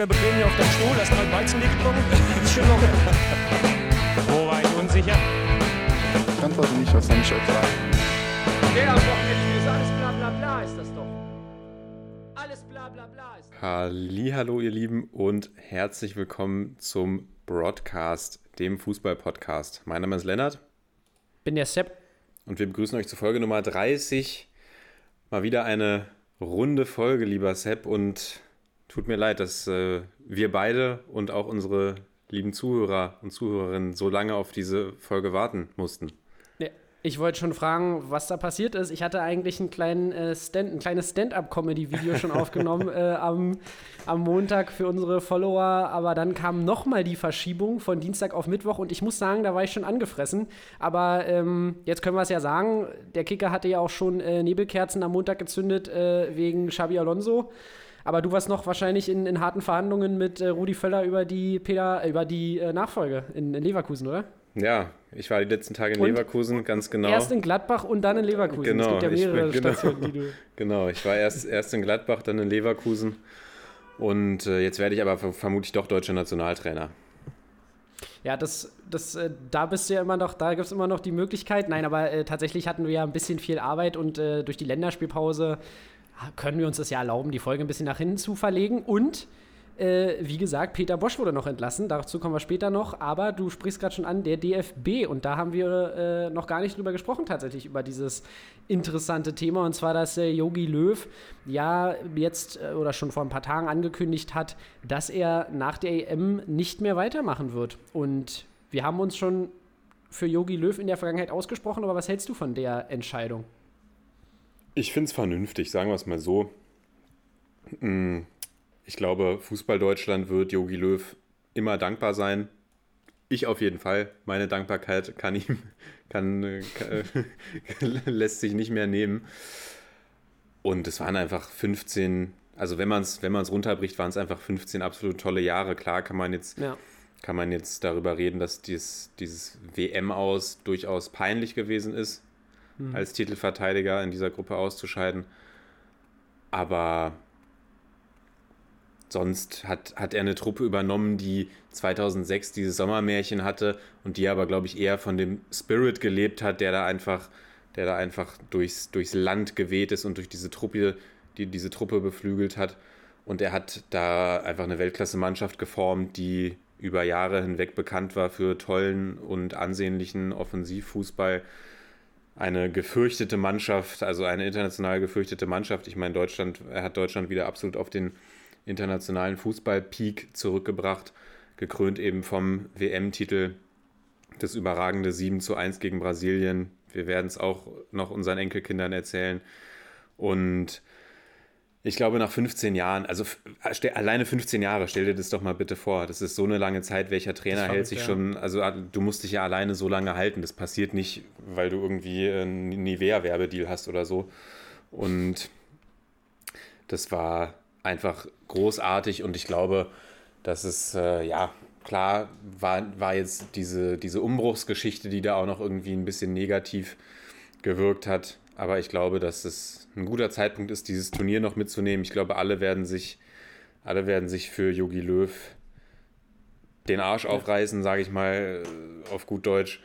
locker bequem hier auf deinem Stuhl, hast mal Weizenbier getrunken. Ist schon locker. Wo war ich unsicher? Ich antworte nicht, ich euch sagen? Der am Wochenende ist alles bla bla bla, ist das doch. Alles bla bla bla ist das. Hallo, ihr Lieben und herzlich willkommen zum Broadcast, dem Fußball-Podcast. Mein Name ist Lennart Bin der Sepp. und wir begrüßen euch zur Folge Nummer 30. Mal wieder eine runde Folge, lieber Sepp, und tut mir leid, dass äh, wir beide und auch unsere lieben Zuhörer und Zuhörerinnen so lange auf diese Folge warten mussten. Ich wollte schon fragen, was da passiert ist. Ich hatte eigentlich einen kleinen, äh, Stand, ein kleines Stand-up-Comedy-Video schon aufgenommen äh, am, am Montag für unsere Follower, aber dann kam nochmal die Verschiebung von Dienstag auf Mittwoch und ich muss sagen, da war ich schon angefressen. Aber ähm, jetzt können wir es ja sagen, der Kicker hatte ja auch schon äh, Nebelkerzen am Montag gezündet äh, wegen Xabi Alonso. Aber du warst noch wahrscheinlich in, in harten Verhandlungen mit äh, Rudi Völler über die, Peter, äh, über die äh, Nachfolge in, in Leverkusen, oder? Ja, ich war die letzten Tage in Und Leverkusen, ganz genau. Erst in Gladbach und dann in Leverkusen. Genau, es gibt ja ich bin- mehrere genau. Stationen, die du. Genau, ich war erst, erst in Gladbach, dann in Leverkusen. Und äh, jetzt werde ich aber ver- vermutlich doch deutscher Nationaltrainer. Ja, das, das, äh, da bist du ja immer noch, da gibt es immer noch die Möglichkeit. Nein, aber äh, tatsächlich hatten wir ja ein bisschen viel Arbeit und äh, durch die Länderspielpause können wir uns das ja erlauben, die Folge ein bisschen nach hinten zu verlegen. Und äh, wie gesagt, Peter Bosch wurde noch entlassen, dazu kommen wir später noch. Aber du sprichst gerade schon an, der DFB. Und da haben wir äh, noch gar nicht drüber gesprochen, tatsächlich, über dieses interessante Thema. Und zwar, dass äh, Yogi Löw ja jetzt äh, oder schon vor ein paar Tagen angekündigt hat, dass er nach der EM nicht mehr weitermachen wird. Und wir haben uns schon für Yogi Löw in der Vergangenheit ausgesprochen, aber was hältst du von der Entscheidung? Ich finde es vernünftig, sagen wir es mal so. Mm, Ich glaube, Fußball Deutschland wird Jogi Löw immer dankbar sein. Ich auf jeden Fall. Meine Dankbarkeit kann ihm, kann, äh, kann, lässt sich nicht mehr nehmen. Und es waren einfach 15, also wenn man es wenn man's runterbricht, waren es einfach 15 absolut tolle Jahre. Klar kann man jetzt Ja. kann man jetzt darüber reden, dass dies, dieses WM aus durchaus peinlich gewesen ist, als Titelverteidiger in dieser Gruppe auszuscheiden. Aber sonst hat, hat er eine Truppe übernommen, die 2006 dieses Sommermärchen hatte und die aber, glaube ich, eher von dem Spirit gelebt hat, der da einfach, der da einfach durchs, durchs Land geweht ist und durch diese Truppe, die diese Truppe beflügelt hat. Und er hat da einfach eine Weltklasse-Mannschaft geformt, die über Jahre hinweg bekannt war für tollen und ansehnlichen Offensivfußball. Eine gefürchtete Mannschaft, also eine international gefürchtete Mannschaft. Ich meine, Deutschland, er hat Deutschland wieder absolut auf den internationalen Fußball-Peak zurückgebracht, gekrönt eben vom WM-Titel, das überragende 7 zu 1 gegen Brasilien. Wir werden es auch noch unseren Enkelkindern erzählen. Und ich glaube, nach 15 Jahren, also stell, alleine 15 Jahre, stell dir das doch mal bitte vor. Das ist so eine lange Zeit. Welcher Trainer hält sich verrückt, schon, also ah, du musst dich ja alleine so lange halten. Das passiert nicht, weil du irgendwie einen Nivea-Werbedeal hast oder so. Und das war einfach großartig und ich glaube, dass es, äh, ja, klar war, war jetzt diese, diese Umbruchsgeschichte, die da auch noch irgendwie ein bisschen negativ gewirkt hat. Aber ich glaube, dass es ein guter Zeitpunkt ist, dieses Turnier noch mitzunehmen. Ich glaube, alle werden sich, alle werden sich für Yogi Löw den Arsch aufreißen, sage ich mal äh, auf gut Deutsch.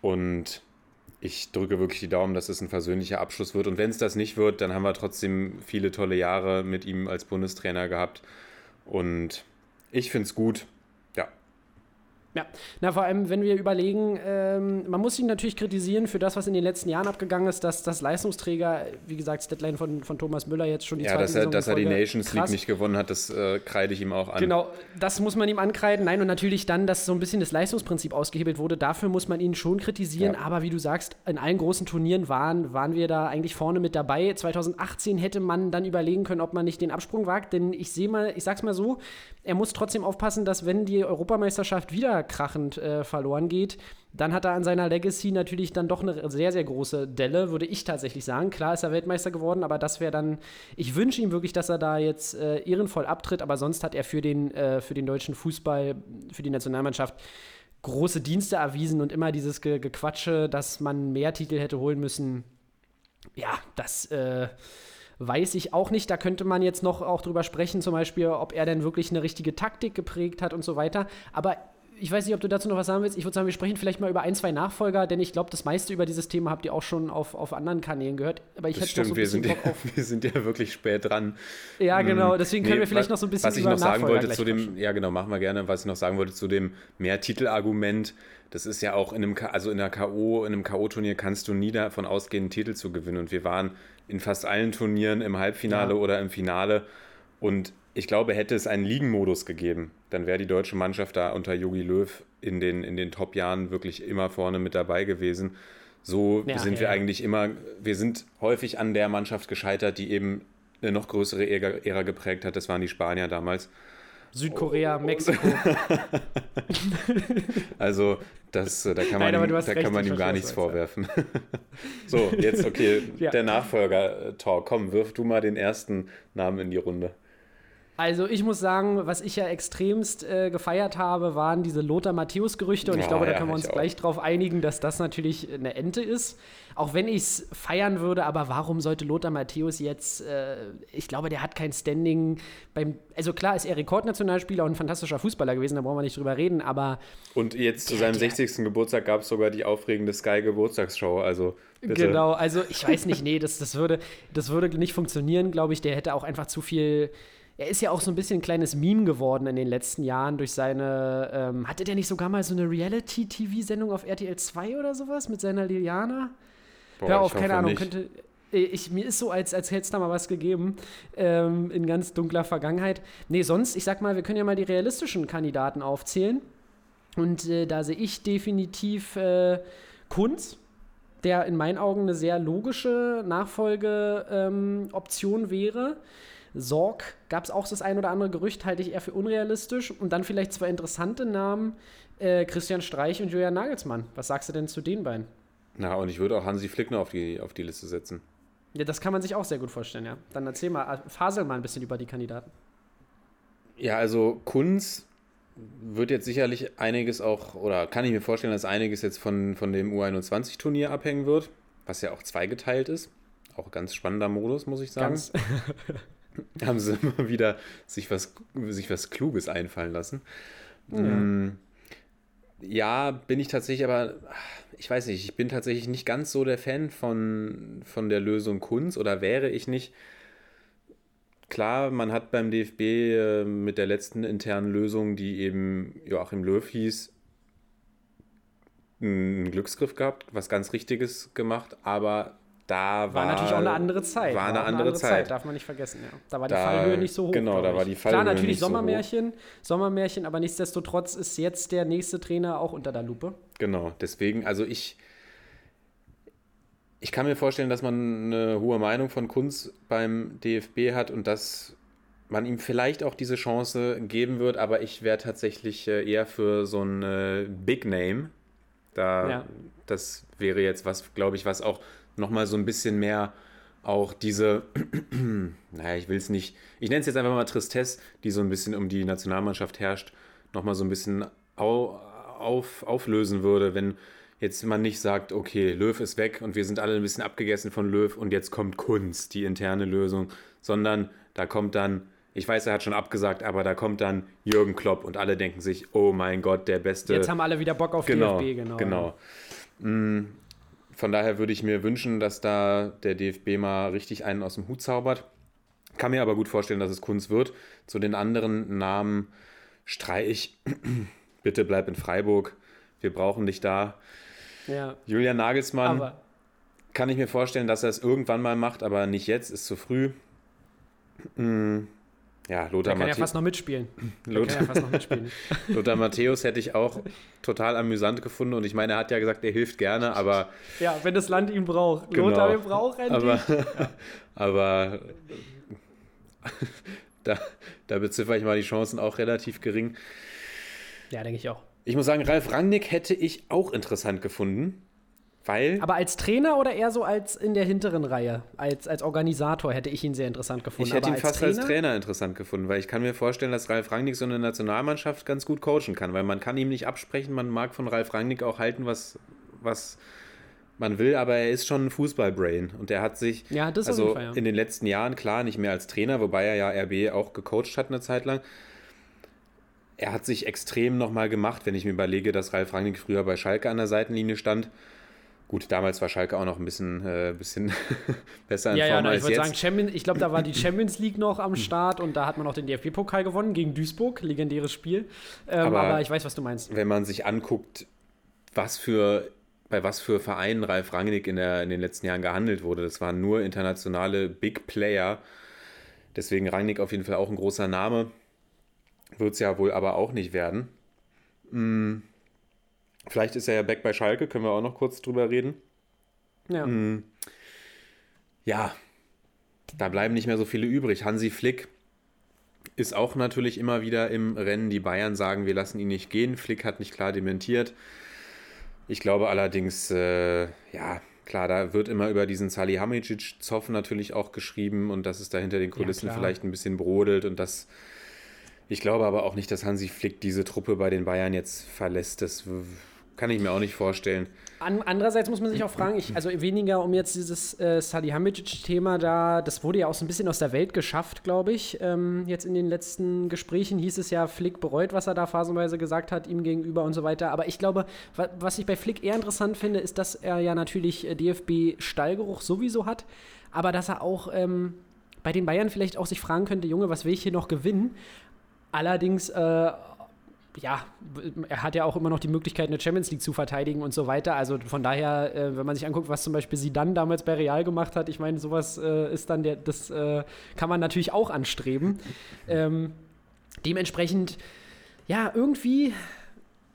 Und ich drücke wirklich die Daumen, dass es ein versöhnlicher Abschluss wird. Und wenn es das nicht wird, dann haben wir trotzdem viele tolle Jahre mit ihm als Bundestrainer gehabt. Und ich finde es gut. Ja, na vor allem, wenn wir überlegen, ähm, man muss ihn natürlich kritisieren für das, was in den letzten Jahren abgegangen ist, dass das Leistungsträger, wie gesagt, das Deadline von, von Thomas Müller jetzt schon die ja zweite dass er, Saison dass er die Nations League Krass. nicht gewonnen hat, das äh, kreide ich ihm auch an. Genau, das muss man ihm ankreiden. Nein, und natürlich dann, dass so ein bisschen das Leistungsprinzip ausgehebelt wurde. Dafür muss man ihn schon kritisieren. Ja. Aber wie du sagst, in allen großen Turnieren waren, waren wir da eigentlich vorne mit dabei. 2018 hätte man dann überlegen können, ob man nicht den Absprung wagt. Denn ich sehe mal, ich sag's mal so, er muss trotzdem aufpassen, dass wenn die Europameisterschaft wieder krachend äh, verloren geht, dann hat er an seiner Legacy natürlich dann doch eine sehr, sehr große Delle, würde ich tatsächlich sagen. Klar ist er Weltmeister geworden, aber das wäre dann, ich wünsche ihm wirklich, dass er da jetzt äh, ehrenvoll abtritt, aber sonst hat er für den, äh, für den deutschen Fußball, für die Nationalmannschaft große Dienste erwiesen und immer dieses Ge Gequatsche, dass man mehr Titel hätte holen müssen, ja, das äh, weiß ich auch nicht. Da könnte man jetzt noch auch drüber sprechen, zum Beispiel, ob er denn wirklich eine richtige Taktik geprägt hat und so weiter. Aber ich weiß nicht, ob du dazu noch was sagen willst. Ich würde sagen, wir sprechen vielleicht mal über ein, zwei Nachfolger, denn ich glaube, das meiste über dieses Thema habt ihr auch schon auf, auf anderen Kanälen gehört. Aber ich hätte noch stimmt, so ein wir, bisschen sind ja, wir sind ja wirklich spät dran. Ja, genau. Deswegen können Nee, wir vielleicht noch so ein bisschen Was ich noch sagen Nachfolger wollte zu dem, ja genau, machen wir gerne. Was ich noch sagen wollte zu dem Mehrtitelargument, das ist ja auch in einem, also in einer K.O., in einem K.O.-Turnier kannst du nie davon ausgehen, einen Titel zu gewinnen. Und wir waren in fast allen Turnieren im Halbfinale Ja. oder im Finale. Und ich glaube, hätte es einen Ligenmodus gegeben, dann wäre die deutsche Mannschaft da unter Jogi Löw in den, in den Top-Jahren wirklich immer vorne mit dabei gewesen. So Ja, sind ja, wir ja. eigentlich immer, wir sind häufig an der Mannschaft gescheitert, die eben eine noch größere Ära, geprägt hat. Das waren die Spanier damals. Südkorea, Mexiko. Also das, äh, da kann man, Nein, ihm, da recht, kann man ihm gar nichts vorwerfen. so, jetzt okay, der Nachfolger-Talk. Komm, wirf du mal den ersten Namen in die Runde. Also ich muss sagen, was ich ja extremst äh, gefeiert habe, waren diese Lothar Matthäus-Gerüchte. Und ich Ja, glaube, da ja, können wir uns ich gleich drauf einigen, dass das natürlich eine Ente ist. Auch wenn ich es feiern würde, aber warum sollte Lothar Matthäus jetzt, äh, ich glaube, der hat kein Standing beim, also klar ist er Rekordnationalspieler und ein fantastischer Fußballer gewesen, da brauchen wir nicht drüber reden, aber Und jetzt zu seinem der- 60. Geburtstag gab es sogar die aufregende Sky-Geburtstagsshow. Also bitte. Genau, also ich weiß nicht, nee, das, das, würde, das würde nicht funktionieren, glaube ich. Der hätte auch einfach zu viel. Er ist ja auch so ein bisschen ein kleines Meme geworden in den letzten Jahren durch seine. Ähm, hatte der nicht sogar mal so eine Reality-TV-Sendung auf RTL 2 oder sowas mit seiner Liliana? Boah, Hör auf, keine Ahnung, nicht. könnte. äh, Ich, mir ist so, als, als hätte es da mal was gegeben ähm, in ganz dunkler Vergangenheit. Nee, sonst, ich sag mal, wir können ja mal die realistischen Kandidaten aufzählen. Und äh, da sehe ich definitiv äh, Kunz, der in meinen Augen eine sehr logische Nachfolgeoption ähm, wäre. Sorg gab es auch das ein oder andere Gerücht, halte ich eher für unrealistisch. Und dann vielleicht zwei interessante Namen, äh, Christian Streich und Julian Nagelsmann. Was sagst du denn zu den beiden? Na, und ich würde auch Hansi Flick noch auf die, auf die Liste setzen. Ja, das kann man sich auch sehr gut vorstellen, ja. Dann erzähl mal, äh, fasel mal ein bisschen über die Kandidaten. Ja, also Kunz wird jetzt sicherlich einiges auch, oder kann ich mir vorstellen, dass einiges jetzt von, von dem U21-Turnier abhängen wird, was ja auch zweigeteilt ist. Auch ganz spannender Modus, muss ich sagen. Haben sie immer wieder sich was, sich was Kluges einfallen lassen. Mm, Ja, bin ich tatsächlich, aber ich weiß nicht, ich bin tatsächlich nicht ganz so der Fan von, von der Lösung Kunz oder wäre ich nicht. Klar, man hat beim DFB äh, mit der letzten internen Lösung, die eben Joachim Löw hieß, einen Glücksgriff gehabt, was ganz Richtiges gemacht, aber da war, war natürlich auch eine andere Zeit. War eine andere Zeit. Darf man nicht vergessen, ja. Da war die Da- Fallhöhe nicht so hoch. genau, da war die Klar, Fallhöhe natürlich nicht so hoch. Sommermärchen, Sommermärchen, aber nichtsdestotrotz ist jetzt der nächste Trainer auch unter der Lupe. Genau, deswegen, also ich, ich kann mir vorstellen, dass man eine hohe Meinung von Kunz beim DFB hat und dass man ihm vielleicht auch diese Chance geben wird, aber ich wäre tatsächlich äh, eher für so ein äh, Big Name. Da, Ja. das wäre jetzt was, glaube ich, was auch nochmal so ein bisschen mehr auch diese, naja, ich will es nicht, ich nenne es jetzt einfach mal Tristesse, die so ein bisschen um die Nationalmannschaft herrscht, nochmal so ein bisschen au, auf, auflösen würde, wenn jetzt man nicht sagt, okay, Löw ist weg und wir sind alle ein bisschen abgegessen von Löw und jetzt kommt Kunst, die interne Lösung, sondern da kommt dann, ich weiß, er hat schon abgesagt, aber da kommt dann Jürgen Klopp und alle denken sich, oh mein Gott, der beste. Jetzt haben alle wieder Bock auf Genau, DFB, genau. genau. Von daher würde ich mir wünschen, dass da der DFB mal richtig einen aus dem Hut zaubert. Kann mir aber gut vorstellen, dass es Kunst wird. Zu den anderen Namen Streich, bitte bleib in Freiburg. Wir brauchen dich da. Ja, Julian Nagelsmann, aber kann ich mir vorstellen, dass er es irgendwann mal macht, aber nicht jetzt, ist zu früh. Mm, Ja, Lothar, der kann ja Matthäus, fast noch mitspielen. Lothar, kann ja fast noch mitspielen. Lothar Matthäus hätte ich auch total amüsant gefunden und ich meine, er hat ja gesagt, er hilft gerne, aber Ja, wenn das Land ihn braucht. Genau. Lothar, wir brauchen Aber, dich. aber da, da beziffer ich mal die Chancen auch relativ gering. Ja, denke ich auch. Ich muss sagen, Ralf Rangnick hätte ich auch interessant gefunden, weil Aber als Trainer oder eher so als in der hinteren Reihe? Als, als Organisator hätte ich ihn sehr interessant gefunden. ich hätte ihn fast als Trainer interessant gefunden, weil ich kann mir vorstellen, dass Ralf Rangnick so eine Nationalmannschaft ganz gut coachen kann, weil man kann ihm nicht absprechen, man mag von Ralf Rangnick auch halten, was, was, man will, aber er ist schon ein Fußballbrain und er hat sich Ja, also Fall, ja. in den letzten Jahren klar nicht mehr als Trainer, wobei er ja RB auch gecoacht hat eine Zeit lang. Er hat sich extrem nochmal gemacht, wenn ich mir überlege, dass Ralf Rangnick früher bei Schalke an der Seitenlinie stand. Gut, damals war Schalke auch noch ein bisschen, äh, bisschen besser in Ja, ja, Form na, ich als würde jetzt. sagen, Champions, ich glaube, da war die Champions League noch am Start und da hat man auch den DFB-Pokal gewonnen gegen Duisburg, legendäres Spiel. Ähm, Aber- aber, ich weiß, was du meinst. wenn man sich anguckt, was für, bei was für Vereinen Ralf Rangnick in, der, in den letzten Jahren gehandelt wurde, das waren nur internationale Big Player. Deswegen Rangnick auf jeden Fall auch ein großer Name. Wird es ja wohl aber auch nicht werden. Hm, Vielleicht ist er ja back bei Schalke, können wir auch noch kurz drüber reden. Ja. Mhm. Ja, da bleiben nicht mehr so viele übrig. Hansi Flick ist auch natürlich immer wieder im Rennen. Die Bayern sagen, wir lassen ihn nicht gehen. Flick hat nicht klar dementiert. Ich glaube allerdings, äh, ja, klar, da wird immer über diesen Salihamidzic-Zoff natürlich auch geschrieben und dass es da hinter den Kulissen klar. vielleicht ein bisschen brodelt und das. Ich glaube aber auch nicht, dass Hansi Flick diese Truppe bei den Bayern jetzt verlässt. Das kann ich mir auch nicht vorstellen. An, andererseits muss man sich auch fragen, ich, also weniger um jetzt dieses äh, Salihamidzic-Thema da, das wurde ja auch so ein bisschen aus der Welt geschafft, glaube ich. Ähm, jetzt in den letzten Gesprächen hieß es ja, Flick bereut, was er da phasenweise gesagt hat, ihm gegenüber und so weiter. Aber ich glaube, wa was ich bei Flick eher interessant finde, ist, dass er ja natürlich äh, DFB-Stallgeruch sowieso hat, aber dass er auch ähm, bei den Bayern vielleicht auch sich fragen könnte, Junge, was will ich hier noch gewinnen? Allerdings, äh, ja, er hat ja auch immer noch die Möglichkeit, eine Champions League zu verteidigen und so weiter. Also von daher, äh, wenn man sich anguckt, was zum Beispiel Zidane damals bei Real gemacht hat, ich meine, sowas äh, ist dann der, das äh, kann man natürlich auch anstreben. Ähm, dementsprechend, ja, irgendwie.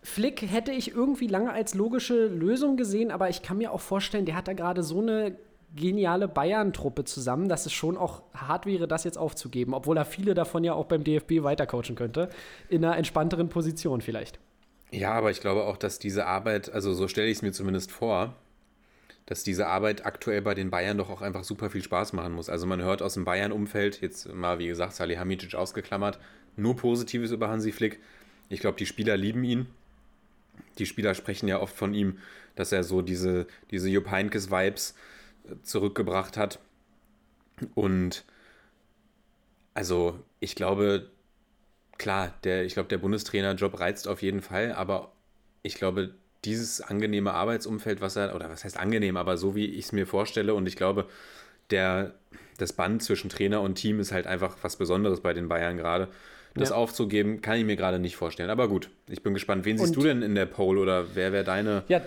Flick hätte ich irgendwie lange als logische Lösung gesehen, aber ich kann mir auch vorstellen, der hat da gerade so eine geniale Bayern-Truppe zusammen, dass es schon auch hart wäre, das jetzt aufzugeben, obwohl er viele davon ja auch beim DFB weitercoachen könnte, in einer entspannteren Position vielleicht. Ja, aber ich glaube auch, dass diese Arbeit, also so stelle ich es mir zumindest vor, dass diese Arbeit aktuell bei den Bayern doch auch einfach super viel Spaß machen muss. Also man hört aus dem Bayern-Umfeld, jetzt mal wie gesagt, Salihamidzic ausgeklammert, nur Positives über Hansi Flick. Ich glaube, die Spieler lieben ihn. Die Spieler sprechen ja oft von ihm, dass er so diese, diese Jupp Heynckes-Vibes äh, zurückgebracht hat. Und also ich glaube, klar, der, ich glaube, der Bundestrainerjob reizt auf jeden Fall, aber ich glaube, dieses angenehme Arbeitsumfeld, was er, oder was heißt angenehm, aber so wie ich es mir vorstelle, und ich glaube, der, das Band zwischen Trainer und Team ist halt einfach was Besonderes bei den Bayern gerade. Das Ja. aufzugeben, kann ich mir gerade nicht vorstellen. Aber gut, ich bin gespannt. Wen siehst Und- du denn in der Poll oder wer wäre deine? Ja,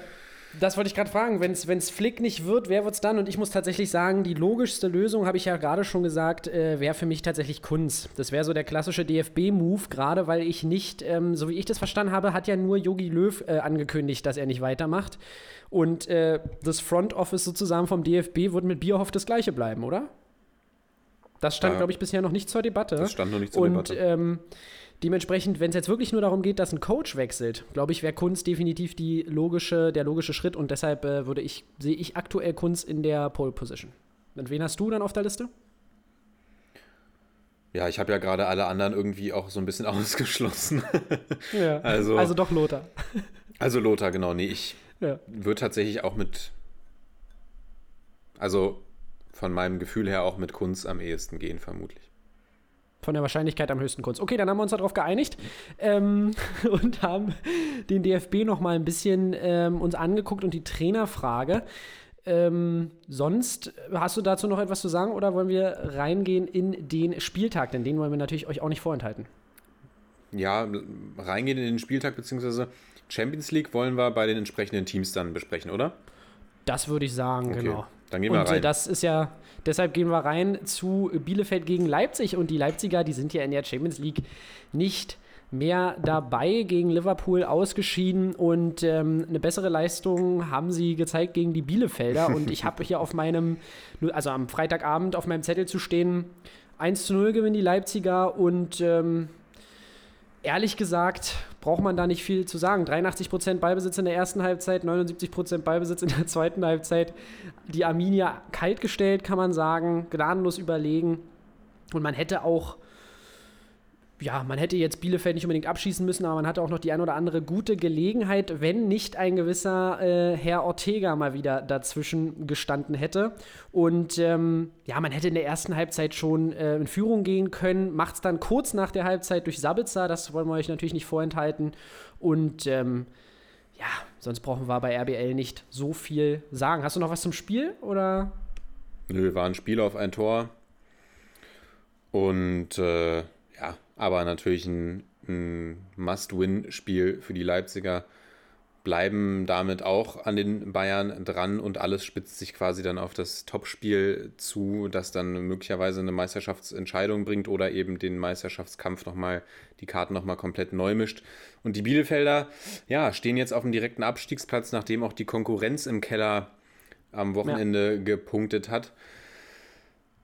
das wollte ich gerade fragen. Wenn es Flick nicht wird, wer wird es dann? Und ich muss tatsächlich sagen, die logischste Lösung, habe ich ja gerade schon gesagt, äh, wäre für mich tatsächlich Kunz. Das wäre so der klassische DFB-Move, gerade weil ich nicht, ähm, so wie ich das verstanden habe, hat ja nur Yogi Löw äh, angekündigt, dass er nicht weitermacht. Und äh, das Front Office sozusagen vom DFB wird mit Bierhoff das gleiche bleiben, oder? Das stand, Ja. glaube ich, bisher noch nicht zur Debatte. Das stand noch nicht zur Und Debatte. ähm, dementsprechend, wenn es jetzt wirklich nur darum geht, dass ein Coach wechselt, glaube ich, wäre Kunz definitiv die logische, der logische Schritt und deshalb äh, würde ich, sehe ich aktuell Kunz in der Pole Position. Und wen hast du dann auf der Liste? Ja, ich habe ja gerade alle anderen irgendwie auch so ein bisschen ausgeschlossen. Ja. Also- also doch Lothar. Also Lothar, genau. Nee, ich Ja. würde tatsächlich auch mit, also von meinem Gefühl her auch mit Kunst am ehesten gehen, vermutlich. Von der Wahrscheinlichkeit am höchsten Kunst. Okay, dann haben wir uns darauf geeinigt ähm, und haben den DFB noch mal ein bisschen ähm, uns angeguckt und die Trainerfrage. Ähm, sonst hast du dazu noch etwas zu sagen oder wollen wir reingehen in den Spieltag? Denn den wollen wir natürlich euch auch nicht vorenthalten. Ja, reingehen in den Spieltag, beziehungsweise Champions League wollen wir bei den entsprechenden Teams dann besprechen, oder? Das würde ich sagen, Okay, genau. Dann gehen wir und äh, rein. das ist ja, deshalb gehen wir rein zu Bielefeld gegen Leipzig. Und die Leipziger, die sind ja in der Champions League nicht mehr dabei, gegen Liverpool ausgeschieden. Und ähm, eine bessere Leistung haben sie gezeigt gegen die Bielefelder. Und ich habe hier auf meinem, also am Freitagabend auf meinem Zettel zu stehen, 1 zu 0 gewinnen die Leipziger. Und ähm, ehrlich gesagt braucht man da nicht viel zu sagen. 83% Ballbesitz in der ersten Halbzeit, 79% Ballbesitz in der zweiten Halbzeit. Die Arminia kalt gestellt, kann man sagen, gnadenlos überlegen. Und man hätte auch ja, man hätte jetzt Bielefeld nicht unbedingt abschießen müssen, aber man hatte auch noch die ein oder andere gute Gelegenheit, wenn nicht ein gewisser äh, Herr Ortega mal wieder dazwischen gestanden hätte. Und ähm, ja, man hätte in der ersten Halbzeit schon äh, in Führung gehen können, macht es dann kurz nach der Halbzeit durch Sabitzer, das wollen wir euch natürlich nicht vorenthalten. Und ähm, ja, sonst brauchen wir bei RBL nicht so viel sagen. Hast du noch was zum Spiel oder? Nö, war ein Spiel auf ein Tor. Und äh, aber natürlich ein, ein Must-Win-Spiel für die Leipziger. Bleiben damit auch an den Bayern dran und alles spitzt sich quasi dann auf das Topspiel zu, das dann möglicherweise eine Meisterschaftsentscheidung bringt oder eben den Meisterschaftskampf nochmal, die Karten nochmal komplett neu mischt. Und die Bielefelder, ja, stehen jetzt auf dem direkten Abstiegsplatz, nachdem auch die Konkurrenz im Keller am Wochenende ja. gepunktet hat.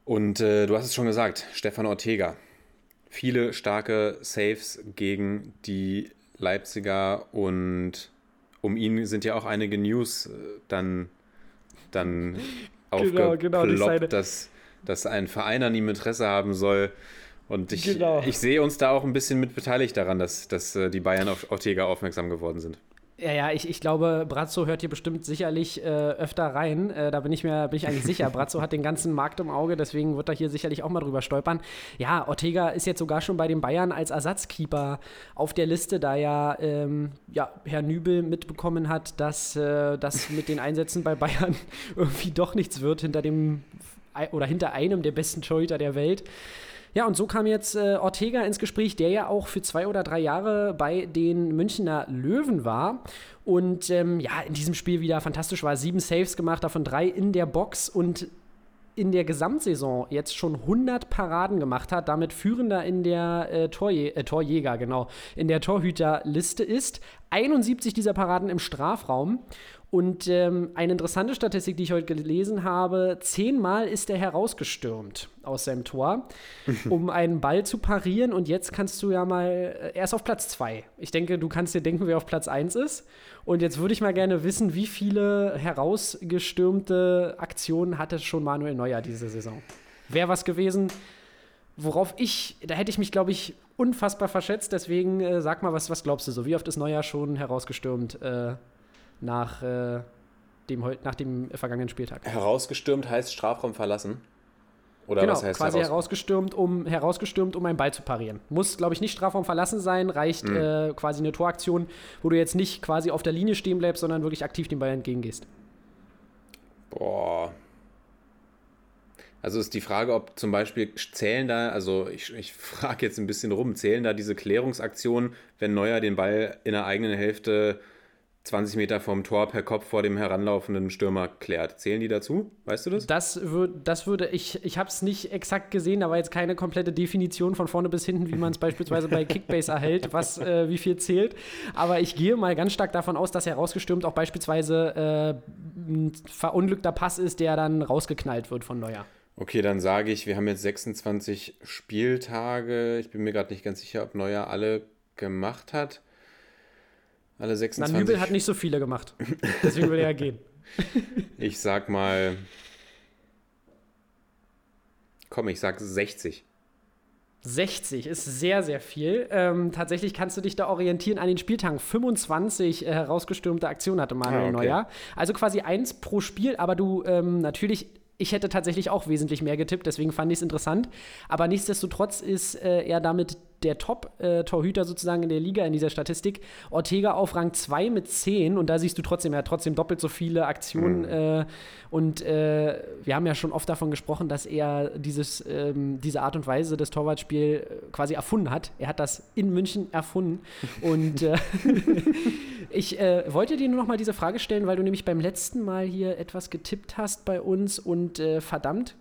Und äh, du hast es schon gesagt, Stefan Ortega. Viele starke Saves gegen die Leipziger und um ihn sind ja auch einige News äh, dann, dann aufgeploppt, genau, genau, dass, dass ein Verein an ihm Interesse haben soll. Und ich, genau. ich sehe uns da auch ein bisschen mit beteiligt daran, dass, dass äh, die Bayern auf Ortega aufmerksam geworden sind. Ja, ja, ich, ich glaube, Brazzo hört hier bestimmt sicherlich äh, öfter rein. Äh, da bin ich mir bin ich eigentlich sicher. Brazzo hat den ganzen Markt im Auge, deswegen wird er hier sicherlich auch mal drüber stolpern. Ja, Ortega ist jetzt sogar schon bei den Bayern als Ersatzkeeper auf der Liste, da ja, ähm, ja Herr Nübel mitbekommen hat, dass äh, das mit den Einsätzen bei Bayern irgendwie doch nichts wird hinter dem oder hinter einem der besten Torhüter der Welt. Ja, und so kam jetzt äh, Ortega ins Gespräch, der ja auch für zwei oder drei Jahre bei den Münchner Löwen war. Und ähm, ja, in diesem Spiel wieder fantastisch war. Sieben Saves gemacht, davon drei in der Box und in der Gesamtsaison jetzt schon 100 Paraden gemacht hat, damit führender in der äh, Torjä äh, Torjäger, genau, in der Torhüterliste ist. 71 dieser Paraden im Strafraum und ähm, eine interessante Statistik, die ich heute gelesen habe: zehnmal ist er herausgestürmt aus seinem Tor, um einen Ball zu parieren. Und jetzt kannst du ja mal, äh, er ist auf Platz zwei. Ich denke, du kannst dir denken, wer auf Platz eins ist. Und jetzt würde ich mal gerne wissen, wie viele herausgestürmte Aktionen hatte schon Manuel Neuer diese Saison? Wäre was gewesen, worauf ich, da hätte ich mich, glaube ich, unfassbar verschätzt. Deswegen äh, sag mal, was, was glaubst du so? Wie oft ist Neuer schon herausgestürmt? Äh, nach, äh, dem, nach dem vergangenen Spieltag. Herausgestürmt heißt Strafraum verlassen? Oder genau, was heißt quasi heraus herausgestürmt, um, herausgestürmt, um einen Ball zu parieren. Muss, glaube ich, nicht Strafraum verlassen sein, reicht mhm. äh, quasi eine Toraktion, wo du jetzt nicht quasi auf der Linie stehen bleibst, sondern wirklich aktiv dem Ball entgegengehst. Boah. Also ist die Frage, ob zum Beispiel zählen da, also ich, ich frage jetzt ein bisschen rum, zählen da diese Klärungsaktionen, wenn Neuer den Ball in der eigenen Hälfte 20 Meter vom Tor per Kopf vor dem heranlaufenden Stürmer klärt. Zählen die dazu? Weißt du das? Das, würd, das würde ich, ich habe es nicht exakt gesehen, aber jetzt keine komplette Definition von vorne bis hinten, wie man es beispielsweise bei Kickbase erhält, was äh, wie viel zählt. Aber ich gehe mal ganz stark davon aus, dass herausgestürmt auch beispielsweise äh, ein verunglückter Pass ist, der dann rausgeknallt wird von Neuer. Okay, dann sage ich, wir haben jetzt 26 Spieltage. Ich bin mir gerade nicht ganz sicher, ob Neuer alle gemacht hat. Alle 26. Na, Nübel hat nicht so viele gemacht. Deswegen würde er gehen. ich sag mal. Komm, ich sag 60. 60 ist sehr, sehr viel. Ähm, tatsächlich kannst du dich da orientieren an den Spieltagen. 25 äh, herausgestürmte Aktionen hatte Manuel ah, okay. Neuer. Also quasi eins pro Spiel, aber du ähm, natürlich ich hätte tatsächlich auch wesentlich mehr getippt, deswegen fand ich es interessant. Aber nichtsdestotrotz ist äh, er damit der Top-Torhüter äh, sozusagen in der Liga in dieser Statistik. Ortega auf Rang 2 mit 10 und da siehst du trotzdem, er hat trotzdem doppelt so viele Aktionen. Mhm. Äh, und äh, wir haben ja schon oft davon gesprochen, dass er dieses, ähm, diese Art und Weise des Torwartspiels äh, quasi erfunden hat. Er hat das in München erfunden. und äh, ich äh, wollte dir nur noch mal diese Frage stellen, weil du nämlich beim letzten Mal hier etwas getippt hast bei uns und verdammt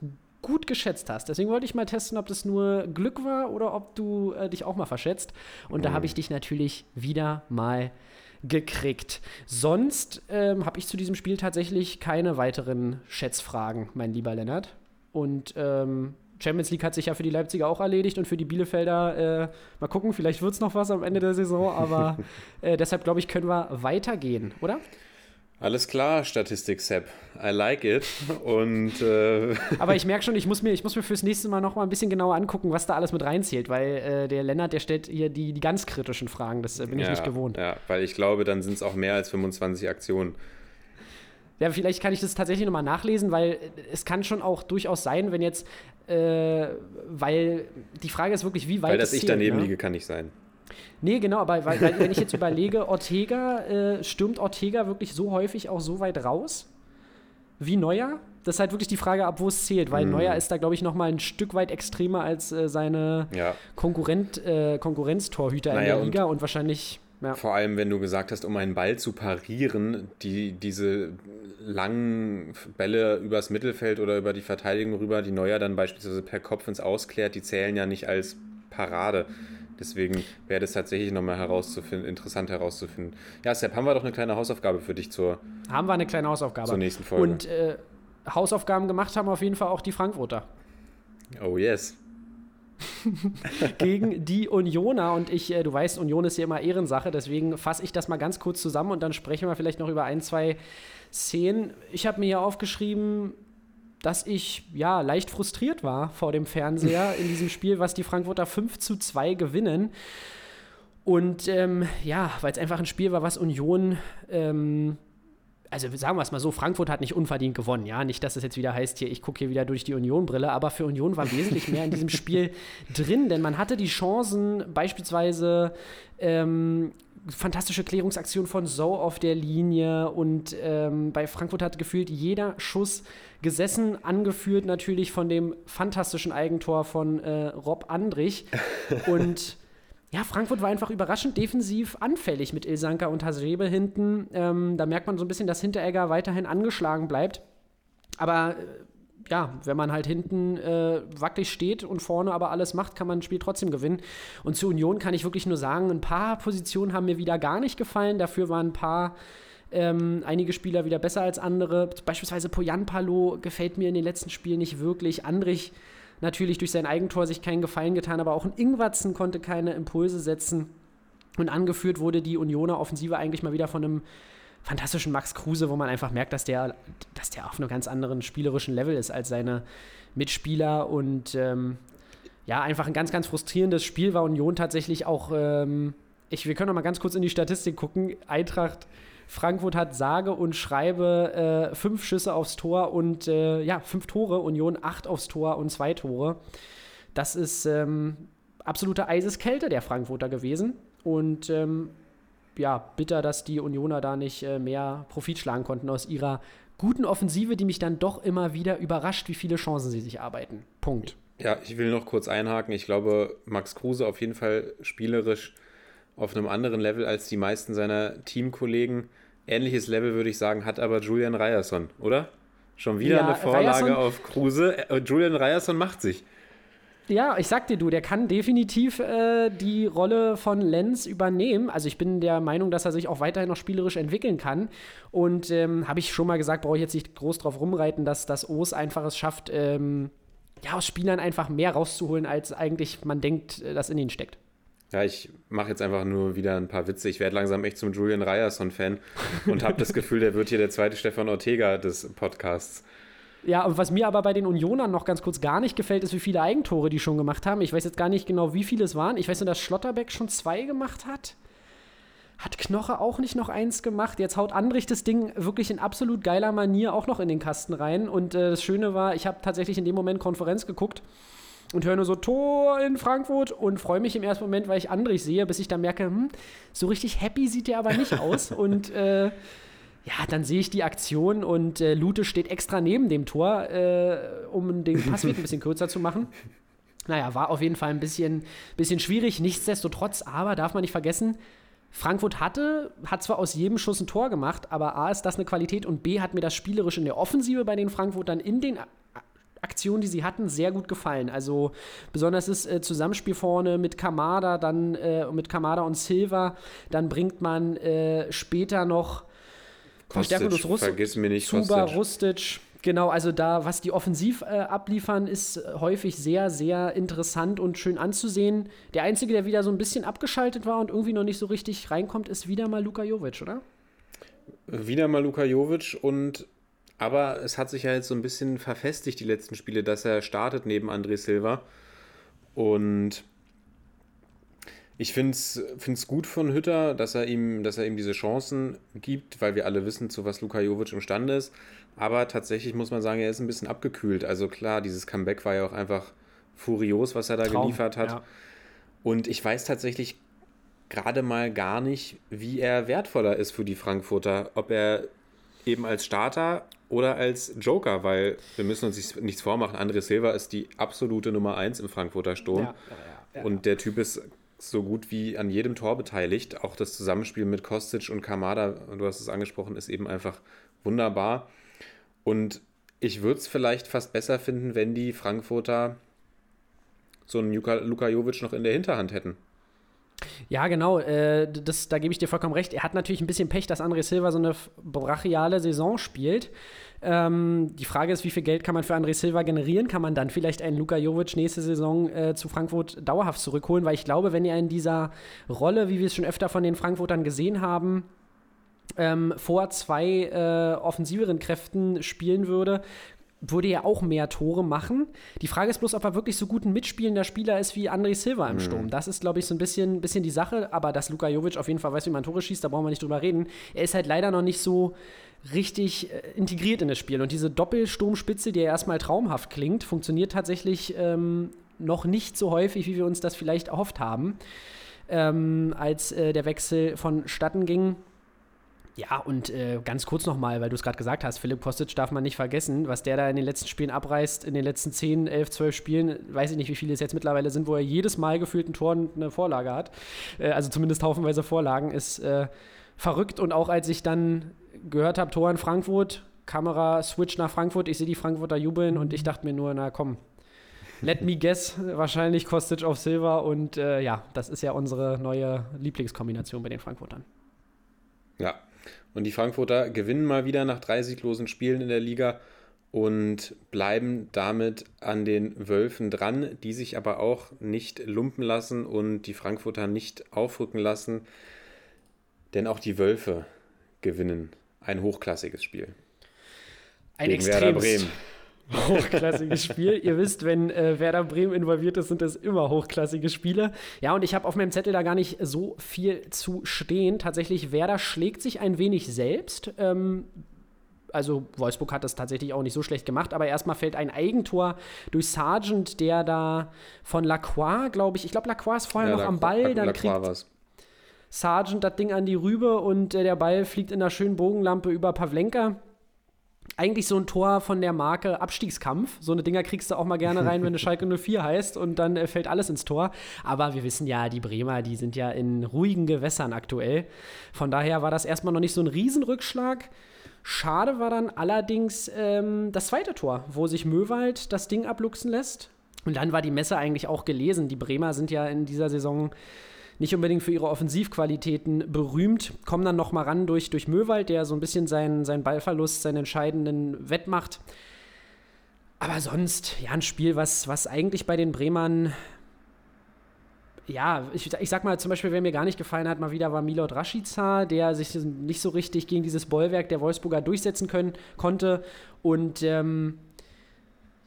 gut geschätzt hast. Deswegen wollte ich mal testen, ob das nur Glück war oder ob du äh, dich auch mal verschätzt. Und mhm. da habe ich dich natürlich wieder mal gekriegt. Sonst ähm, habe ich zu diesem Spiel tatsächlich keine weiteren Schätzfragen, mein lieber Lennart. Und ähm, Champions League hat sich ja für die Leipziger auch erledigt und für die Bielefelder, äh, mal gucken, vielleicht wird es noch was am Ende der Saison, aber äh, deshalb glaube ich, können wir weitergehen, oder? Alles klar, Statistik Sepp. I like it. Und äh, Aber ich merke schon, ich muss, mir, ich muss mir fürs nächste Mal noch mal ein bisschen genauer angucken, was da alles mit reinzählt, weil äh, der Lennart, der stellt hier die, die ganz kritischen Fragen. Das äh, bin ich ja, nicht gewohnt. Ja, weil ich glaube, dann sind es auch mehr als 25 Aktionen. Ja, vielleicht kann ich das tatsächlich nochmal nachlesen, weil es kann schon auch durchaus sein, wenn jetzt, äh, weil die Frage ist wirklich, wie weit Weil dass es ich daneben ne? liege, kann nicht sein. Nee, genau, aber weil, weil, wenn ich jetzt überlege, Ortega, äh, stürmt Ortega wirklich so häufig auch so weit raus wie Neuer? Das ist halt wirklich die Frage, ab wo es zählt, weil Hm. Neuer ist da, glaube ich, noch mal ein Stück weit extremer als äh, seine Ja. Konkurrent, äh, Konkurrenztorhüter in Naja, der und- Liga und wahrscheinlich, ja. Vor allem, wenn du gesagt hast, um einen Ball zu parieren, die, diese langen Bälle übers Mittelfeld oder über die Verteidigung rüber, die Neuer dann beispielsweise per Kopf ins Ausklärt, die zählen ja nicht als Parade. Deswegen wäre das tatsächlich nochmal herauszufinden, interessant herauszufinden. Ja, Sepp, haben wir doch eine kleine Hausaufgabe für dich zur. Haben wir eine kleine Hausaufgabe. Zur nächsten Folge. Und äh, Hausaufgaben gemacht haben auf jeden Fall auch die Frankfurter. Oh yes. gegen die Unioner. Und ich, äh, du weißt, Union ist ja immer Ehrensache, deswegen fasse ich das mal ganz kurz zusammen und dann sprechen wir vielleicht noch über ein, zwei Szenen. Ich habe mir hier aufgeschrieben, dass ich ja leicht frustriert war vor dem Fernseher in diesem Spiel, was die Frankfurter 5 zu 2 gewinnen. Und ähm, ja, weil es einfach ein Spiel war, was Union ähm, also sagen wir es mal so, Frankfurt hat nicht unverdient gewonnen, ja. Nicht, dass es jetzt wieder heißt, hier, ich gucke hier wieder durch die Union-Brille, aber für Union war wesentlich mehr in diesem Spiel drin, denn man hatte die Chancen, beispielsweise ähm, fantastische Klärungsaktion von So auf der Linie und ähm, bei Frankfurt hat gefühlt jeder Schuss gesessen, angeführt natürlich von dem fantastischen Eigentor von äh, Rob Andrich und ja, Frankfurt war einfach überraschend defensiv anfällig mit Ilsanka und Hasebe hinten. Ähm, da merkt man so ein bisschen, dass Hinteregger weiterhin angeschlagen bleibt. Aber äh, ja, wenn man halt hinten äh, wackelig steht und vorne aber alles macht, kann man ein Spiel trotzdem gewinnen. Und zur Union kann ich wirklich nur sagen, ein paar Positionen haben mir wieder gar nicht gefallen. Dafür waren ein paar ähm, einige Spieler wieder besser als andere. Beispielsweise Poyan Palo gefällt mir in den letzten Spielen nicht wirklich. Andrich natürlich durch sein Eigentor sich keinen Gefallen getan, aber auch ein Ingwatzen konnte keine Impulse setzen. Und angeführt wurde die Unioner Offensive eigentlich mal wieder von einem fantastischen Max Kruse, wo man einfach merkt, dass der, dass der auf einem ganz anderen spielerischen Level ist als seine Mitspieler. Und ähm, ja, einfach ein ganz, ganz frustrierendes Spiel war Union tatsächlich auch. Ähm, ich, wir können noch mal ganz kurz in die Statistik gucken. Eintracht Frankfurt hat sage und schreibe äh, fünf Schüsse aufs Tor und äh, ja, fünf Tore. Union acht aufs Tor und zwei Tore. Das ist ähm, absolute Eiseskälte der Frankfurter gewesen. Und ähm, ja, bitter, dass die Unioner da nicht äh, mehr Profit schlagen konnten aus ihrer guten Offensive, die mich dann doch immer wieder überrascht, wie viele Chancen sie sich arbeiten. Punkt. Ja, ich will noch kurz einhaken. Ich glaube, Max Kruse auf jeden Fall spielerisch auf einem anderen Level als die meisten seiner Teamkollegen. Ähnliches Level würde ich sagen, hat aber Julian Ryerson, oder? Schon wieder Ja, eine Vorlage Ryerson- auf Kruse. Äh, Julian Ryerson macht sich. Ja, ich sag dir, du, der kann definitiv äh, die Rolle von Lenz übernehmen. Also ich bin der Meinung, dass er sich auch weiterhin noch spielerisch entwickeln kann. Und ähm, habe ich schon mal gesagt, brauche ich jetzt nicht groß drauf rumreiten, dass das O's einfach es schafft, ähm, ja, aus Spielern einfach mehr rauszuholen, als eigentlich man denkt, äh, dass in ihnen steckt. Ja, ich mache jetzt einfach nur wieder ein paar Witze. Ich werde langsam echt zum Julian Ryerson-Fan und habe das Gefühl, der wird hier der zweite Stefan Ortega des Podcasts. Ja, und was mir aber bei den Unionern noch ganz kurz gar nicht gefällt, ist, wie viele Eigentore die schon gemacht haben. Ich weiß jetzt gar nicht genau, wie viele es waren. Ich weiß nur, dass Schlotterbeck schon zwei gemacht hat. Hat Knoche auch nicht noch eins gemacht? Jetzt haut Andrich das Ding wirklich in absolut geiler Manier auch noch in den Kasten rein. Und äh, das Schöne war, ich habe tatsächlich in dem Moment Konferenz geguckt und höre nur so Tor in Frankfurt und freue mich im ersten Moment, weil ich Andrich sehe, bis ich dann merke, hm, so richtig happy sieht der aber nicht aus. und äh, ja, dann sehe ich die Aktion und äh, Lute steht extra neben dem Tor, äh, um den Passweg ein bisschen kürzer zu machen. Naja, war auf jeden Fall ein bisschen, bisschen schwierig. Nichtsdestotrotz, aber darf man nicht vergessen, Frankfurt hatte, hat zwar aus jedem Schuss ein Tor gemacht, aber A ist das eine Qualität und B hat mir das spielerisch in der Offensive bei den Frankfurtern in den Aktionen, die sie hatten, sehr gut gefallen. Also besonders das äh, Zusammenspiel vorne mit Kamada, dann äh, mit Kamada und Silva, dann bringt man äh, später noch Des Russ vergiss mir nicht Zuba, Kostic. Rustic. Genau, also da, was die offensiv äh, abliefern, ist äh, häufig sehr, sehr interessant und schön anzusehen. Der Einzige, der wieder so ein bisschen abgeschaltet war und irgendwie noch nicht so richtig reinkommt, ist wieder mal Luka Jovic, oder? wieder mal Luka Jovic und aber es hat sich ja jetzt so ein bisschen verfestigt, die letzten Spiele, dass er startet neben André Silva. Und ich finde es gut von Hütter, dass er, ihm, dass er ihm diese Chancen gibt, weil wir alle wissen, zu was Luka Jovic imstande ist. Aber tatsächlich muss man sagen, er ist ein bisschen abgekühlt. Also klar, dieses Comeback war ja auch einfach furios, was er da Traum, geliefert hat. Ja. Und ich weiß tatsächlich gerade mal gar nicht, wie er wertvoller ist für die Frankfurter. Ob er eben als Starter oder als Joker, weil wir müssen uns nichts vormachen. André Silva ist die absolute Nummer 1 im Frankfurter Sturm. Ja, ja, und der Typ ist so gut wie an jedem Tor beteiligt. Auch das Zusammenspiel mit Kostic und Kamada, du hast es angesprochen, ist eben einfach wunderbar. Und ich würde es vielleicht fast besser finden, wenn die Frankfurter so einen Luka Jovic noch in der Hinterhand hätten. Ja, genau. Äh, das, da gebe ich dir vollkommen recht. Er hat natürlich ein bisschen Pech, dass André Silva so eine brachiale Saison spielt. Ähm, die Frage ist, wie viel Geld kann man für André Silva generieren? Kann man dann vielleicht einen Luka Jovic nächste Saison äh, zu Frankfurt dauerhaft zurückholen? Weil ich glaube, wenn er in dieser Rolle, wie wir es schon öfter von den Frankfurtern gesehen haben, ähm, vor zwei äh, offensiveren Kräften spielen würde, würde er auch mehr Tore machen. Die Frage ist bloß, ob er wirklich so gut ein mitspielender Spieler ist wie André Silva im mhm. Sturm. Das ist, glaube ich, so ein bisschen, bisschen die Sache. Aber dass Luka Jovic auf jeden Fall weiß, wie man Tore schießt, da brauchen wir nicht drüber reden. Er ist halt leider noch nicht so richtig äh, integriert in das Spiel. Und diese Doppelsturmspitze, die ja erstmal traumhaft klingt, funktioniert tatsächlich ähm, noch nicht so häufig, wie wir uns das vielleicht erhofft haben, ähm, als äh, der Wechsel vonstatten ging. Ja, und äh, ganz kurz nochmal, weil du es gerade gesagt hast, Philipp Kostic darf man nicht vergessen, was der da in den letzten Spielen abreißt, in den letzten 10, 11, 12 Spielen, weiß ich nicht, wie viele es jetzt mittlerweile sind, wo er jedes Mal gefühlt ein Tor eine Vorlage hat. Äh, also zumindest haufenweise Vorlagen, ist äh, verrückt. Und auch als ich dann gehört habe, Tor in Frankfurt, Kamera switch nach Frankfurt, ich sehe die Frankfurter jubeln und ich dachte mir nur, na komm, let me guess, wahrscheinlich Kostic auf Silver und äh, ja, das ist ja unsere neue Lieblingskombination bei den Frankfurtern. Ja, und die Frankfurter gewinnen mal wieder nach drei sieglosen Spielen in der Liga und bleiben damit an den Wölfen dran, die sich aber auch nicht lumpen lassen und die Frankfurter nicht aufrücken lassen. Denn auch die Wölfe gewinnen ein hochklassiges Spiel. Ein extremes, hochklassiges Spiel. Ihr wisst, wenn äh, Werder Bremen involviert ist, sind das immer hochklassige Spiele. Ja, und ich habe auf meinem Zettel da gar nicht so viel zu stehen. Tatsächlich, Werder schlägt sich ein wenig selbst. Ähm, also Wolfsburg hat das tatsächlich auch nicht so schlecht gemacht, aber erstmal fällt ein Eigentor durch Sargent, der da von Lacroix, glaube ich, ich glaube Lacroix ist vorher ja, noch am Ball, dann kriegt war's. Sargent das Ding an die Rübe und äh, der Ball fliegt in einer schönen Bogenlampe über Pavlenka eigentlich so ein Tor von der Marke Abstiegskampf. So eine Dinger kriegst du auch mal gerne rein, wenn du Schalke 04 heißt und dann äh, fällt alles ins Tor. Aber wir wissen ja, die Bremer, die sind ja in ruhigen Gewässern aktuell. Von daher war das erstmal noch nicht so ein Riesenrückschlag. Schade war dann allerdings ähm, das zweite Tor, wo sich Möwald das Ding abluchsen lässt. Und dann war die Messe eigentlich auch gelesen. Die Bremer sind ja in dieser Saison nicht unbedingt für ihre Offensivqualitäten berühmt, kommen dann nochmal ran durch, durch Möwald, der so ein bisschen seinen, seinen Ballverlust, seinen entscheidenden wettmacht. Aber sonst, ja, ein Spiel, was, was eigentlich bei den Bremern ja, ich, ich sag mal zum Beispiel, wer mir gar nicht gefallen hat, mal wieder war Milot Rashica, der sich nicht so richtig gegen dieses Bollwerk der Wolfsburger durchsetzen können, konnte. Und ähm,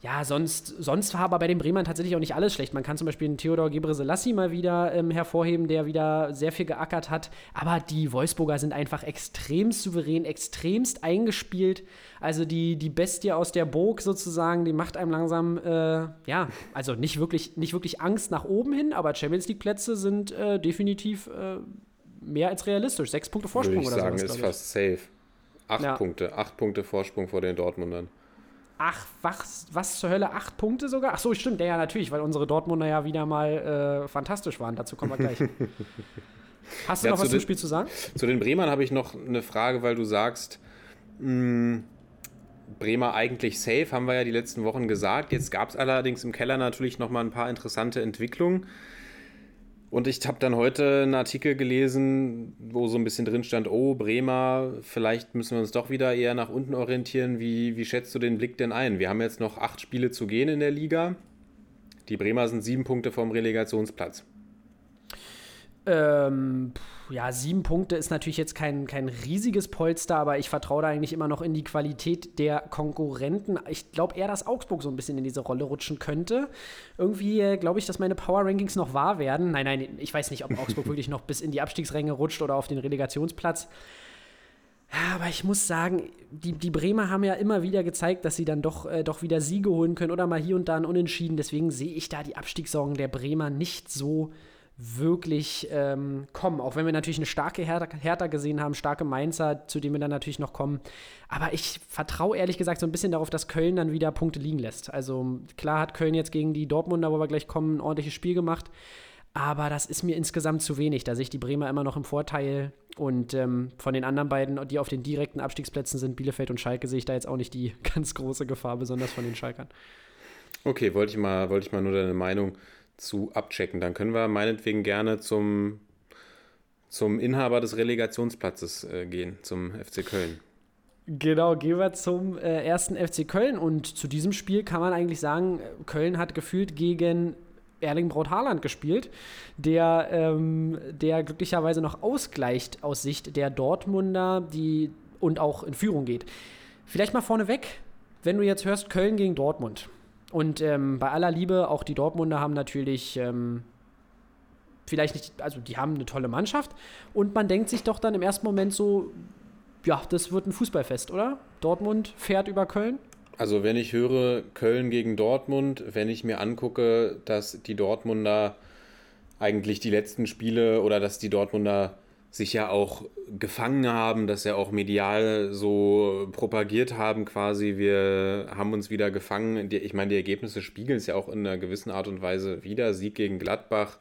ja, sonst, sonst war aber bei den Bremern tatsächlich auch nicht alles schlecht. Man kann zum Beispiel einen Theodor Gebre-Selassie mal wieder ähm, hervorheben, der wieder sehr viel geackert hat. Aber die Wolfsburger sind einfach extrem souverän, extremst eingespielt. Also die, die Bestie aus der Burg sozusagen, die macht einem langsam, äh, ja, also nicht wirklich, nicht wirklich Angst nach oben hin, aber Champions League-Plätze sind äh, definitiv äh, mehr als realistisch. Sechs Punkte Vorsprung Würde ich oder sagen, sowas, ist fast safe. Acht ja. Punkte, acht Punkte Vorsprung vor den Dortmundern. Ach, was, was zur Hölle? Acht Punkte sogar? Ach so, stimmt, ja, natürlich, weil unsere Dortmunder ja wieder mal äh, fantastisch waren. Dazu kommen wir gleich. Hast du ja, noch was zum Spiel zu sagen? Zu den Bremern habe ich noch eine Frage, weil du sagst, mh, hm, Bremer eigentlich safe, haben wir ja die letzten Wochen gesagt. Jetzt gab es allerdings im Keller natürlich noch mal ein paar interessante Entwicklungen. Und ich habe dann heute einen Artikel gelesen, wo so ein bisschen drin stand, oh, Bremer, vielleicht müssen wir uns doch wieder eher nach unten orientieren. Wie, wie schätzt du den Blick denn ein? Wir haben jetzt noch acht Spiele zu gehen in der Liga. Die Bremer sind sieben Punkte vom Relegationsplatz. Ähm, ja, sieben Punkte ist natürlich jetzt kein, kein riesiges Polster, aber ich vertraue da eigentlich immer noch in die Qualität der Konkurrenten. Ich glaube eher, dass Augsburg so ein bisschen in diese Rolle rutschen könnte. Irgendwie äh, glaube ich, dass meine Power Rankings noch wahr werden. Nein, nein, ich weiß nicht, ob Augsburg wirklich noch bis in die Abstiegsränge rutscht oder auf den Relegationsplatz. Ja, aber ich muss sagen, die, die Bremer haben ja immer wieder gezeigt, dass sie dann doch, äh, doch wieder Siege holen können oder mal hier und da ein Unentschieden. Deswegen sehe ich da die Abstiegssorgen der Bremer nicht so wirklich ähm, kommen. Auch wenn wir natürlich eine starke Hertha, Hertha gesehen haben, starke Mainzer, zu denen wir dann natürlich noch kommen. Aber ich vertraue ehrlich gesagt so ein bisschen darauf, dass Köln dann wieder Punkte liegen lässt. Also klar hat Köln jetzt gegen die Dortmunder, wo wir gleich kommen, ein ordentliches Spiel gemacht. Aber das ist mir insgesamt zu wenig. Da sehe ich die Bremer immer noch im Vorteil. Und ähm, von den anderen beiden, die auf den direkten Abstiegsplätzen sind, Bielefeld und Schalke, sehe ich da jetzt auch nicht die ganz große Gefahr, besonders von den Schalkern. Okay, wollte ich mal, wollte ich mal nur deine Meinung zu abchecken. Dann können wir meinetwegen gerne zum, zum Inhaber des Relegationsplatzes äh, gehen, zum FC Köln. Genau, gehen wir zum äh, ersten FC Köln. Und zu diesem Spiel kann man eigentlich sagen, Köln hat gefühlt gegen Erling Braut Haaland gespielt, der, ähm, der glücklicherweise noch ausgleicht aus Sicht der Dortmunder, die und auch in Führung geht. Vielleicht mal vorneweg, wenn du jetzt hörst, Köln gegen Dortmund. Und ähm, bei aller Liebe, auch die Dortmunder haben natürlich ähm, vielleicht nicht, also die haben eine tolle Mannschaft und man denkt sich doch dann im ersten Moment so, ja, das wird ein Fußballfest, oder? Dortmund fährt über Köln. Also wenn ich höre Köln gegen Dortmund, wenn ich mir angucke, dass die Dortmunder eigentlich die letzten Spiele oder dass die Dortmunder sich ja auch gefangen haben, dass ja auch medial so propagiert haben, quasi, wir haben uns wieder gefangen. Ich meine, die Ergebnisse spiegeln es ja auch in einer gewissen Art und Weise wieder. Sieg gegen Gladbach,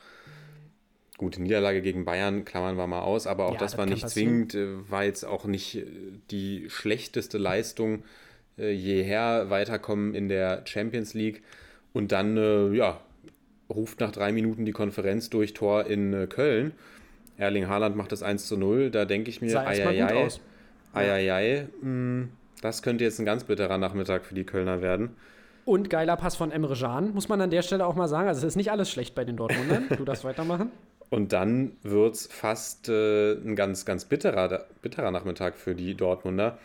gute Niederlage gegen Bayern, klammern wir mal aus, aber auch ja, das, das war nicht zwingend, äh, war jetzt auch nicht äh, die schlechteste Leistung äh, jeher weiterkommen in der Champions League. Und dann, ja, ruft nach drei Minuten die Konferenz durch Tor in Köln. Erling Haaland macht das 1 zu 0. Da denke ich mir, eieiei, eieiei, hm, das könnte jetzt ein ganz bitterer Nachmittag für die Kölner werden. Und geiler Pass von Emre Can, muss man an der Stelle auch mal sagen. Also es ist nicht alles schlecht bei den Dortmundern. Du darfst weitermachen. Und dann wird es fast äh, ein ganz, ganz bitterer, bitterer Nachmittag für die Dortmunder,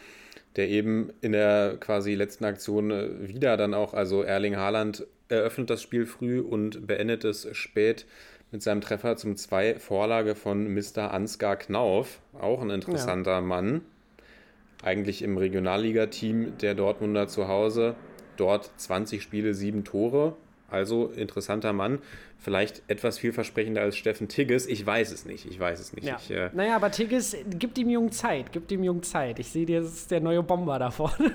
der eben in der quasi letzten Aktion äh, wieder dann auch, also Erling Haaland eröffnet das Spiel früh und beendet es spät mit seinem Treffer zum 2 Vorlage von Mr. Ansgar Knauf. Auch ein interessanter ja. Mann. Eigentlich im Regionalligateam der Dortmunder zu Hause. Dort 20 Spiele, 7 Tore. Also interessanter Mann. Vielleicht etwas vielversprechender als Steffen Tigges. Ich weiß es nicht. Ich weiß es nicht. Ja. Ich, äh naja, aber Tigges gibt ihm jung Zeit. Gibt ihm jung Zeit. Ich sehe, das ist der neue Bomber da vorne.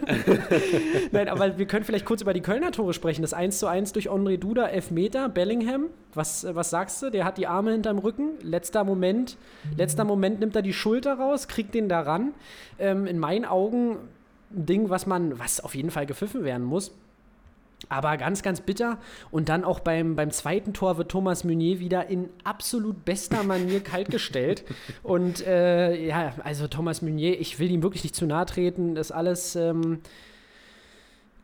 Nein, aber wir können vielleicht kurz über die Kölner Tore sprechen. Das 1 zu 1 durch André Duda, Elfmeter, Bellingham. Was, was sagst du? Der hat die Arme hinterm Rücken. Letzter Moment. Letzter Moment nimmt er die Schulter raus, kriegt den da ran. Ähm, in meinen Augen ein Ding, was man, was auf jeden Fall gepfiffen werden muss. Aber ganz, ganz bitter. Und dann auch beim, beim zweiten Tor wird Thomas Meunier wieder in absolut bester Manier kaltgestellt. Und äh, ja, also Thomas Meunier, ich will ihm wirklich nicht zu nahe treten. Das ist alles, ähm,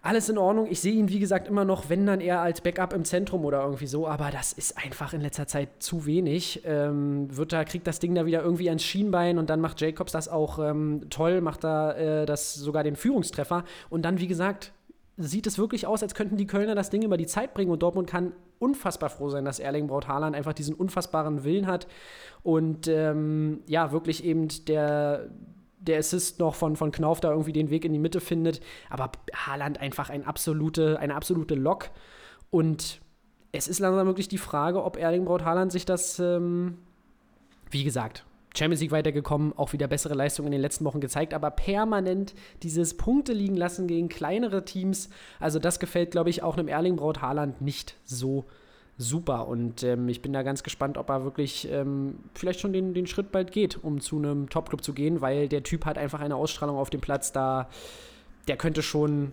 alles in Ordnung. Ich sehe ihn, wie gesagt, immer noch, wenn dann eher als Backup im Zentrum oder irgendwie so. Aber das ist einfach in letzter Zeit zu wenig. Ähm, wird da, kriegt das Ding da wieder irgendwie ans Schienbein und dann macht Jacobs das auch ähm, toll, macht da äh, das sogar den Führungstreffer. Und dann, wie gesagt, sieht es wirklich aus, als könnten die Kölner das Ding über die Zeit bringen und Dortmund kann unfassbar froh sein, dass Erling Braut Haaland einfach diesen unfassbaren Willen hat und ähm, ja, wirklich eben der, der Assist noch von, von Knauf da irgendwie den Weg in die Mitte findet. Aber Haaland einfach ein absolute, eine absolute Lok. Und es ist langsam wirklich die Frage, ob Erling Braut Haaland sich das, ähm, wie gesagt, Champions League weitergekommen, auch wieder bessere Leistungen in den letzten Wochen gezeigt, aber permanent dieses Punkte liegen lassen gegen kleinere Teams, also das gefällt, glaube ich, auch einem Erling Braut Haaland nicht so super. Und ähm, ich bin da ganz gespannt, ob er wirklich ähm, vielleicht schon den, den Schritt bald geht, um zu einem Topclub zu gehen, weil der Typ hat einfach eine Ausstrahlung auf dem Platz, da der könnte schon,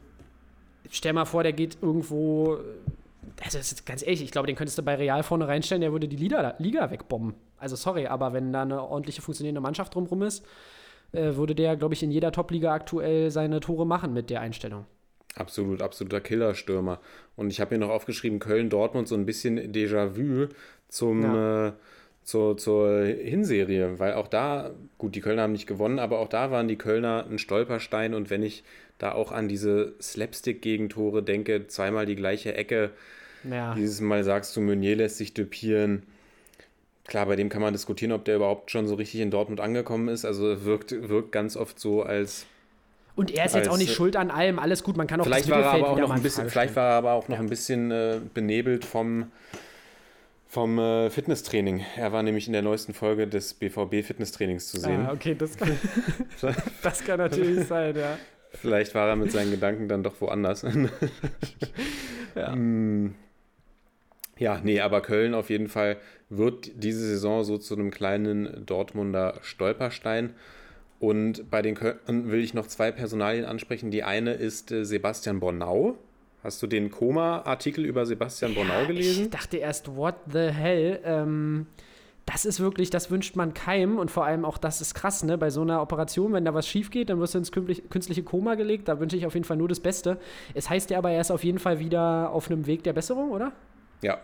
stell mal vor, der geht irgendwo also ganz ehrlich, ich glaube, den könntest du bei Real vorne reinstellen, der würde die Liga, Liga wegbomben. Also sorry, aber wenn da eine ordentliche funktionierende Mannschaft drumherum ist, äh, würde der, glaube ich, in jeder Top-Liga aktuell seine Tore machen mit der Einstellung. Absolut, absoluter Killerstürmer. Und ich habe mir noch aufgeschrieben, Köln-Dortmund so ein bisschen Déjà-vu zum, ja. äh, zur, zur Hinserie, weil auch da, gut, die Kölner haben nicht gewonnen, aber auch da waren die Kölner ein Stolperstein und wenn ich da auch an diese Slapstick-Gegentore denke, zweimal die gleiche Ecke, Ja. dieses Mal sagst du, Meunier lässt sich düpieren. Klar, bei dem kann man diskutieren, ob der überhaupt schon so richtig in Dortmund angekommen ist. Also wirkt, wirkt ganz oft so, als Und er ist jetzt auch als, nicht äh, schuld an allem, alles gut, man kann auch Vielleicht war er aber auch noch ein in bisschen, vielleicht war er aber auch noch Ja. ein bisschen äh, benebelt vom, vom äh, Fitnesstraining. Er war nämlich in der neuesten Folge des BVB Fitnesstrainings zu sehen. Ah, okay, das kann, das kann natürlich sein, ja. Vielleicht war er mit seinen Gedanken dann doch woanders. Ja. Hm. Ja, nee, aber Köln auf jeden Fall wird diese Saison so zu einem kleinen Dortmunder Stolperstein. Und bei den Köln will ich noch zwei Personalien ansprechen. Die eine ist äh, Sebastian Bornau. Hast du den Koma-Artikel über Sebastian Bornau gelesen? Ich dachte erst, what the hell? Ähm, das ist wirklich, das wünscht man keinem und vor allem auch das ist krass, ne? Bei so einer Operation, wenn da was schief geht, dann wirst du ins künstlich- künstliche Koma gelegt. Da wünsche ich auf jeden Fall nur das Beste. Es heißt ja aber, er ist auf jeden Fall wieder auf einem Weg der Besserung, oder? Ja,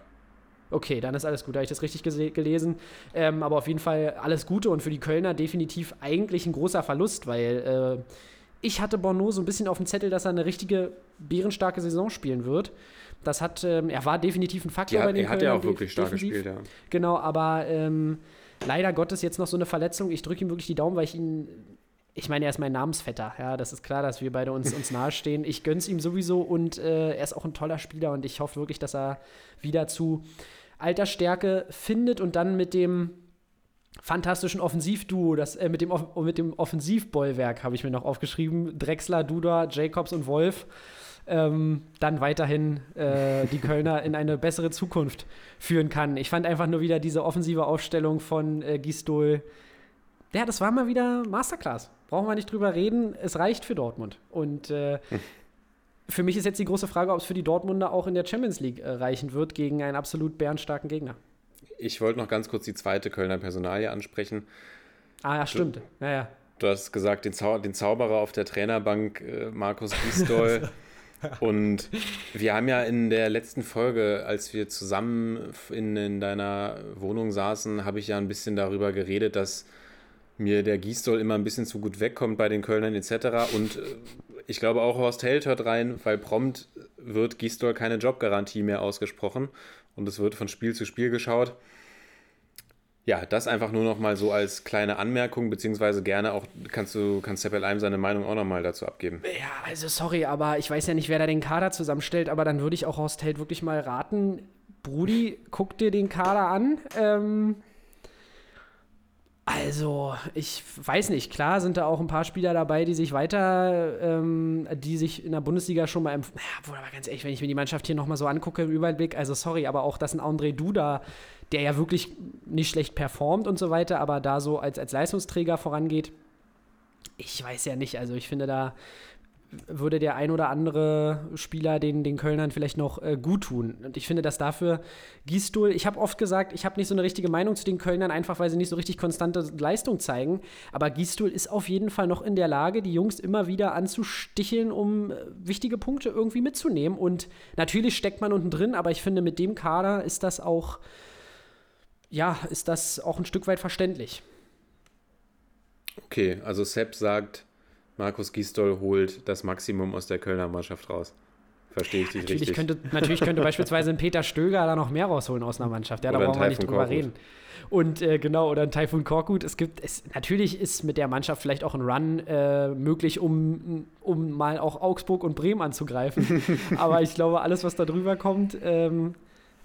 Okay, dann ist alles gut, da habe ich das richtig gelesen. Ähm, aber auf jeden Fall alles Gute und für die Kölner definitiv eigentlich ein großer Verlust, weil äh, ich hatte Bono so ein bisschen auf dem Zettel, dass er eine richtige bärenstarke Saison spielen wird. Das hat, ähm, er war definitiv ein Faktor die bei den er hat ja Kölnern auch wirklich stark defensiv. gespielt, ja. Genau, aber ähm, leider Gottes jetzt noch so eine Verletzung. Ich drücke ihm wirklich die Daumen, weil ich ihn. Ich meine, er ist mein Namensvetter. Ja, das ist klar, dass wir beide uns, uns nahestehen. Ich gönn's ihm sowieso und äh, er ist auch ein toller Spieler und ich hoffe wirklich, dass er wieder zu Altersstärke findet und dann mit dem fantastischen Offensivduo, das, äh, mit, dem, mit dem Offensivbollwerk habe ich mir noch aufgeschrieben. Drexler, Duda, Jacobs und Wolf. Ähm, dann weiterhin äh, die Kölner in eine bessere Zukunft führen kann. Ich fand einfach nur wieder diese offensive Aufstellung von äh, Gistol. Ja, das war mal wieder Masterclass. Brauchen wir nicht drüber reden. Es reicht für Dortmund. Und äh, für mich ist jetzt die große Frage, ob es für die Dortmunder auch in der Champions League äh, reichen wird gegen einen absolut bärenstarken Gegner. Ich wollte noch ganz kurz die zweite Kölner Personalie ansprechen. Ah, ja, stimmt. Ja, ja. Du hast gesagt, den, Zau den Zauberer auf der Trainerbank, äh, Markus Gisdol. Und wir haben ja in der letzten Folge, als wir zusammen in, in deiner Wohnung saßen, habe ich ja ein bisschen darüber geredet, dass mir der Gisdol immer ein bisschen zu gut wegkommt bei den Kölnern etc. Und äh, ich glaube auch Horst Held hört rein, weil prompt wird Gisdol keine Jobgarantie mehr ausgesprochen und es wird von Spiel zu Spiel geschaut. Ja, das einfach nur noch mal so als kleine Anmerkung, beziehungsweise gerne auch, kannst du, kannst Seppel Alm seine Meinung auch noch mal dazu abgeben. Ja, also sorry, aber ich weiß ja nicht, wer da den Kader zusammenstellt, aber dann würde ich auch Horst Held wirklich mal raten, Brudi, guck dir den Kader an. Ähm, also, ich weiß nicht, klar sind da auch ein paar Spieler dabei, die sich weiter, ähm, die sich in der Bundesliga schon mal, naja, obwohl, aber ganz ehrlich, wenn ich mir die Mannschaft hier nochmal so angucke im Überblick, also sorry, aber auch, dass ein André Duda, der ja wirklich nicht schlecht performt und so weiter, aber da so als, als Leistungsträger vorangeht, ich weiß ja nicht, also ich finde, da würde der ein oder andere Spieler den, den Kölnern vielleicht noch äh, gut tun. Und ich finde, dass dafür Gisdol, ich habe oft gesagt, ich habe nicht so eine richtige Meinung zu den Kölnern, einfach weil sie nicht so richtig konstante Leistung zeigen. Aber Gisdol ist auf jeden Fall noch in der Lage, die Jungs immer wieder anzusticheln, um äh, wichtige Punkte irgendwie mitzunehmen. Und natürlich steckt man unten drin, aber ich finde, mit dem Kader ist das auch, ja, ist das auch ein Stück weit verständlich. Okay, also Sepp sagt, Markus Gisdol holt das Maximum aus der Kölner Mannschaft raus. Verstehe ich dich Natürlich richtig? könnte, natürlich könnte beispielsweise ein Peter Stöger da noch mehr rausholen aus einer Mannschaft. Ja, da brauchen wir nicht drüber Korkut. reden. Und äh, genau, oder ein Taifun Korkut. Es gibt, es, natürlich ist mit der Mannschaft vielleicht auch ein Run äh, möglich, um, um mal auch Augsburg und Bremen anzugreifen. aber ich glaube, alles, was da drüber kommt, ähm,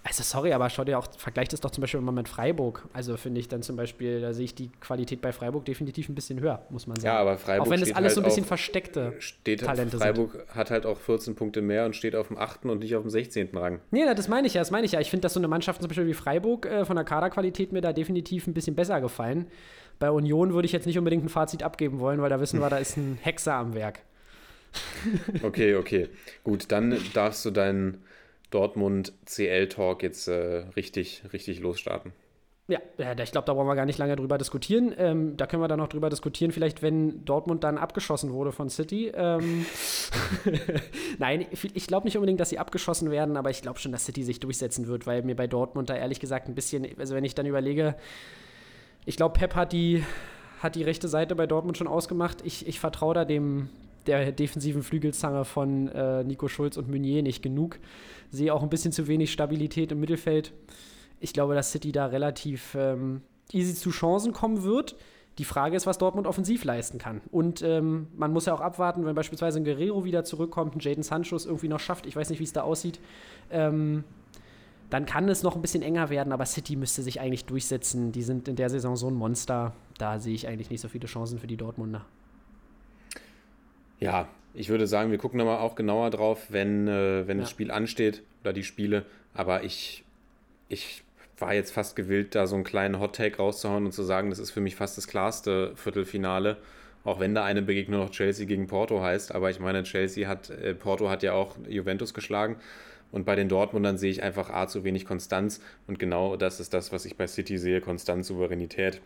also sorry, aber schau dir auch, vergleicht es doch zum Beispiel mal mit Freiburg. Also finde ich dann zum Beispiel, da sehe ich die Qualität bei Freiburg definitiv ein bisschen höher, muss man sagen. ja, aber Freiburg auch wenn es alles halt so ein bisschen auf, versteckte steht, Talente sind. Freiburg hat halt auch 14 Punkte mehr und steht auf dem 8. und nicht auf dem 16. Rang. Nee, das meine ich ja, das meine ich ja. Ich finde, dass so eine Mannschaft zum Beispiel wie Freiburg äh, von der Kaderqualität mir da definitiv ein bisschen besser gefallen. Bei Union würde ich jetzt nicht unbedingt ein Fazit abgeben wollen, weil da wissen wir, da ist ein Hexer am Werk. Okay, okay. Gut, dann darfst du deinen Dortmund CL-Talk jetzt äh, richtig, richtig losstarten. Ja, ich glaube, da brauchen wir gar nicht lange drüber diskutieren. Ähm, da können wir dann noch drüber diskutieren, vielleicht wenn Dortmund dann abgeschossen wurde von City. Ähm Nein, ich glaube nicht unbedingt, dass sie abgeschossen werden, aber ich glaube schon, dass City sich durchsetzen wird, weil mir bei Dortmund da ehrlich gesagt ein bisschen, also wenn ich dann überlege, ich glaube, Pep hat die, hat die rechte Seite bei Dortmund schon ausgemacht. Ich, ich vertraue da dem, der defensiven Flügelzange von äh, Nico Schulz und Meunier nicht genug. Sehe auch ein bisschen zu wenig Stabilität im Mittelfeld ich glaube, dass City da relativ ähm, easy zu Chancen kommen wird. Die Frage ist, was Dortmund offensiv leisten kann. Und ähm, man muss ja auch abwarten, wenn beispielsweise ein Guerrero wieder zurückkommt, ein Jaden Sancho es irgendwie noch schafft. Ich weiß nicht, wie es da aussieht. Ähm, dann kann es noch ein bisschen enger werden, aber City müsste sich eigentlich durchsetzen. Die sind in der Saison so ein Monster. Da sehe ich eigentlich nicht so viele Chancen für die Dortmunder. Ja, ich würde sagen, wir gucken nochmal auch genauer drauf, wenn, äh, wenn ja. das Spiel ansteht oder die Spiele. Aber ich, ich war jetzt fast gewillt, da so einen kleinen Hot-Take rauszuhauen und zu sagen, das ist für mich fast das klarste Viertelfinale. Auch wenn da eine Begegnung noch Chelsea gegen Porto heißt. Aber ich meine, Chelsea hat, äh, Porto hat ja auch Juventus geschlagen. Und bei den Dortmundern sehe ich einfach A zu wenig Konstanz. Und genau das ist das, was ich bei City sehe: Konstanz, Souveränität.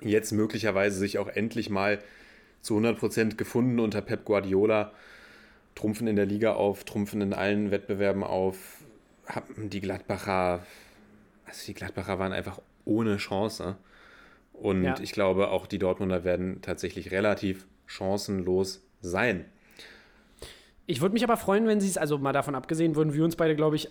Jetzt möglicherweise sich auch endlich mal zu 100% gefunden unter Pep Guardiola. Trumpfen in der Liga auf, trumpfen in allen Wettbewerben auf. Haben die Gladbacher also die Gladbacher waren einfach ohne Chance. Und ja. ich glaube, auch die Dortmunder werden tatsächlich relativ chancenlos sein. Ich würde mich aber freuen, wenn sie es, also mal davon abgesehen, würden wir uns beide, glaube ich,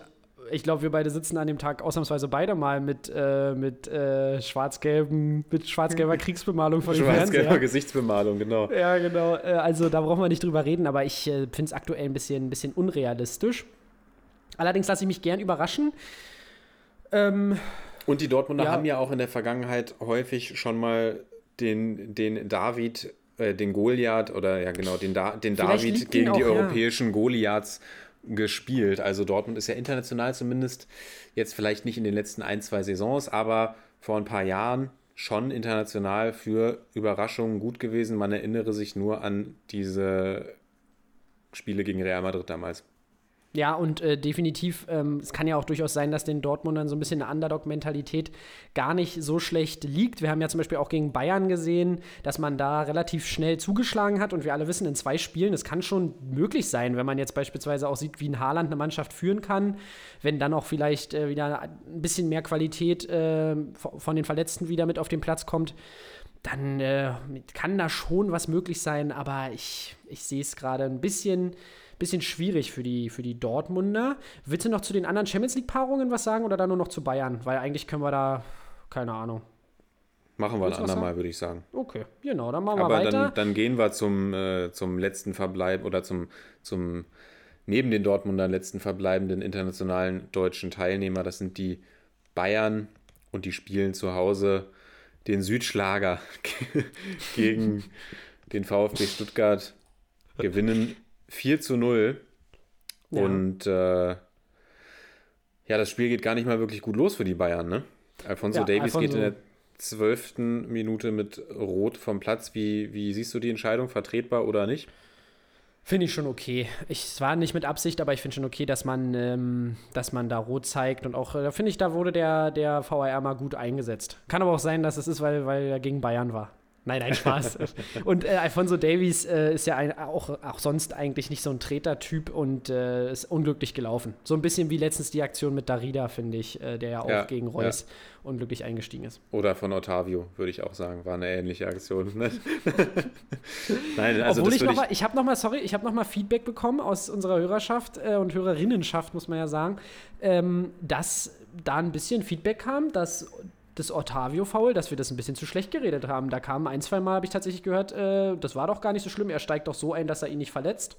ich glaube, wir beide sitzen an dem Tag ausnahmsweise beide mal mit, äh, mit äh, schwarz-gelben, mit schwarz-gelber Kriegsbemalung von Schwarz-gelber Gesichtsbemalung, genau. Ja, genau. Äh, also da brauchen wir nicht drüber reden, aber ich äh, finde es aktuell ein bisschen, ein bisschen unrealistisch. Allerdings lasse ich mich gern überraschen. Ähm, und die Dortmunder ja. haben ja auch in der Vergangenheit häufig schon mal den, den David, äh, den Goliath oder ja genau, den, da den David gegen auch, die europäischen ja. Goliaths gespielt. Also Dortmund ist ja international zumindest jetzt vielleicht nicht in den letzten ein, zwei Saisons, aber vor ein paar Jahren schon international für Überraschungen gut gewesen. Man erinnere sich nur an diese Spiele gegen Real Madrid damals. Ja, und äh, definitiv, ähm, es kann ja auch durchaus sein, dass den Dortmundern so ein bisschen eine Underdog-Mentalität gar nicht so schlecht liegt. Wir haben ja zum Beispiel auch gegen Bayern gesehen, dass man da relativ schnell zugeschlagen hat und wir alle wissen, in zwei Spielen, es kann schon möglich sein, wenn man jetzt beispielsweise auch sieht, wie ein Haaland eine Mannschaft führen kann, wenn dann auch vielleicht äh, wieder ein bisschen mehr Qualität äh, von den Verletzten wieder mit auf den Platz kommt dann äh, kann da schon was möglich sein, aber ich, ich sehe es gerade ein bisschen bisschen schwierig für die, für die Dortmunder. Willst du noch zu den anderen Champions League-Paarungen was sagen oder dann nur noch zu Bayern? Weil eigentlich können wir da, keine Ahnung. Machen wir ein andermal, würde ich sagen. Okay, genau, dann machen Aber wir weiter. Dann, dann gehen wir zum, äh, zum letzten Verbleib oder zum, zum neben den Dortmunder letzten verbleibenden internationalen deutschen Teilnehmer. Das sind die Bayern und die spielen zu Hause den Südschlager gegen den VfB Stuttgart. Gewinnen 4 zu 0. Ja. Und äh, ja, das Spiel geht gar nicht mal wirklich gut los für die Bayern, ne? Alfonso ja, Davies Alfonso. geht in der zwölften Minute mit Rot vom Platz. Wie, wie siehst du die Entscheidung? Vertretbar oder nicht? Finde ich schon okay. Ich, es war nicht mit Absicht, aber ich finde schon okay, dass man, ähm, dass man da rot zeigt. Und auch, da äh, finde ich, da wurde der, der VAR mal gut eingesetzt. Kann aber auch sein, dass es ist, weil, weil er gegen Bayern war. Nein, nein, Spaß. und äh, Alfonso Davies äh, ist ja ein, auch, auch sonst eigentlich nicht so ein Tretertyp und äh, ist unglücklich gelaufen. So ein bisschen wie letztens die Aktion mit Darida, finde ich, äh, der ja auch ja, gegen Reus ja. unglücklich eingestiegen ist. Oder von Otavio, würde ich auch sagen, war eine ähnliche Aktion. Ne? nein, also Obwohl ich noch mal, ich habe noch mal, sorry, ich habe noch mal Feedback bekommen aus unserer Hörerschaft äh, und Hörerinnenschaft, muss man ja sagen, ähm, dass da ein bisschen Feedback kam, dass das Otavio-Foul, dass wir das ein bisschen zu schlecht geredet haben. Da kam ein, zwei Mal, habe ich tatsächlich gehört, äh, das war doch gar nicht so schlimm. Er steigt doch so ein, dass er ihn nicht verletzt.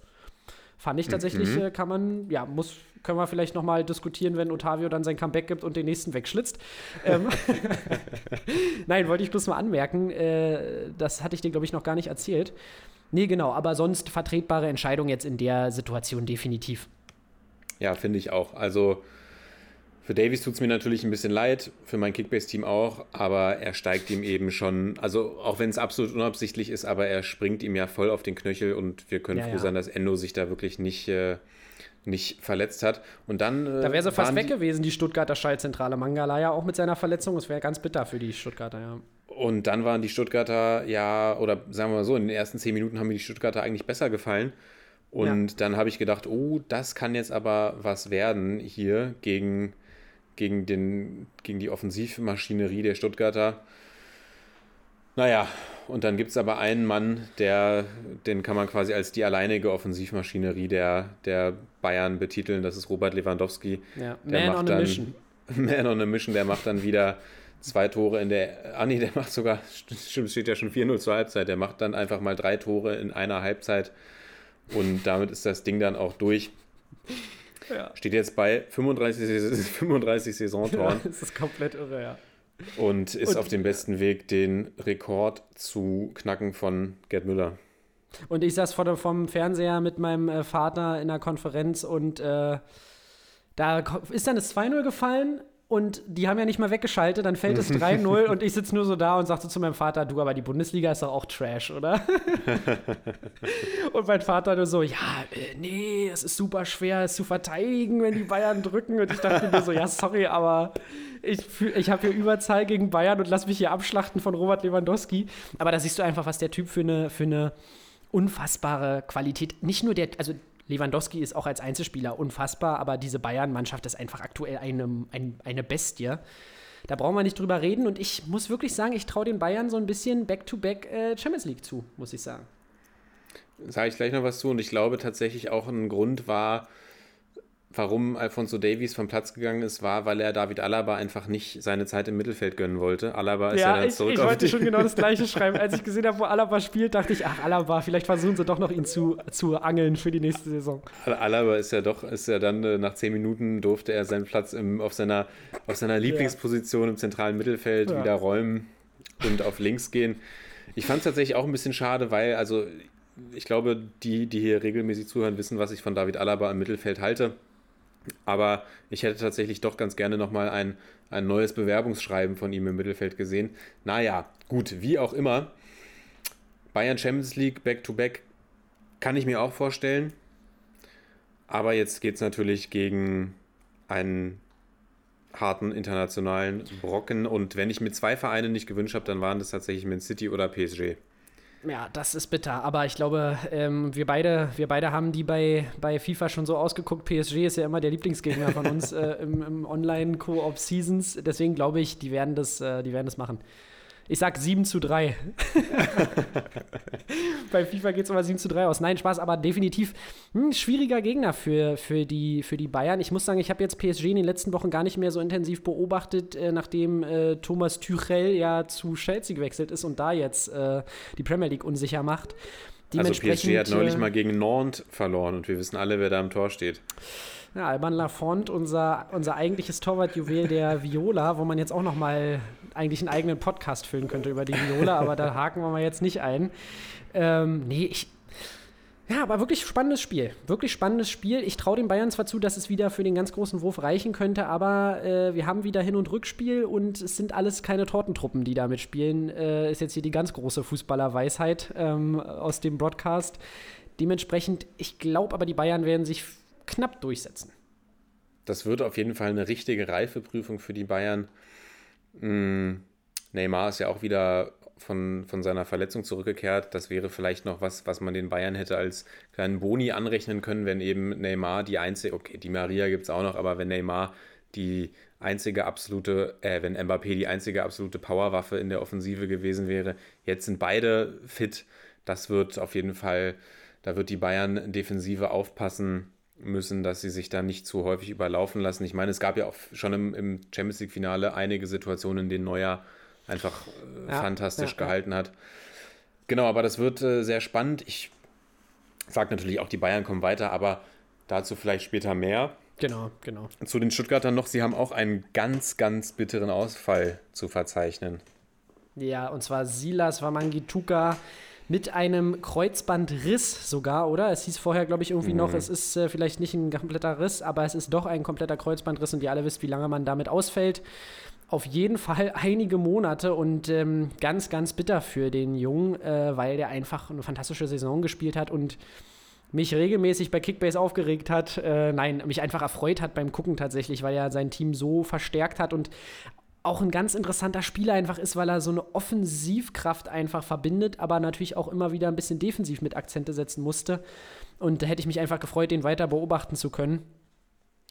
Fand ich tatsächlich, mhm. äh, kann man, ja, muss, können wir vielleicht nochmal diskutieren, wenn Otavio dann sein Comeback gibt und den nächsten wegschlitzt. ähm, Nein, wollte ich bloß mal anmerken. Äh, das hatte ich dir, glaube ich, noch gar nicht erzählt. Nee, genau, aber sonst vertretbare Entscheidung jetzt in der Situation definitiv. Ja, finde ich auch. Also für Davies tut es mir natürlich ein bisschen leid, für mein Kickbase-Team auch, aber er steigt ihm eben schon, also auch wenn es absolut unabsichtlich ist, aber er springt ihm ja voll auf den Knöchel und wir können ja, froh ja. sein, dass Endo sich da wirklich nicht, äh, nicht verletzt hat. Und dann. Äh, Da wäre sie fast weg gewesen, die Stuttgarter Schaltzentrale. Mangala ja auch mit seiner Verletzung. Es wäre ganz bitter für die Stuttgarter, ja. Und dann waren die Stuttgarter ja, oder sagen wir mal so, in den ersten zehn Minuten haben mir die Stuttgarter eigentlich besser gefallen. Und dann habe ich gedacht, oh, das kann jetzt aber was werden hier gegen, gegen, den, gegen die Offensivmaschinerie der Stuttgarter. Naja, und dann gibt es aber einen Mann, der, den kann man quasi als die alleinige Offensivmaschinerie der, der Bayern betiteln. Das ist Robert Lewandowski. ja. Der Man macht on a dann- mission. Man on a Mission, der macht dann wieder zwei Tore in der. Ah, nee, der macht sogar. Stimmt, es steht ja schon 4-0 zur Halbzeit. Der macht dann einfach mal drei Tore in einer Halbzeit. Und damit ist das Ding dann auch durch. Ja. Steht jetzt bei 35, Sais- 35 Saisontoren Das ist komplett irre, ja. und ist Und- auf dem besten Weg, den Rekord zu knacken von Gerd Müller. Und ich saß vor der, vom Fernseher mit meinem äh, Vater in der Konferenz und äh, da ist dann das 2-0 gefallen und die haben ja nicht mal weggeschaltet, dann fällt es 3-0 und ich sitze nur so da und sagte zu meinem Vater, du, aber die Bundesliga ist doch auch Trash, oder? und mein Vater nur so, ja, äh, nee, es ist super schwer, es zu verteidigen, wenn die Bayern drücken. Und ich dachte mir so, ja, sorry, aber ich, ich habe hier Überzahl gegen Bayern und lass mich hier abschlachten von Robert Lewandowski. Aber da siehst du einfach, was der Typ für eine, für eine unfassbare Qualität, nicht nur der, also Lewandowski ist auch als Einzelspieler unfassbar, aber diese Bayern-Mannschaft ist einfach aktuell eine, ein, eine Bestie. Da brauchen wir nicht drüber reden und ich muss wirklich sagen, ich traue den Bayern so ein bisschen Back-to-Back äh, Champions League zu, muss ich sagen. Sage ich gleich noch was zu und ich glaube tatsächlich auch ein Grund war, warum Alfonso Davies vom Platz gegangen ist, war, weil er David Alaba einfach nicht seine Zeit im Mittelfeld gönnen wollte. Alaba ist ja, Ja, dann ich, zurück ich wollte schon genau das Gleiche schreiben. Als ich gesehen habe, wo Alaba spielt, dachte ich, ach, Alaba, vielleicht versuchen sie doch noch ihn zu, zu angeln für die nächste Saison. Alaba ist ja doch, ist ja dann äh, nach zehn Minuten durfte er seinen Platz im, auf, seiner, auf seiner Lieblingsposition im zentralen Mittelfeld Ja. wieder räumen und auf links gehen. Ich fand es tatsächlich auch ein bisschen schade, weil, also ich glaube, die, die hier regelmäßig zuhören, wissen, was ich von David Alaba im Mittelfeld halte. Aber ich hätte tatsächlich doch ganz gerne nochmal ein, ein neues Bewerbungsschreiben von ihm im Mittelfeld gesehen. Naja, gut, wie auch immer. Bayern Champions League Back-to-Back kann ich mir auch vorstellen. Aber jetzt geht es natürlich gegen einen harten internationalen Brocken. Und wenn ich mir zwei Vereine nicht gewünscht habe, dann waren das tatsächlich Man City oder PSG. Ja, das ist bitter. Aber ich glaube, ähm, wir, beide, wir beide haben die bei, bei FIFA schon so ausgeguckt. PSG ist ja immer der Lieblingsgegner von uns äh, im, im Online-Koop-Seasons. Deswegen glaube ich, die werden, das, äh, die werden das machen. Ich sag 7 zu 3. Bei FIFA geht es immer 7 zu 3 aus. Nein, Spaß, aber definitiv ein schwieriger Gegner für, für, die, für die Bayern. Ich muss sagen, ich habe jetzt PSG in den letzten Wochen gar nicht mehr so intensiv beobachtet, äh, nachdem äh, Thomas Tuchel ja zu Chelsea gewechselt ist und da jetzt äh, die Premier League unsicher macht. Also PSG hat neulich äh, mal gegen Nantes verloren und wir wissen alle, wer da im Tor steht. Ja, Alban Lafont, unser, unser eigentliches Torwartjuwel der Viola, wo man jetzt auch noch mal eigentlich einen eigenen Podcast füllen könnte über die Viola, aber da haken wir mal jetzt nicht ein. Ähm, nee, ich. Ja, aber wirklich spannendes Spiel. Wirklich spannendes Spiel. Ich traue den Bayern zwar zu, dass es wieder für den ganz großen Wurf reichen könnte, aber äh, wir haben wieder Hin- und Rückspiel und es sind alles keine Tortentruppen, die da mitspielen. Äh, ist jetzt hier die ganz große Fußballerweisheit ähm, aus dem Broadcast. Dementsprechend, ich glaube aber, die Bayern werden sich knapp durchsetzen. Das wird auf jeden Fall eine richtige Reifeprüfung für die Bayern. Mm, Neymar ist ja auch wieder von, von seiner Verletzung zurückgekehrt. Das wäre vielleicht noch was, was man den Bayern hätte als kleinen Boni anrechnen können, wenn eben Neymar die einzige, okay, die Maria gibt es auch noch, aber wenn Neymar die einzige absolute, äh, wenn Mbappé die einzige absolute Powerwaffe in der Offensive gewesen wäre. Jetzt sind beide fit. Das wird auf jeden Fall, da wird die Bayern-Defensive aufpassen müssen, dass sie sich da nicht zu häufig überlaufen lassen. Ich meine, es gab ja auch schon im, im Champions League-Finale einige Situationen, in denen Neuer einfach äh, Ja, fantastisch ja, ja. gehalten hat. Genau, aber das wird äh, sehr spannend. Ich sage natürlich auch, die Bayern kommen weiter, aber dazu vielleicht später mehr. Genau, genau. Zu den Stuttgartern noch, sie haben auch einen ganz, ganz bitteren Ausfall zu verzeichnen. Ja, und zwar Silas Wamangituka mit einem Kreuzbandriss sogar, oder? Es hieß vorher, glaube ich, irgendwie noch, es ist äh, vielleicht nicht ein kompletter Riss, aber es ist doch ein kompletter Kreuzbandriss und ihr alle wisst, wie lange man damit ausfällt. Auf jeden Fall einige Monate und ähm, ganz, ganz bitter für den Jungen, äh, weil der einfach eine fantastische Saison gespielt hat und mich regelmäßig bei Kickbase aufgeregt hat, äh, nein, mich einfach erfreut hat beim Gucken tatsächlich, weil er sein Team so verstärkt hat und auch ein ganz interessanter Spieler einfach ist, weil er so eine Offensivkraft einfach verbindet, aber natürlich auch immer wieder ein bisschen defensiv mit Akzente setzen musste. Und da hätte ich mich einfach gefreut, den weiter beobachten zu können.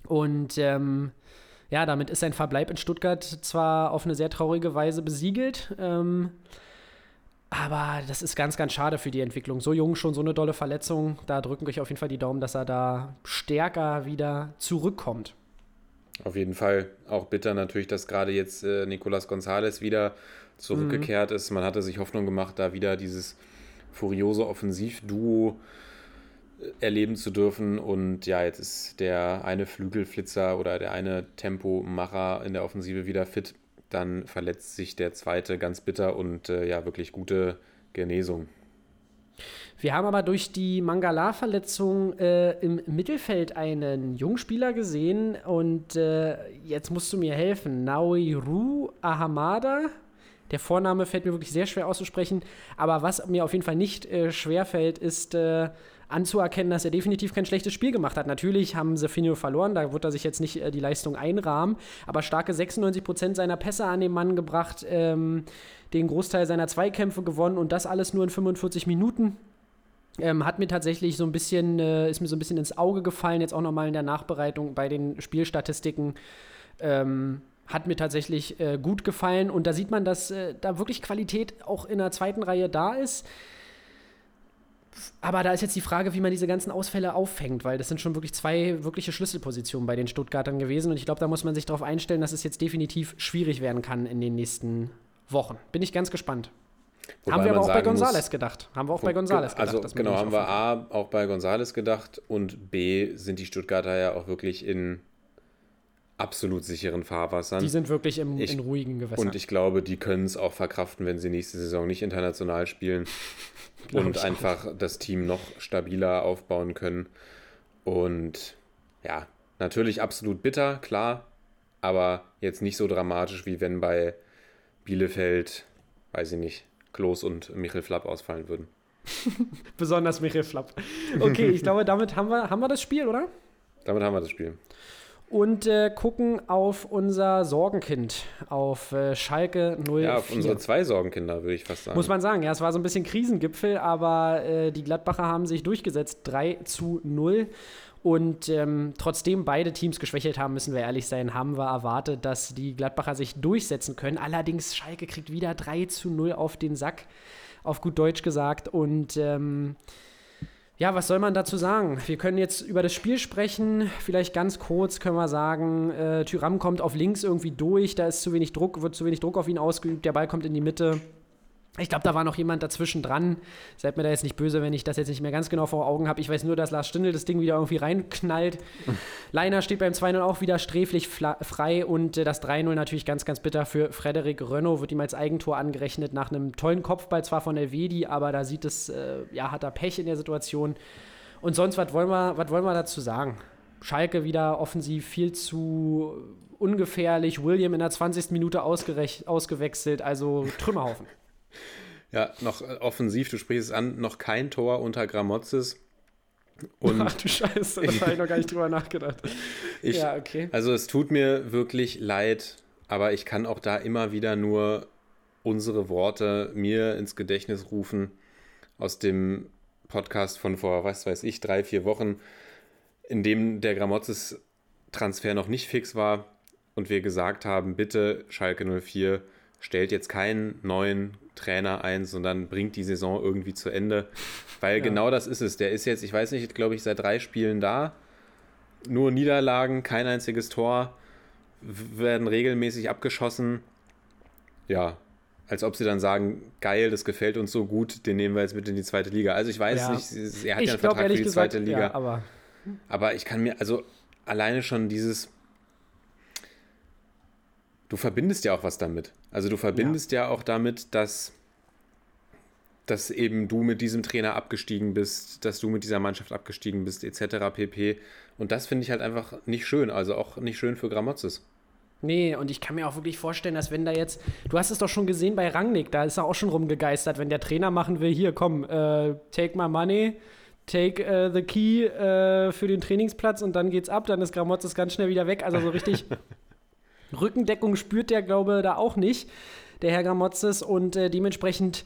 Und ähm, ja, damit ist sein Verbleib in Stuttgart zwar auf eine sehr traurige Weise besiegelt, ähm, aber das ist ganz, ganz schade für die Entwicklung. So jung schon so eine dolle Verletzung. Da drücken euch auf jeden Fall die Daumen, dass er da stärker wieder zurückkommt. Auf jeden Fall. Auch bitter natürlich, dass gerade jetzt äh, Nicolas Gonzalez wieder zurückgekehrt mhm. ist. Man hatte sich Hoffnung gemacht, da wieder dieses furiose Offensivduo äh, erleben zu dürfen. Und ja, jetzt ist der eine Flügelflitzer oder der eine Tempomacher in der Offensive wieder fit. Dann verletzt sich der zweite ganz bitter und äh, ja, wirklich gute Genesung. Wir haben aber durch die Mangala-Verletzung äh, im Mittelfeld einen Jungspieler gesehen und äh, jetzt musst du mir helfen. Naoiru Ahamada. Der Vorname fällt mir wirklich sehr schwer auszusprechen, aber was mir auf jeden Fall nicht äh, schwer fällt, ist äh, anzuerkennen, dass er definitiv kein schlechtes Spiel gemacht hat. Natürlich haben Sefinio verloren, da wird er sich jetzt nicht äh, die Leistung einrahmen, aber starke 96% seiner Pässe an den Mann gebracht, ähm, den Großteil seiner Zweikämpfe gewonnen und das alles nur in 45 Minuten. Ähm, hat mir tatsächlich so ein bisschen, äh, ist mir so ein bisschen ins Auge gefallen, jetzt auch nochmal in der Nachbereitung bei den Spielstatistiken. Ähm, hat mir tatsächlich äh, gut gefallen und da sieht man, dass äh, da wirklich Qualität auch in der zweiten Reihe da ist. Aber da ist jetzt die Frage, wie man diese ganzen Ausfälle auffängt, weil das sind schon wirklich zwei wirkliche Schlüsselpositionen bei den Stuttgartern gewesen und ich glaube, da muss man sich darauf einstellen, dass es jetzt definitiv schwierig werden kann in den nächsten Wochen. Bin ich ganz gespannt. Wobei haben wir aber auch bei Gonzales muss, gedacht. Haben wir auch bei Gonzales gedacht. Also genau, haben wir A auch bei Gonzales gedacht und B sind die Stuttgarter ja auch wirklich in absolut sicheren Fahrwassern. Die sind wirklich im, ich, in ruhigen Gewässern. Und ich glaube, die können es auch verkraften, wenn sie nächste Saison nicht international spielen und einfach das Team noch stabiler aufbauen können. Und ja, natürlich absolut bitter, klar, aber jetzt nicht so dramatisch, wie wenn bei Bielefeld, weiß ich nicht, Klos und Michael Flapp ausfallen würden. Besonders Michael Flapp. Okay, ich glaube, damit haben wir, haben wir das Spiel, oder? Damit haben wir das Spiel. Und äh, gucken auf unser Sorgenkind, auf äh, Schalke 04. Ja, auf unsere zwei Sorgenkinder, würde ich fast sagen. Muss man sagen, ja, es war so ein bisschen Krisengipfel, aber äh, die Gladbacher haben sich durchgesetzt, 3 zu 0. Und ähm, trotzdem beide Teams geschwächelt haben, müssen wir ehrlich sein, haben wir erwartet, dass die Gladbacher sich durchsetzen können. Allerdings, Schalke kriegt wieder 3 zu 0 auf den Sack, auf gut Deutsch gesagt. Und ähm, ja, was soll man dazu sagen? Wir können jetzt über das Spiel sprechen. Vielleicht ganz kurz können wir sagen, äh, Tyram kommt auf links irgendwie durch, da ist zu wenig Druck, wird zu wenig Druck auf ihn ausgeübt, der Ball kommt in die Mitte. Ich glaube, da war noch jemand dazwischen dran. Seid mir da jetzt nicht böse, wenn ich das jetzt nicht mehr ganz genau vor Augen habe. Ich weiß nur, dass Lars Stindl das Ding wieder irgendwie reinknallt. Leiner steht beim 2-0 auch wieder sträflich frei und äh, das 3-0 natürlich ganz, ganz bitter für Frederik Renault. Wird ihm als Eigentor angerechnet nach einem tollen Kopfball zwar von Elvedi, aber da sieht es, äh, ja, hat er Pech in der Situation. Und sonst, was wollen wir, was wollen wir dazu sagen? Schalke wieder offensiv viel zu ungefährlich. William in der 20. Minute ausgewechselt, also Trümmerhaufen. Ja, noch äh, offensiv, du sprichst es an, noch kein Tor unter Gramozis. Und Ach du Scheiße, da habe ich noch gar nicht drüber nachgedacht. Ich, ja, okay. Also es tut mir wirklich leid, aber ich kann auch da immer wieder nur unsere Worte mir ins Gedächtnis rufen aus dem Podcast von vor, was weiß ich, drei, vier Wochen, in dem der Gramozis-Transfer noch nicht fix war und wir gesagt haben, bitte Schalke 04, stellt jetzt keinen neuen Trainer ein, sondern bringt die Saison irgendwie zu Ende. Weil ja. genau das ist es. Der ist jetzt, ich weiß nicht, glaube ich, seit drei Spielen da. Nur Niederlagen, kein einziges Tor, werden regelmäßig abgeschossen. Ja, als ob sie dann sagen, geil, das gefällt uns so gut, den nehmen wir jetzt mit in die zweite Liga. Also ich weiß ja. nicht, er hat ich ja einen glaub, Vertrag für die gesagt, zweite Liga. Ja, aber, aber ich kann mir, also alleine schon dieses, du verbindest ja auch was damit. Also du verbindest ja, ja auch damit, dass, dass eben du mit diesem Trainer abgestiegen bist, dass du mit dieser Mannschaft abgestiegen bist, etc. pp. Und das finde ich halt einfach nicht schön. Also auch nicht schön für Gramozis. Nee, und ich kann mir auch wirklich vorstellen, dass wenn da jetzt, du hast es doch schon gesehen bei Rangnick, da ist er auch schon rumgegeistert, wenn der Trainer machen will, hier komm, äh, take my money, take uh, the key uh, für den Trainingsplatz und dann geht's ab, dann ist Gramotzes ganz schnell wieder weg. Also so richtig Rückendeckung spürt der, glaube da auch nicht, der Herr Gramotzes. Und äh, dementsprechend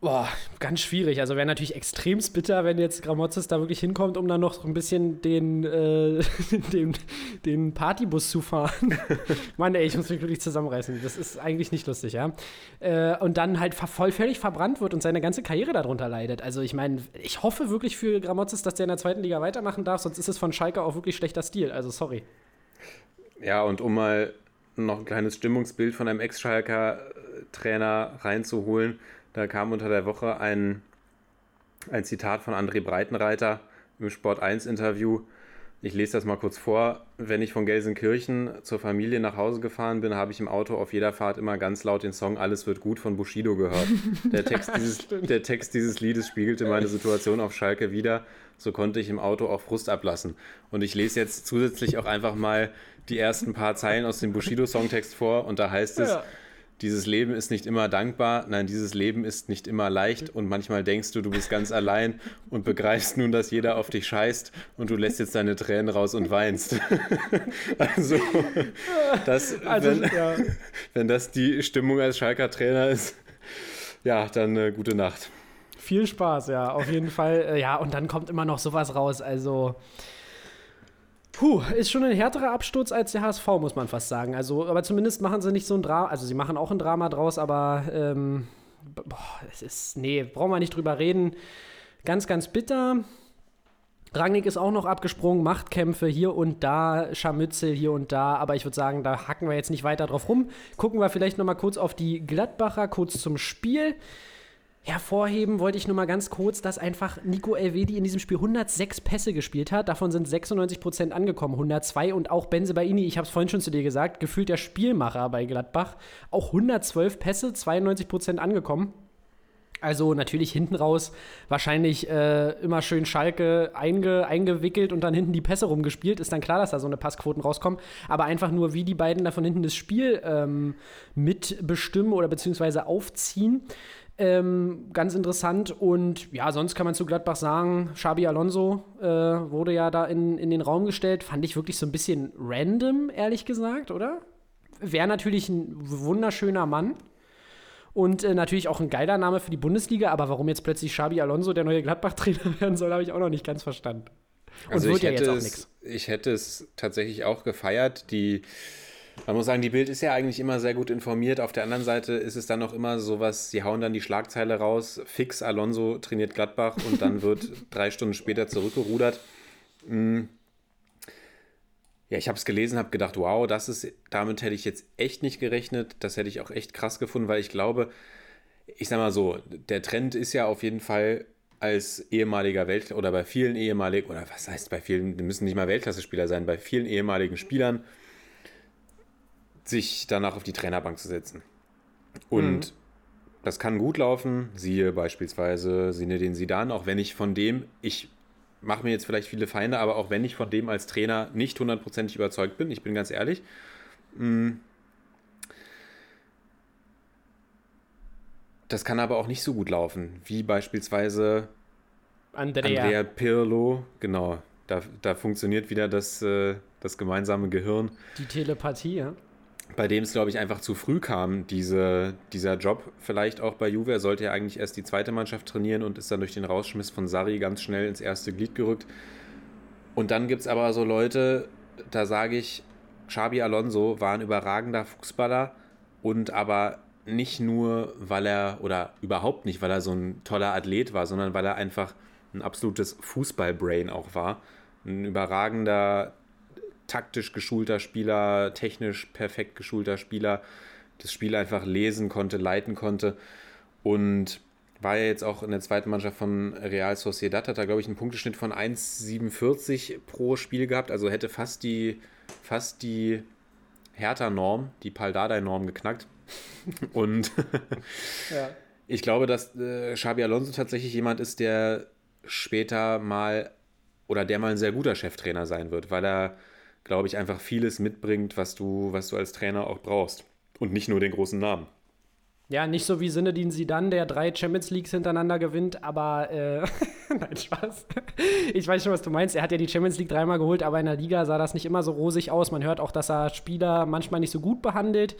Boah, ganz schwierig. Also wäre natürlich extrem bitter, wenn jetzt Gramotzes da wirklich hinkommt, um dann noch ein bisschen den, äh, den, den Partybus zu fahren. Mann, ey, ich muss mich wirklich zusammenreißen. Das ist eigentlich nicht lustig, ja. Äh, und dann halt voll völlig verbrannt wird und seine ganze Karriere darunter leidet. Also ich meine, ich hoffe wirklich für Gramotzes, dass der in der zweiten Liga weitermachen darf, sonst ist es von Schalke auch wirklich schlechter Stil. Also sorry. Ja, und um mal noch ein kleines Stimmungsbild von einem Ex-Schalker Trainer reinzuholen da kam unter der Woche ein, ein Zitat von André Breitenreiter im Sport 1 Interview. Ich lese das mal kurz vor. Wenn ich von Gelsenkirchen zur Familie nach Hause gefahren bin, habe ich im Auto auf jeder Fahrt immer ganz laut den Song Alles wird gut von Bushido gehört. Der Text, dieses, der Text dieses Liedes spiegelte meine Situation auf Schalke wieder. So konnte ich im Auto auch Frust ablassen. Und ich lese jetzt zusätzlich auch einfach mal die ersten paar Zeilen aus dem Bushido-Songtext vor. Und da heißt es, ja dieses Leben ist nicht immer dankbar, nein, dieses Leben ist nicht immer leicht und manchmal denkst du, du bist ganz allein und begreifst nun, dass jeder auf dich scheißt und du lässt jetzt deine Tränen raus und weinst. also, das, also wenn, ja. wenn das die Stimmung als Schalker Trainer ist, ja, dann äh, gute Nacht. Viel Spaß, ja, auf jeden Fall. Äh, ja, und dann kommt immer noch sowas raus, also Puh, ist schon ein härterer Absturz als der HSV, muss man fast sagen. Also, aber zumindest machen sie nicht so ein Drama, also sie machen auch ein Drama draus, aber ähm, boah, es ist, nee, brauchen wir nicht drüber reden. Ganz, ganz bitter. Rangnick ist auch noch abgesprungen, Machtkämpfe hier und da, Scharmützel hier und da, aber ich würde sagen, da hacken wir jetzt nicht weiter drauf rum. Gucken wir vielleicht noch mal kurz auf die Gladbacher, kurz zum Spiel. Hervorheben wollte ich nur mal ganz kurz, dass einfach Nico Elvedi in diesem Spiel 106 Pässe gespielt hat. Davon sind 96 Prozent angekommen, 102. Und auch Benze Baini, ich habe es vorhin schon zu dir gesagt, gefühlt der Spielmacher bei Gladbach. Auch 112 Pässe, 92 Prozent angekommen. Also natürlich hinten raus wahrscheinlich äh, immer schön Schalke einge, eingewickelt und dann hinten die Pässe rumgespielt. Ist dann klar, dass da so eine Passquoten rauskommen. Aber einfach nur, wie die beiden da von hinten das Spiel ähm, mitbestimmen oder beziehungsweise aufziehen. Ähm, ganz interessant. Und ja, sonst kann man zu Gladbach sagen, Xabi Alonso äh, wurde ja da in, in den Raum gestellt. Fand ich wirklich so ein bisschen random, ehrlich gesagt, oder? Wäre natürlich ein wunderschöner Mann. Und äh, natürlich auch ein geiler Name für die Bundesliga, aber warum jetzt plötzlich Xabi Alonso der neue Gladbach-Trainer werden soll, habe ich auch noch nicht ganz verstanden. Und also wird ja jetzt auch nichts. Ich hätte es tatsächlich auch gefeiert. Die man muss sagen, die Bild ist ja eigentlich immer sehr gut informiert. Auf der anderen Seite ist es dann noch immer sowas, sie hauen dann die Schlagzeile raus, fix Alonso trainiert Gladbach und dann wird drei Stunden später zurückgerudert. Mm. Ja, ich habe es gelesen, habe gedacht, wow, das ist, damit hätte ich jetzt echt nicht gerechnet. Das hätte ich auch echt krass gefunden, weil ich glaube, ich sag mal so, der Trend ist ja auf jeden Fall als ehemaliger Welt oder bei vielen ehemaligen, oder was heißt bei vielen, die müssen nicht mal Weltklasse-Spieler sein, bei vielen ehemaligen Spielern sich danach auf die Trainerbank zu setzen. Und mhm. das kann gut laufen, siehe beispielsweise Sinedin Sidan, auch wenn ich von dem, ich mache mir jetzt vielleicht viele Feinde, aber auch wenn ich von dem als Trainer nicht hundertprozentig überzeugt bin, ich bin ganz ehrlich, mm, das kann aber auch nicht so gut laufen, wie beispielsweise Andrea, Andrea Pirlo, genau, da, da funktioniert wieder das, äh, das gemeinsame Gehirn. Die Telepathie, ja bei dem es, glaube ich, einfach zu früh kam, diese, dieser Job vielleicht auch bei Juve. Er sollte ja eigentlich erst die zweite Mannschaft trainieren und ist dann durch den Rausschmiss von Sarri ganz schnell ins erste Glied gerückt. Und dann gibt es aber so Leute, da sage ich, Xabi Alonso war ein überragender Fußballer und aber nicht nur, weil er, oder überhaupt nicht, weil er so ein toller Athlet war, sondern weil er einfach ein absolutes Fußballbrain auch war. Ein überragender taktisch geschulter Spieler, technisch perfekt geschulter Spieler, das Spiel einfach lesen konnte, leiten konnte und war ja jetzt auch in der zweiten Mannschaft von Real Sociedad, hat da glaube ich einen Punkteschnitt von 1,47 pro Spiel gehabt, also hätte fast die, fast die Hertha-Norm, die Paldadei-Norm geknackt. Und ja. ich glaube, dass äh, Xabi Alonso tatsächlich jemand ist, der später mal oder der mal ein sehr guter Cheftrainer sein wird, weil er glaube ich, einfach vieles mitbringt, was du, was du als Trainer auch brauchst. Und nicht nur den großen Namen. Ja, nicht so wie Sinedin Sidan, der drei Champions Leagues hintereinander gewinnt, aber äh, nein, Spaß. Ich weiß schon, was du meinst. Er hat ja die Champions League dreimal geholt, aber in der Liga sah das nicht immer so rosig aus. Man hört auch, dass er Spieler manchmal nicht so gut behandelt.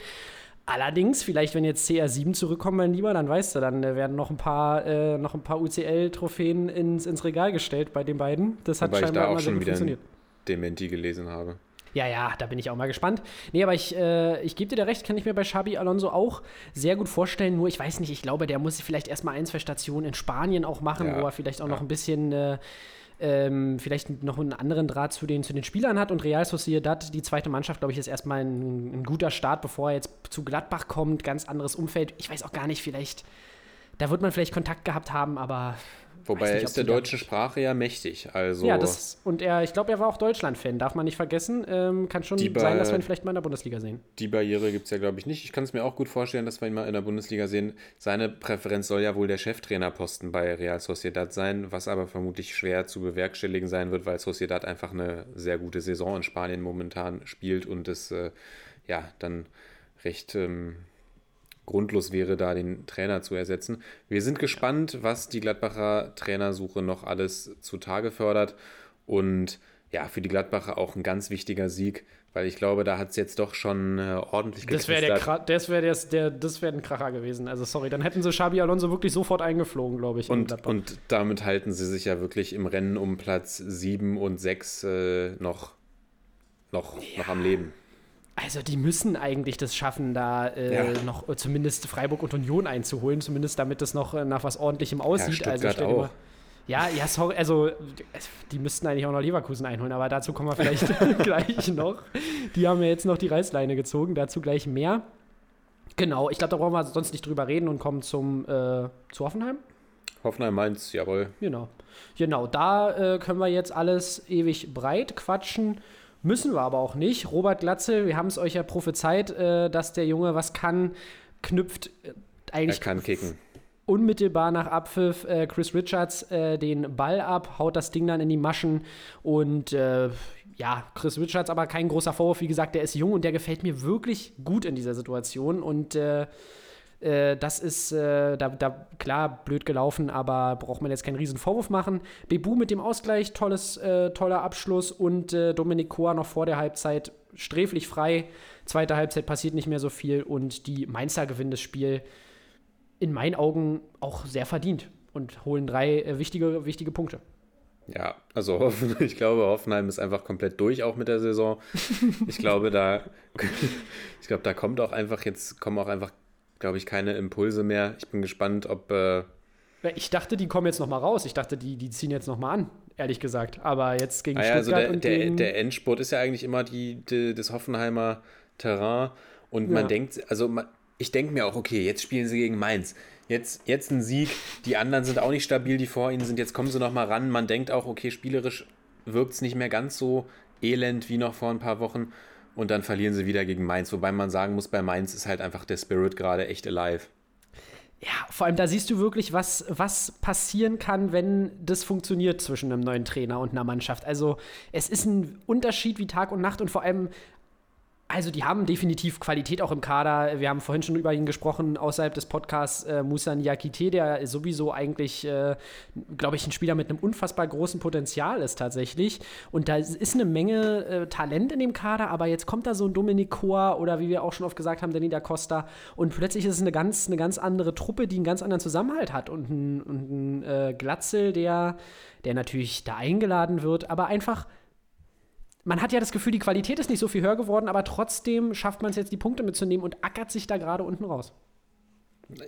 Allerdings, vielleicht, wenn jetzt CR7 zurückkommen, mein Lieber, dann weißt du, dann werden noch ein paar, äh, noch ein paar UCL-Trophäen ins, ins Regal gestellt bei den beiden. Das hat Wobei ich scheinbar da auch immer sehr schon gut wieder funktioniert. Dementi gelesen habe. Ja, ja, da bin ich auch mal gespannt. Nee, aber ich, äh, ich gebe dir da recht, kann ich mir bei Xabi Alonso auch sehr gut vorstellen. Nur, ich weiß nicht, ich glaube, der muss vielleicht erstmal ein, zwei Stationen in Spanien auch machen, Ja, wo er vielleicht auch ja. noch ein bisschen, äh, ähm, vielleicht noch einen anderen Draht zu den, zu den Spielern hat. Und Real Sociedad, die zweite Mannschaft, glaube ich, ist erstmal ein, ein guter Start, bevor er jetzt zu Gladbach kommt. Ganz anderes Umfeld. Ich weiß auch gar nicht, vielleicht, da wird man vielleicht Kontakt gehabt haben, aber. Wobei er nicht, ob ist der deutschen Sprache ja mächtig. Also Ja, das, und er, ich glaube, er war auch Deutschland-Fan, darf man nicht vergessen. Ähm, kann schon sein, dass wir ihn vielleicht mal in der Bundesliga sehen. die Barriere gibt es ja, glaube ich, nicht. Ich kann es mir auch gut vorstellen, dass wir ihn mal in der Bundesliga sehen. Seine Präferenz soll ja wohl der Cheftrainerposten bei Real Sociedad sein, was aber vermutlich schwer zu bewerkstelligen sein wird, weil Sociedad einfach eine sehr gute Saison in Spanien momentan spielt und es äh, ja dann recht ähm, grundlos wäre, da den Trainer zu ersetzen. Wir sind gespannt, was die Gladbacher Trainersuche noch alles zutage fördert. Und ja, für die Gladbacher auch ein ganz wichtiger Sieg, weil ich glaube, da hat es jetzt doch schon äh, ordentlich Das wäre der. Kra- das wär der, der, das wär ein Kracher gewesen. Also sorry, dann hätten sie Xabi Alonso wirklich sofort eingeflogen, glaube ich. Und, und damit halten sie sich ja wirklich im Rennen um Platz 7 und 6 äh, noch, noch, noch am Leben. Also die müssen eigentlich das schaffen, da äh, Ja. noch äh, zumindest Freiburg und Union einzuholen, zumindest damit das noch äh, nach was Ordentlichem aussieht. also Stuttgart dir auch. mal- Ja, ja, sorry, also die müssten eigentlich auch noch Leverkusen einholen, aber dazu kommen wir vielleicht gleich noch. Die haben ja jetzt noch die Reißleine gezogen, dazu gleich mehr. Genau, ich glaube, da brauchen wir sonst nicht drüber reden und kommen zum äh, zu Hoffenheim. Hoffenheim Mainz, jawohl. Genau. Genau, da äh, können wir jetzt alles ewig breit quatschen. Müssen wir aber auch nicht. Robert Glatzel, wir haben es euch ja prophezeit, äh, dass der Junge was kann, knüpft äh, Er eigentlich kann kicken. unmittelbar nach Abpfiff äh, Chris Richards äh, den Ball ab, haut das Ding dann in die Maschen und äh, ja, Chris Richards aber kein großer Vorwurf, wie gesagt, der ist jung und der gefällt mir wirklich gut in dieser Situation und äh, das ist äh, da, da klar blöd gelaufen, aber braucht man jetzt keinen riesen Vorwurf machen. Bebu mit dem Ausgleich, tolles, äh, toller Abschluss und äh, Dominik Koa noch vor der Halbzeit sträflich frei. Zweite Halbzeit passiert nicht mehr so viel und die Mainzer gewinnen das Spiel in meinen Augen auch sehr verdient und holen drei äh, wichtige, wichtige Punkte. Ja, also ich glaube, Hoffenheim ist einfach komplett durch auch mit der Saison. Ich glaube, da, ich glaube, da kommt auch einfach jetzt kommen auch einfach, glaube ich, keine Impulse mehr. Ich bin gespannt, ob äh, Ich dachte, die kommen jetzt noch mal raus. Ich dachte, die, die ziehen jetzt noch mal an, ehrlich gesagt. Aber jetzt gegen Ah ja, also Stuttgart der, und der, gegen... der Endspurt ist ja eigentlich immer die, die, das Hoffenheimer Terrain. Und man Ja. denkt, also man, ich denke mir auch, okay, jetzt spielen sie gegen Mainz. Jetzt, jetzt ein Sieg. Die anderen sind auch nicht stabil, die vor ihnen sind. Jetzt kommen sie noch mal ran. Man denkt auch, okay, spielerisch wirkt es nicht mehr ganz so elend wie noch vor ein paar Wochen. Und dann verlieren sie wieder gegen Mainz. Wobei man sagen muss, bei Mainz ist halt einfach der Spirit gerade echt alive. Ja, vor allem da siehst du wirklich, was, was passieren kann, wenn das funktioniert zwischen einem neuen Trainer und einer Mannschaft. Also es ist ein Unterschied wie Tag und Nacht und vor allem, also die haben definitiv Qualität auch im Kader. Wir haben vorhin schon über ihn gesprochen, außerhalb des Podcasts, äh, Musa Niakite, der sowieso eigentlich, äh, glaube ich, ein Spieler mit einem unfassbar großen Potenzial ist tatsächlich. Und da ist eine Menge äh, Talent in dem Kader, aber jetzt kommt da so ein Dominik Koa oder wie wir auch schon oft gesagt haben, Danny da Costa und plötzlich ist es eine ganz, eine ganz andere Truppe, die einen ganz anderen Zusammenhalt hat und ein, und ein äh, Glatzel, der, der natürlich da eingeladen wird, aber einfach man hat ja das Gefühl, die Qualität ist nicht so viel höher geworden, aber trotzdem schafft man es jetzt, die Punkte mitzunehmen und ackert sich da gerade unten raus.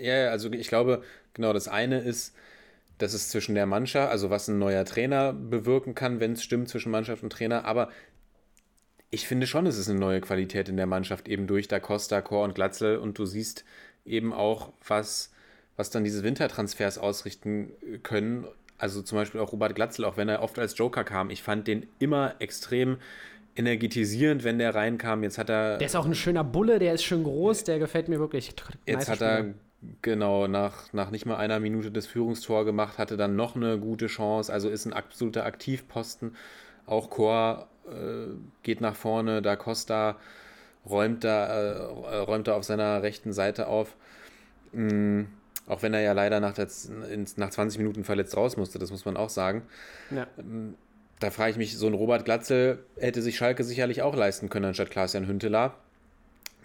Ja, also ich glaube, genau das eine ist, dass es zwischen der Mannschaft, also was ein neuer Trainer bewirken kann, wenn es stimmt zwischen Mannschaft und Trainer, aber ich finde schon, es ist eine neue Qualität in der Mannschaft, eben durch Da Costa, Chor und Glatzel und du siehst eben auch, was, was dann diese Wintertransfers ausrichten können. Also zum Beispiel auch Robert Glatzel, auch wenn er oft als Joker kam, ich fand den immer extrem energetisierend, wenn der reinkam. Jetzt hat er Der ist auch ein schöner Bulle, der ist schön groß, der gefällt mir wirklich. Jetzt hat er genau nach, nach nicht mal einer Minute das Führungstor gemacht, hatte dann noch eine gute Chance, also ist ein absoluter Aktivposten. Auch Chor äh, geht nach vorne, da Costa räumt da, äh, räumt da auf seiner rechten Seite auf. mh, auch wenn er ja leider nach, der, nach 20 Minuten verletzt raus musste, das muss man auch sagen. Ja. Da frage ich mich, so ein Robert Glatzel hätte sich Schalke sicherlich auch leisten können, anstatt Klaas-Jan Hünteler.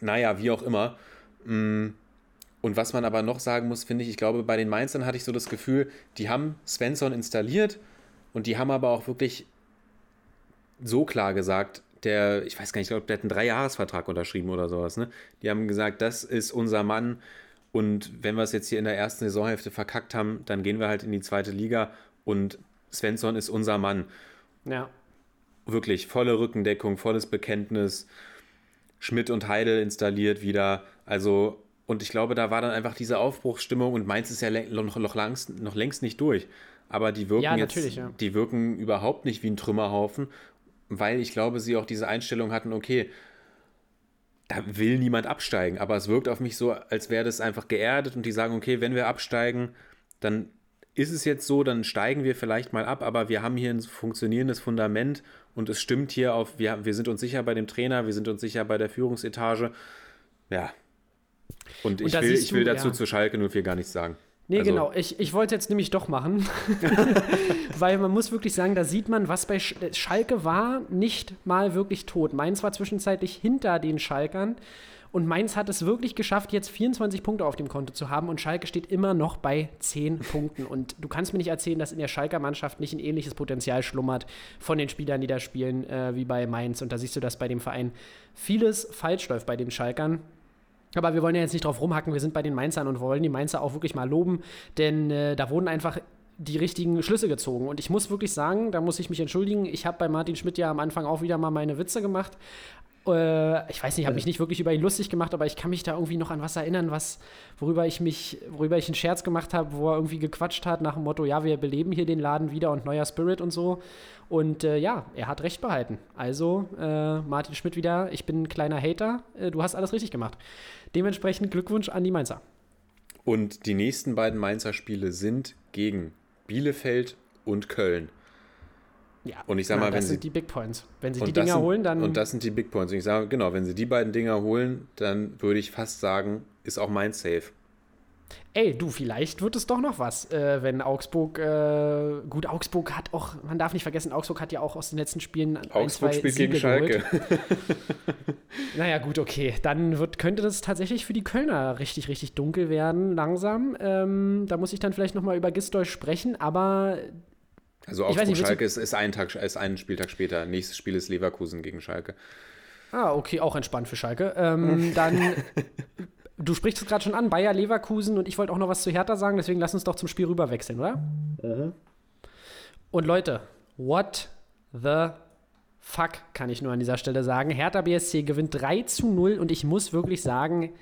Naja, wie auch immer. Mm, Und was man aber noch sagen muss, finde ich, ich glaube, bei den Mainzern hatte ich so das Gefühl, die haben Svensson installiert und die haben aber auch wirklich so klar gesagt, der, ich weiß gar nicht, ich glaube, der hat einen Dreijahresvertrag unterschrieben oder sowas, ne? Die haben gesagt, das ist unser Mann und wenn wir es jetzt hier in der ersten Saisonhälfte verkackt haben, dann gehen wir halt in die zweite Liga und Svensson ist unser Mann Ja. wirklich volle Rückendeckung, volles Bekenntnis. Schmidt und Heidel installiert wieder. Also, und ich glaube, da war dann einfach diese Aufbruchsstimmung und Mainz ist ja noch, noch, längst, noch längst nicht durch. Aber die wirken Ja, jetzt, natürlich, ja. die wirken überhaupt nicht wie ein Trümmerhaufen, weil ich glaube, sie auch diese Einstellung hatten, okay, da will niemand absteigen, aber es wirkt auf mich so, als wäre das einfach geerdet und die sagen, okay, wenn wir absteigen, dann ist es jetzt so, dann steigen wir vielleicht mal ab, aber wir haben hier ein funktionierendes Fundament und es stimmt hier auf, wir, wir sind uns sicher bei dem Trainer, wir sind uns sicher bei der Führungsetage. Ja. Und ich will, ich will du, dazu ja. zu Schalke 04 gar nichts sagen. Nee, Also- genau. Ich, ich wollte jetzt nämlich doch machen. Weil man muss wirklich sagen, da sieht man, was bei Sch Schalke war, nicht mal wirklich tot. Mainz war zwischenzeitlich hinter den Schalkern. Und Mainz hat es wirklich geschafft, jetzt 24 Punkte auf dem Konto zu haben. Und Schalke steht immer noch bei 10 Punkten. Und du kannst mir nicht erzählen, dass in der Schalker Mannschaft nicht ein ähnliches Potenzial schlummert von den Spielern, die da spielen, äh, wie bei Mainz. Und da siehst du, dass bei dem Verein vieles falsch läuft bei den Schalkern. Aber wir wollen ja jetzt nicht drauf rumhacken, wir sind bei den Mainzern und wollen die Mainzer auch wirklich mal loben, denn äh, da wurden einfach die richtigen Schlüsse gezogen. Und ich muss wirklich sagen, da muss ich mich entschuldigen, ich habe bei Martin Schmidt ja am Anfang auch wieder mal meine Witze gemacht. Äh, ich weiß nicht, habe mich nicht wirklich über ihn lustig gemacht, aber ich kann mich da irgendwie noch an was erinnern, was, worüber ich mich, worüber ich einen Scherz gemacht habe, wo er irgendwie gequatscht hat nach dem Motto, ja, wir beleben hier den Laden wieder und neuer Spirit und so. Und äh, ja, er hat recht behalten. Also, äh, Martin Schmidt wieder, ich bin ein kleiner Hater, äh, du hast alles richtig gemacht. Dementsprechend Glückwunsch an die Mainzer. Und die nächsten beiden Mainzer Spiele sind gegen Bielefeld und Köln. Ja, Und ich sag mal, wenn das sie- sind die Big Points. Wenn sie die Dinger sind, holen, dann. Und das sind die Big Points. Und ich sage, genau, wenn sie die beiden Dinger holen, dann würde ich fast sagen, ist auch mein Safe. Ey, du, vielleicht wird es doch noch was, äh, wenn Augsburg. Äh, gut, Augsburg hat auch, man darf nicht vergessen, Augsburg hat ja auch aus den letzten Spielen ein, Augsburg zwei spielt Siege gegen Schalke. Naja, gut, okay. Dann wird, könnte das tatsächlich für die Kölner richtig, richtig dunkel werden, langsam. Ähm, da muss ich dann vielleicht nochmal über Gistol sprechen, aber Also Augsburg-Schalke ist, ist, ein Tag, ist einen Spieltag später. Nächstes Spiel ist Leverkusen gegen Schalke. Ah, okay, auch entspannt für Schalke. Ähm, dann, du sprichst es gerade schon an, Bayer Leverkusen und ich wollte auch noch was zu Hertha sagen, deswegen lass uns doch zum Spiel rüber wechseln, oder? Und Leute, what the fuck, kann ich nur an dieser Stelle sagen. Hertha BSC gewinnt 3 zu 0 und ich muss wirklich sagen,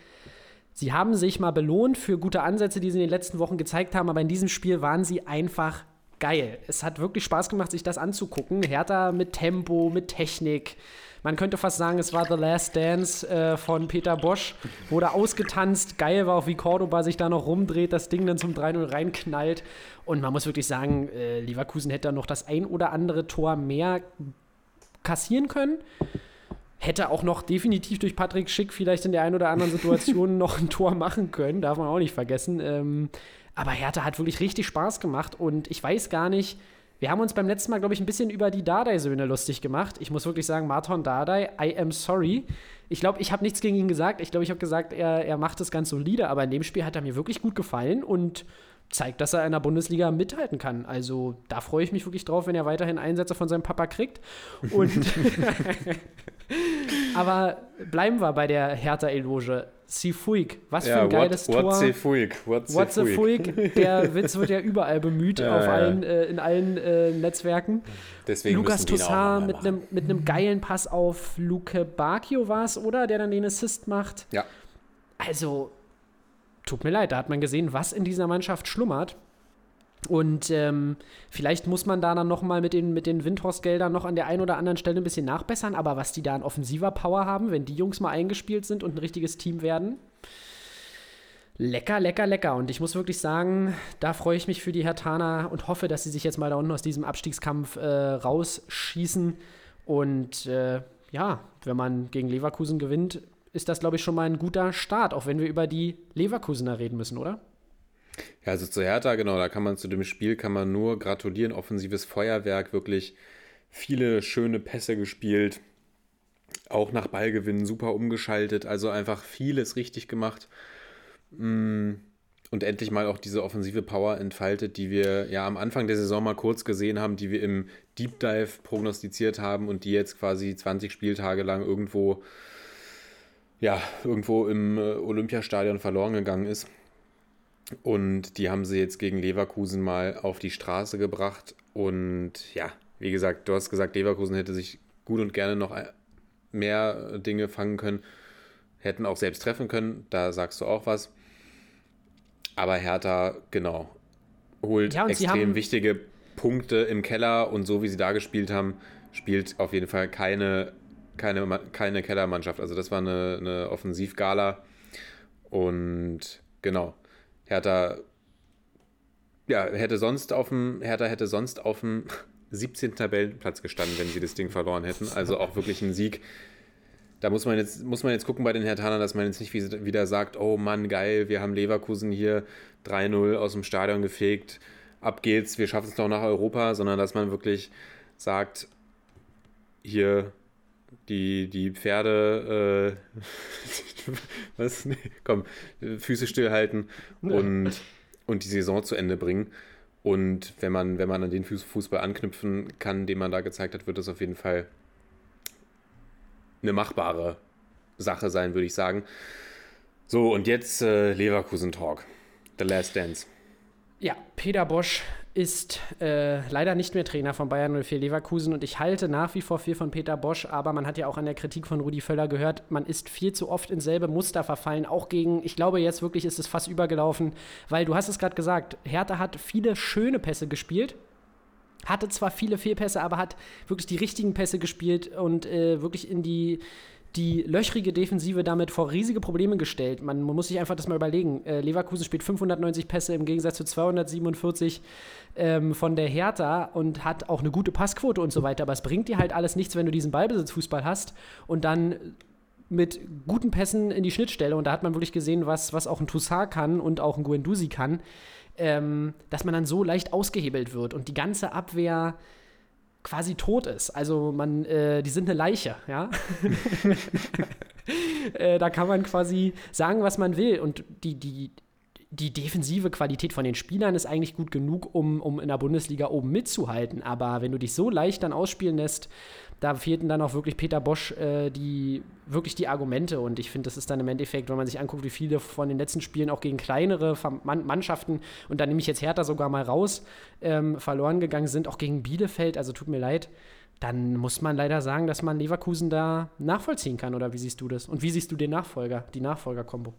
sie haben sich mal belohnt für gute Ansätze, die sie in den letzten Wochen gezeigt haben, aber in diesem Spiel waren sie einfach geil. Es hat wirklich Spaß gemacht, sich das anzugucken. Hertha mit Tempo, mit Technik. Man könnte fast sagen, es war The Last Dance äh, von Peter Bosch. Wurde ausgetanzt. Geil war auch, wie Cordoba sich da noch rumdreht, das Ding dann zum 3-0 reinknallt. Und man muss wirklich sagen, äh, Leverkusen hätte noch das ein oder andere Tor mehr kassieren können. Hätte auch noch definitiv durch Patrick Schick vielleicht in der einen oder anderen Situation noch ein Tor machen können, darf man auch nicht vergessen. Ähm, aber Hertha hat wirklich richtig Spaß gemacht und ich weiß gar nicht, wir haben uns beim letzten Mal, glaube ich, ein bisschen über die Dardai-Söhne lustig gemacht. Ich muss wirklich sagen, Martin Dardai, I am sorry. Ich glaube, ich habe nichts gegen ihn gesagt. Ich glaube, ich habe gesagt, er, er macht es ganz solide, aber in dem Spiel hat er mir wirklich gut gefallen und zeigt, dass er in der Bundesliga mithalten kann. Also da freue ich mich wirklich drauf, wenn er weiterhin Einsätze von seinem Papa kriegt. Und aber bleiben wir bei der Hertha-Eloge. Sifuig, was für ein geiles what, Tor. What's a Fuig? What's, What's a Fuig? Der Witz wird ja überall bemüht, Ja, auf ja. allen, äh, in allen äh, Netzwerken. Deswegen Lukas Toussaint mit einem mit einem geilen Pass auf Luke Bacchio war es, oder? Der dann den Assist macht. Ja. Also, tut mir leid, da hat man gesehen, was in dieser Mannschaft schlummert. Und ähm, vielleicht muss man da dann nochmal mit den, mit den Windhorst-Geldern noch an der einen oder anderen Stelle ein bisschen nachbessern. Aber was die da an offensiver Power haben, wenn die Jungs mal eingespielt sind und ein richtiges Team werden, lecker, lecker, lecker. Und ich muss wirklich sagen, da freue ich mich für die Hertaner und hoffe, dass sie sich jetzt mal da unten aus diesem Abstiegskampf äh, rausschießen. Und äh, ja, wenn man gegen Leverkusen gewinnt, ist das, glaube ich, schon mal ein guter Start, auch wenn wir über die Leverkusener reden müssen, oder? Ja, also zu Hertha, genau, da kann man zu dem Spiel kann man nur gratulieren. Offensives Feuerwerk, wirklich viele schöne Pässe gespielt. Auch nach Ballgewinnen super umgeschaltet, also einfach vieles richtig gemacht. Mm, und endlich mal auch diese offensive Power entfaltet, die wir ja am Anfang der Saison mal kurz gesehen haben, die wir im Deep Dive prognostiziert haben und die jetzt quasi 20 Spieltage lang irgendwo, ja, irgendwo im äh, Olympiastadion verloren gegangen ist. Und die haben sie jetzt gegen Leverkusen mal auf die Straße gebracht. Und ja, wie gesagt, du hast gesagt, Leverkusen hätte sich gut und gerne noch mehr Dinge fangen können, hätten auch selbst treffen können. Da sagst du auch was. Aber Hertha, genau, holt Ja, extrem wichtige Punkte im Keller und so wie sie da gespielt haben, spielt auf jeden Fall keine, keine, keine Kellermannschaft. Also das war eine, eine Offensivgala. Und genau, Hertha ja, hätte sonst auf dem, Hertha hätte sonst auf dem 17. Tabellenplatz gestanden, wenn sie das Ding verloren hätten. Also auch wirklich ein Sieg. Da muss man jetzt, muss man jetzt gucken bei den Herthanern, dass man jetzt nicht wie- wieder sagt, oh Mann, geil, wir haben Leverkusen hier 3-0 aus dem Stadion gefegt, ab geht's, wir schaffen es noch nach Europa, sondern dass man wirklich sagt, hier die, die Pferde, äh, was? Nee, komm, Füße stillhalten und, und die Saison zu Ende bringen. Und wenn man, wenn man an den Fuß- Fußball anknüpfen kann, den man da gezeigt hat, wird das auf jeden Fall eine machbare Sache sein, würde ich sagen. So, und jetzt äh, Leverkusen Talk. The Last Dance. Ja, Peter Bosch ist äh, leider nicht mehr Trainer von Bayern 04 Leverkusen und ich halte nach wie vor viel von Peter Bosch, aber man hat ja auch an der Kritik von Rudi Völler gehört, man ist viel zu oft in selbe Muster verfallen, auch gegen, ich glaube jetzt wirklich ist es fast übergelaufen, weil du hast es gerade gesagt, Hertha hat viele schöne Pässe gespielt, hatte zwar viele Fehlpässe, aber hat wirklich die richtigen Pässe gespielt und äh, wirklich in die, die löchrige Defensive damit vor riesige Probleme gestellt. Man, muss sich einfach das mal überlegen. Äh, Leverkusen spielt 590 Pässe im Gegensatz zu 247 ähm, von der Hertha und hat auch eine gute Passquote und so weiter. Aber es bringt dir halt alles nichts, wenn du diesen Ballbesitzfußball hast und dann mit guten Pässen in die Schnittstelle. Und da hat man wirklich gesehen, was, was auch ein Toussaint kann und auch ein Guendouzi kann, ähm, dass man dann so leicht ausgehebelt wird und die ganze Abwehr quasi tot ist. Also man, äh, die sind eine Leiche, ja. äh, da kann man quasi sagen, was man will. Und die, die, die defensive Qualität von den Spielern ist eigentlich gut genug, um, um in der Bundesliga oben mitzuhalten. Aber wenn du dich so leicht dann ausspielen lässt, da fehlten dann auch wirklich Peter Bosch äh, die, wirklich die Argumente. Und ich finde, das ist dann im Endeffekt, wenn man sich anguckt, wie viele von den letzten Spielen auch gegen kleinere Mannschaften, und dann nehme ich jetzt Hertha sogar mal raus, ähm, verloren gegangen sind, auch gegen Bielefeld, also tut mir leid, dann muss man leider sagen, dass man Leverkusen da nachvollziehen kann. Oder wie siehst du das? Und wie siehst du den Nachfolger, die Nachfolger-Kombo?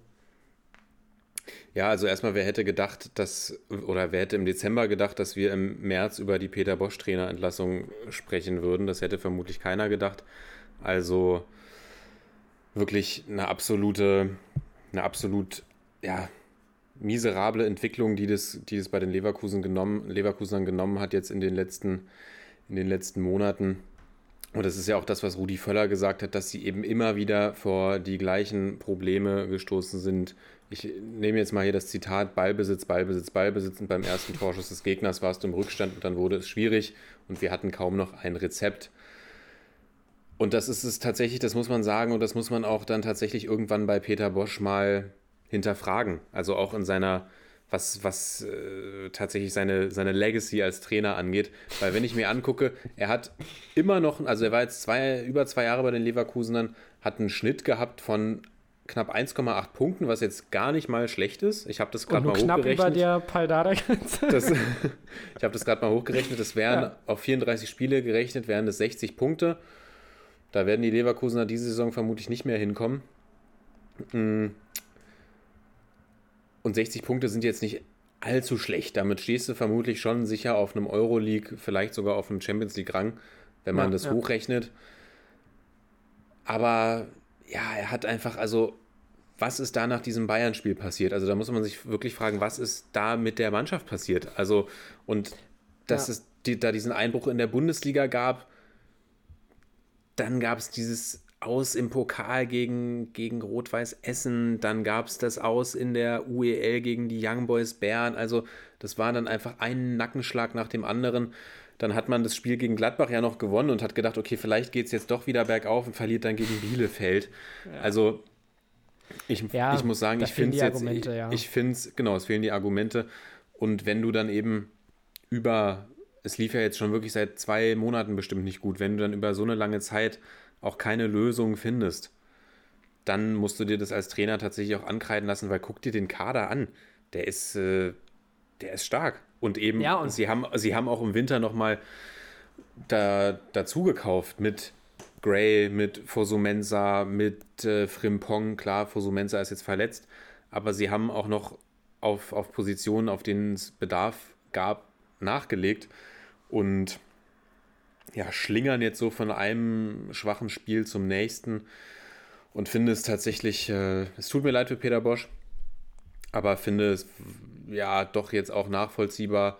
Ja, also erstmal, wer hätte gedacht, dass, oder wer hätte im Dezember gedacht, dass wir im März über die Peter Bosch Trainerentlassung sprechen würden? Das hätte vermutlich keiner gedacht. Also wirklich eine absolute, eine absolut, ja, miserable Entwicklung, die das, die das bei den Leverkusen genommen, Leverkusenern genommen hat jetzt in den letzten, in den letzten Monaten. Und das ist ja auch das, was Rudi Völler gesagt hat, dass sie eben immer wieder vor die gleichen Probleme gestoßen sind. Ich nehme jetzt mal hier das Zitat: Ballbesitz, Ballbesitz, Ballbesitz. Und beim ersten Torschuss des Gegners warst du im Rückstand und dann wurde es schwierig und wir hatten kaum noch ein Rezept. Und das ist es tatsächlich, das muss man sagen und das muss man auch dann tatsächlich irgendwann bei Peter Bosch mal hinterfragen. Also auch in seiner, was, was äh, tatsächlich seine, seine Legacy als Trainer angeht. Weil wenn ich mir angucke, er hat immer noch, also er war jetzt zwei, über zwei Jahre bei den Leverkusenern, hat einen Schnitt gehabt von knapp 1,8 Punkten, was jetzt gar nicht mal schlecht ist. Ich habe das gerade mal knapp hochgerechnet. über der Paldada-Grenze. Das, ich habe das gerade mal hochgerechnet. Das wären Ja. auf 34 Spiele gerechnet, wären das 60 Punkte. Da werden die Leverkusener diese Saison vermutlich nicht mehr hinkommen. Mm. Und 60 Punkte sind jetzt nicht allzu schlecht. Damit stehst du vermutlich schon sicher auf einem Euroleague, vielleicht sogar auf einem Champions League-Rang, wenn man Ja, das ja. hochrechnet. Aber ja, er hat einfach, also was ist da nach diesem Bayern-Spiel passiert? Also da muss man sich wirklich fragen, was ist da mit der Mannschaft passiert? Also und dass Ja. es die, da diesen Einbruch in der Bundesliga gab, dann gab es dieses aus im Pokal gegen, gegen Rot-Weiß Essen, dann gab es das aus in der UEL gegen die Young Boys Bern. Also das war dann einfach ein Nackenschlag nach dem anderen. Dann hat man das Spiel gegen Gladbach ja noch gewonnen und hat gedacht, okay, vielleicht geht es jetzt doch wieder bergauf und verliert dann gegen Bielefeld. Ja. Also ich, ja, ich muss sagen, ich finde es jetzt, Argumente, ja. ich finde es, genau, es fehlen die Argumente. Und wenn du dann eben über, es lief ja jetzt schon wirklich seit zwei Monaten bestimmt nicht gut, wenn du dann über so eine lange Zeit auch keine Lösung findest, dann musst du dir das als Trainer tatsächlich auch ankreiden lassen, weil guck dir den Kader an. Der ist, äh, der ist stark. Und eben, ja, und sie, haben, sie haben auch im Winter nochmal da, dazu gekauft mit Gray, mit Fosumensa, mit äh, Frimpong. Klar, Fosumensa ist jetzt verletzt, aber sie haben auch noch auf, auf Positionen, auf denen es Bedarf gab, nachgelegt. Und ja, schlingern jetzt so von einem schwachen Spiel zum nächsten und finde es tatsächlich, äh, es tut mir leid für Peter Bosch, aber finde es ja doch jetzt auch nachvollziehbar,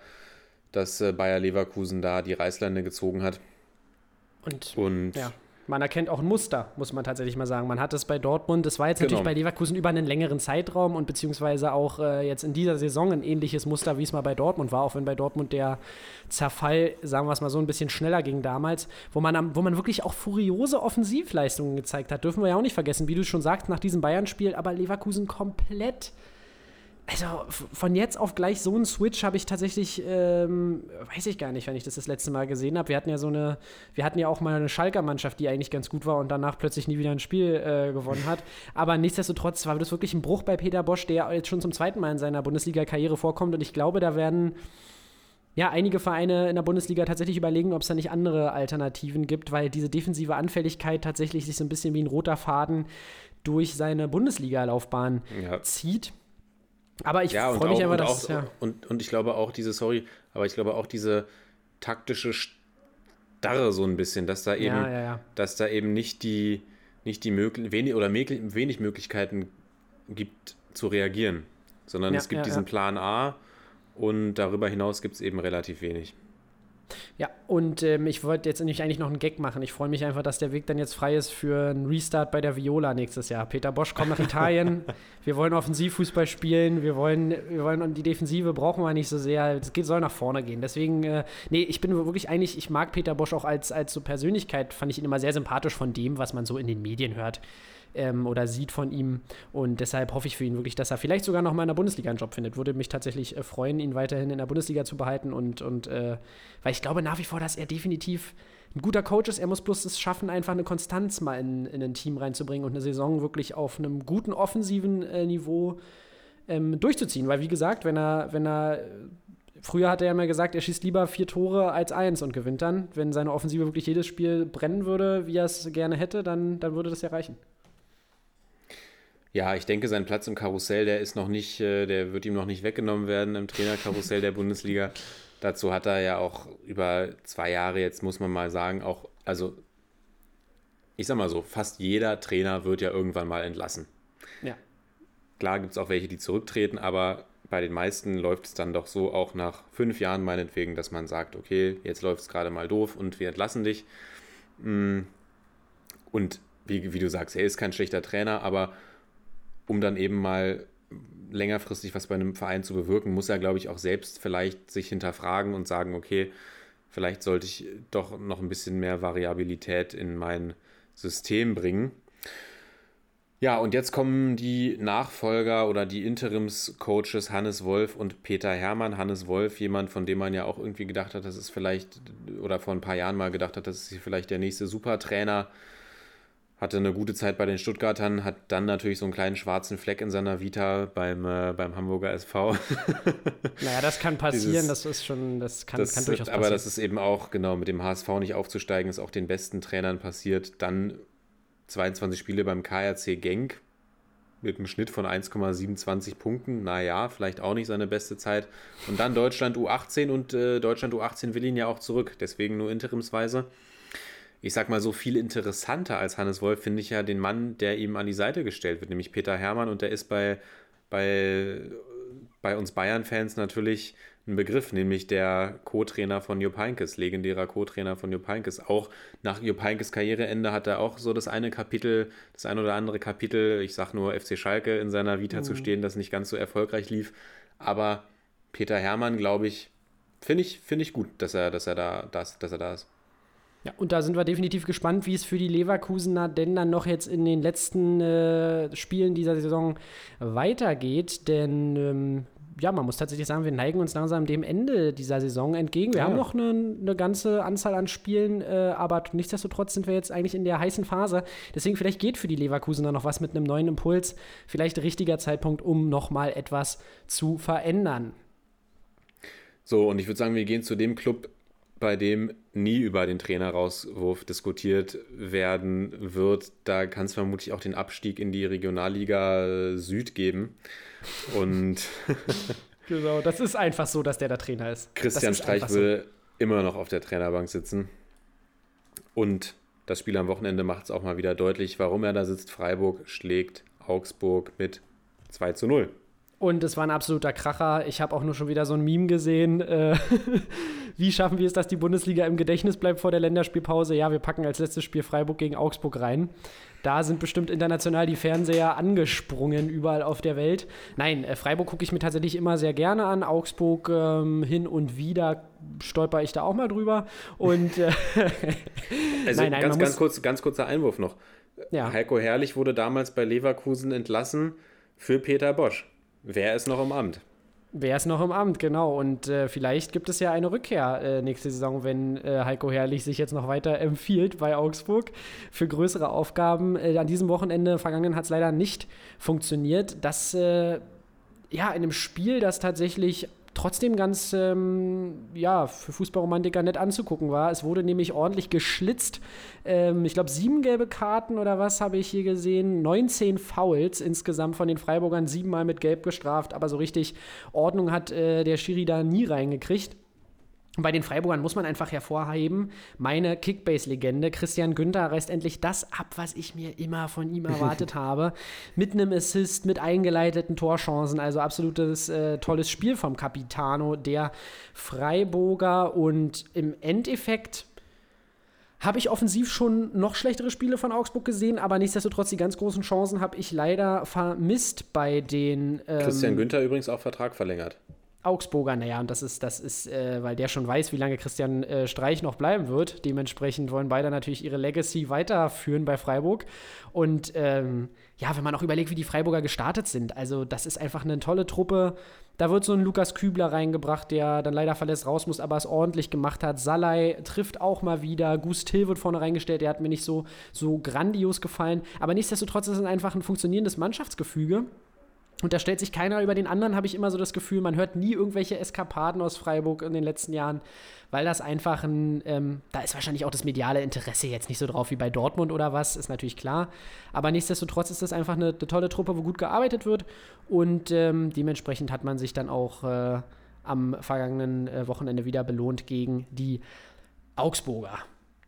dass äh, Bayer Leverkusen da die Reißleine gezogen hat. Und, und ja man erkennt auch ein Muster, muss man tatsächlich mal sagen. Man hat es bei Dortmund, das war jetzt genau. natürlich bei Leverkusen über einen längeren Zeitraum und beziehungsweise auch äh, jetzt in dieser Saison ein ähnliches Muster, wie es mal bei Dortmund war, auch wenn bei Dortmund der Zerfall, sagen wir es mal so, ein bisschen schneller ging damals, wo man, wo man wirklich auch furiose Offensivleistungen gezeigt hat. Dürfen wir ja auch nicht vergessen, wie du schon sagst, nach diesem Bayern-Spiel, aber Leverkusen komplett also von jetzt auf gleich so einen Switch habe ich tatsächlich, ähm, weiß ich gar nicht, wenn ich das das letzte Mal gesehen habe. Wir hatten ja so eine, wir hatten ja auch mal eine Schalker Mannschaft, die eigentlich ganz gut war und danach plötzlich nie wieder ein Spiel äh, gewonnen hat. Aber nichtsdestotrotz war das wirklich ein Bruch bei Peter Bosch, der jetzt schon zum zweiten Mal in seiner Bundesliga-Karriere vorkommt und ich glaube, da werden ja, einige Vereine in der Bundesliga tatsächlich überlegen, ob es da nicht andere Alternativen gibt, weil diese defensive Anfälligkeit tatsächlich sich so ein bisschen wie ein roter Faden durch seine Bundesliga-Laufbahn ja. zieht. Aber ich ja, freue mich einfach, dass. Auch, ja. und, und ich glaube auch diese, sorry, aber ich glaube auch diese taktische Starre so ein bisschen, dass da eben, ja, dass da eben nicht die, nicht die möglich, wenig oder wenig Möglichkeiten gibt zu reagieren, sondern es gibt diesen Plan A und darüber hinaus gibt es eben relativ wenig. Ja, und ähm, ich wollte jetzt nicht eigentlich noch einen Gag machen. Ich freue mich einfach, dass der Weg dann jetzt frei ist für einen Restart bei der Viola nächstes Jahr. Peter Bosch kommt nach Italien. wir wollen Offensivfußball spielen. Wir wollen, wir wollen die Defensive brauchen wir nicht so sehr. Es soll nach vorne gehen. Deswegen, äh, nee, ich bin wirklich eigentlich, ich mag Peter Bosch auch als, als so Persönlichkeit, fand ich ihn immer sehr sympathisch von dem, was man so in den Medien hört ähm, oder sieht von ihm. Und deshalb hoffe ich für ihn wirklich, dass er vielleicht sogar noch mal in der Bundesliga einen Job findet. Würde mich tatsächlich äh, freuen, ihn weiterhin in der Bundesliga zu behalten. Und, und äh, weil ich glaube nach wie vor, dass er definitiv ein guter Coach ist. Er muss bloß es schaffen, einfach eine Konstanz mal in, in ein Team reinzubringen und eine Saison wirklich auf einem guten offensiven äh, Niveau ähm, durchzuziehen. Weil, wie gesagt, wenn er, wenn er Früher hat er ja immer gesagt, er schießt lieber vier Tore als eins und gewinnt dann. Wenn seine Offensive wirklich jedes Spiel brennen würde, wie er es gerne hätte, dann, dann würde das ja reichen. Ja, ich denke, sein Platz im Karussell, der ist noch nicht, äh, der wird ihm noch nicht weggenommen werden im Trainerkarussell der Bundesliga. Dazu hat er ja auch über zwei Jahre jetzt, muss man mal sagen, auch, also ich sag mal so, fast jeder Trainer wird ja irgendwann mal entlassen. Ja. Klar gibt es auch welche, die zurücktreten, aber bei den meisten läuft es dann doch so, auch nach fünf Jahren meinetwegen, dass man sagt, okay, jetzt läuft es gerade mal doof und wir entlassen dich. Mm. Und wie, wie du sagst, er ist kein schlechter Trainer, aber um dann eben mal längerfristig was bei einem Verein zu bewirken, muss er, glaube ich, auch selbst vielleicht sich hinterfragen und sagen, okay, vielleicht sollte ich doch noch ein bisschen mehr Variabilität in mein System bringen. Ja, und jetzt kommen die Nachfolger oder die Interimscoaches Hannes Wolf und Peter Hermann. Hannes Wolf, jemand, von dem man ja auch irgendwie gedacht hat, dass es vielleicht, oder vor ein paar Jahren mal gedacht hat, dass es vielleicht der nächste Supertrainer ist hatte eine gute Zeit bei den Stuttgartern, hat dann natürlich so einen kleinen schwarzen Fleck in seiner Vita beim, äh, beim Hamburger SV. naja, das kann passieren, Dieses, das ist schon, das kann, das, kann durchaus passieren. Aber das ist eben auch, genau, mit dem HSV nicht aufzusteigen, ist auch den besten Trainern passiert. Dann 22 Spiele beim KRC Genk mit einem Schnitt von 1,27 Punkten. Naja, vielleicht auch nicht seine beste Zeit. Und dann Deutschland U18 und äh, Deutschland U18 will ihn ja auch zurück, deswegen nur interimsweise ich sag mal so viel interessanter als Hannes Wolf finde ich ja den Mann, der ihm an die Seite gestellt wird, nämlich Peter Hermann und der ist bei, bei, bei uns Bayern-Fans natürlich ein Begriff, nämlich der Co-Trainer von Jupp Heynckes, legendärer Co-Trainer von Jupp Heynckes. Auch nach Jupp Heynckes Karriereende hat er auch so das eine Kapitel, das ein oder andere Kapitel, ich sag nur FC Schalke in seiner Vita zu stehen, das nicht ganz so erfolgreich lief. Aber Peter Hermann, glaube ich, finde ich, find ich gut, dass er, dass er da, dass, dass er da ist. Ja, und da sind wir definitiv gespannt, wie es für die Leverkusener denn dann noch jetzt in den letzten äh, Spielen dieser Saison weitergeht. Denn ähm, ja, man muss tatsächlich sagen, wir neigen uns langsam dem Ende dieser Saison entgegen. Wir Ja. haben noch eine, eine ganze Anzahl an Spielen, äh, aber nichtsdestotrotz sind wir jetzt eigentlich in der heißen Phase. Deswegen vielleicht geht für die Leverkusener noch was mit einem neuen Impuls. Vielleicht richtiger Zeitpunkt, um nochmal etwas zu verändern. So, und ich würde sagen, wir gehen zu dem Club, bei dem nie über den Trainerauswurf diskutiert werden wird. Da kann es vermutlich auch den Abstieg in die Regionalliga äh, Süd geben. Und Genau, das ist einfach so, dass der der Trainer ist. Christian ist Streich einfach so. will immer noch auf der Trainerbank sitzen. Und das Spiel am Wochenende macht es auch mal wieder deutlich, warum er da sitzt. Freiburg schlägt Augsburg mit 2 zu 0. Und es war ein absoluter Kracher. Ich habe auch nur schon wieder so ein Meme gesehen. Äh, wie schaffen wir es, dass die Bundesliga im Gedächtnis bleibt vor der Länderspielpause? Ja, wir packen als letztes Spiel Freiburg gegen Augsburg rein. Da sind bestimmt international die Fernseher angesprungen, überall auf der Welt. Nein, äh, Freiburg gucke ich mir tatsächlich immer sehr gerne an. Augsburg ähm, hin und wieder stolper ich da auch mal drüber. Und äh, Also Nein, nein, ganz, ganz, kurz, ganz kurzer Einwurf noch. ja. Heiko Herrlich wurde damals bei Leverkusen entlassen für Peter Bosch. Wer ist noch im Amt? Wer ist noch im Amt, genau. Und äh, vielleicht gibt es ja eine Rückkehr äh, nächste Saison, wenn äh, Heiko Herrlich sich jetzt noch weiter empfiehlt bei Augsburg für größere Aufgaben. Äh, an diesem Wochenende vergangenen hat es leider nicht funktioniert. Das, äh, ja, in einem Spiel, das tatsächlich trotzdem ganz, ähm, ja, für Fußballromantiker nett anzugucken war. Es wurde nämlich ordentlich geschlitzt. Ähm, ich glaube, sieben gelbe Karten oder was habe ich hier gesehen. 19 Fouls insgesamt von den Freiburgern, siebenmal mit Gelb gestraft, aber so richtig Ordnung hat äh, der Schiri da nie reingekriegt. Und Bei den Freiburgern muss man einfach hervorheben, meine Kickbase-Legende Christian Günther reißt endlich das ab, was ich mir immer von ihm erwartet habe. Mit einem Assist, mit eingeleiteten Torchancen, also absolutes äh, tolles Spiel vom Capitano der Freiburger. Und im Endeffekt habe ich offensiv schon noch schlechtere Spiele von Augsburg gesehen, aber nichtsdestotrotz die ganz großen Chancen habe ich leider vermisst bei den ähm, Christian Günther übrigens auch Vertrag verlängert. Augsburger, naja, und das ist, das ist, äh, weil der schon weiß, wie lange Christian äh, Streich noch bleiben wird. Dementsprechend wollen beide natürlich ihre Legacy weiterführen bei Freiburg. Und ähm, ja, wenn man auch überlegt, wie die Freiburger gestartet sind, also das ist einfach eine tolle Truppe. Da wird so ein Lukas Kübler reingebracht, der dann leider verletzt raus muss, aber es ordentlich gemacht hat. Salai trifft auch mal wieder. Gus Till wird vorne reingestellt, der hat mir nicht so, so grandios gefallen. Aber nichtsdestotrotz ist es einfach ein funktionierendes Mannschaftsgefüge. Und da stellt sich keiner über den anderen, habe ich immer so das Gefühl. Man hört nie irgendwelche Eskapaden aus Freiburg in den letzten Jahren, weil das einfach ein, ähm, da ist wahrscheinlich auch das mediale Interesse jetzt nicht so drauf wie bei Dortmund oder was, ist natürlich klar. Aber nichtsdestotrotz ist das einfach eine, eine tolle Truppe, wo gut gearbeitet wird. Und ähm, dementsprechend hat man sich dann auch äh, am vergangenen äh, Wochenende wieder belohnt gegen die Augsburger.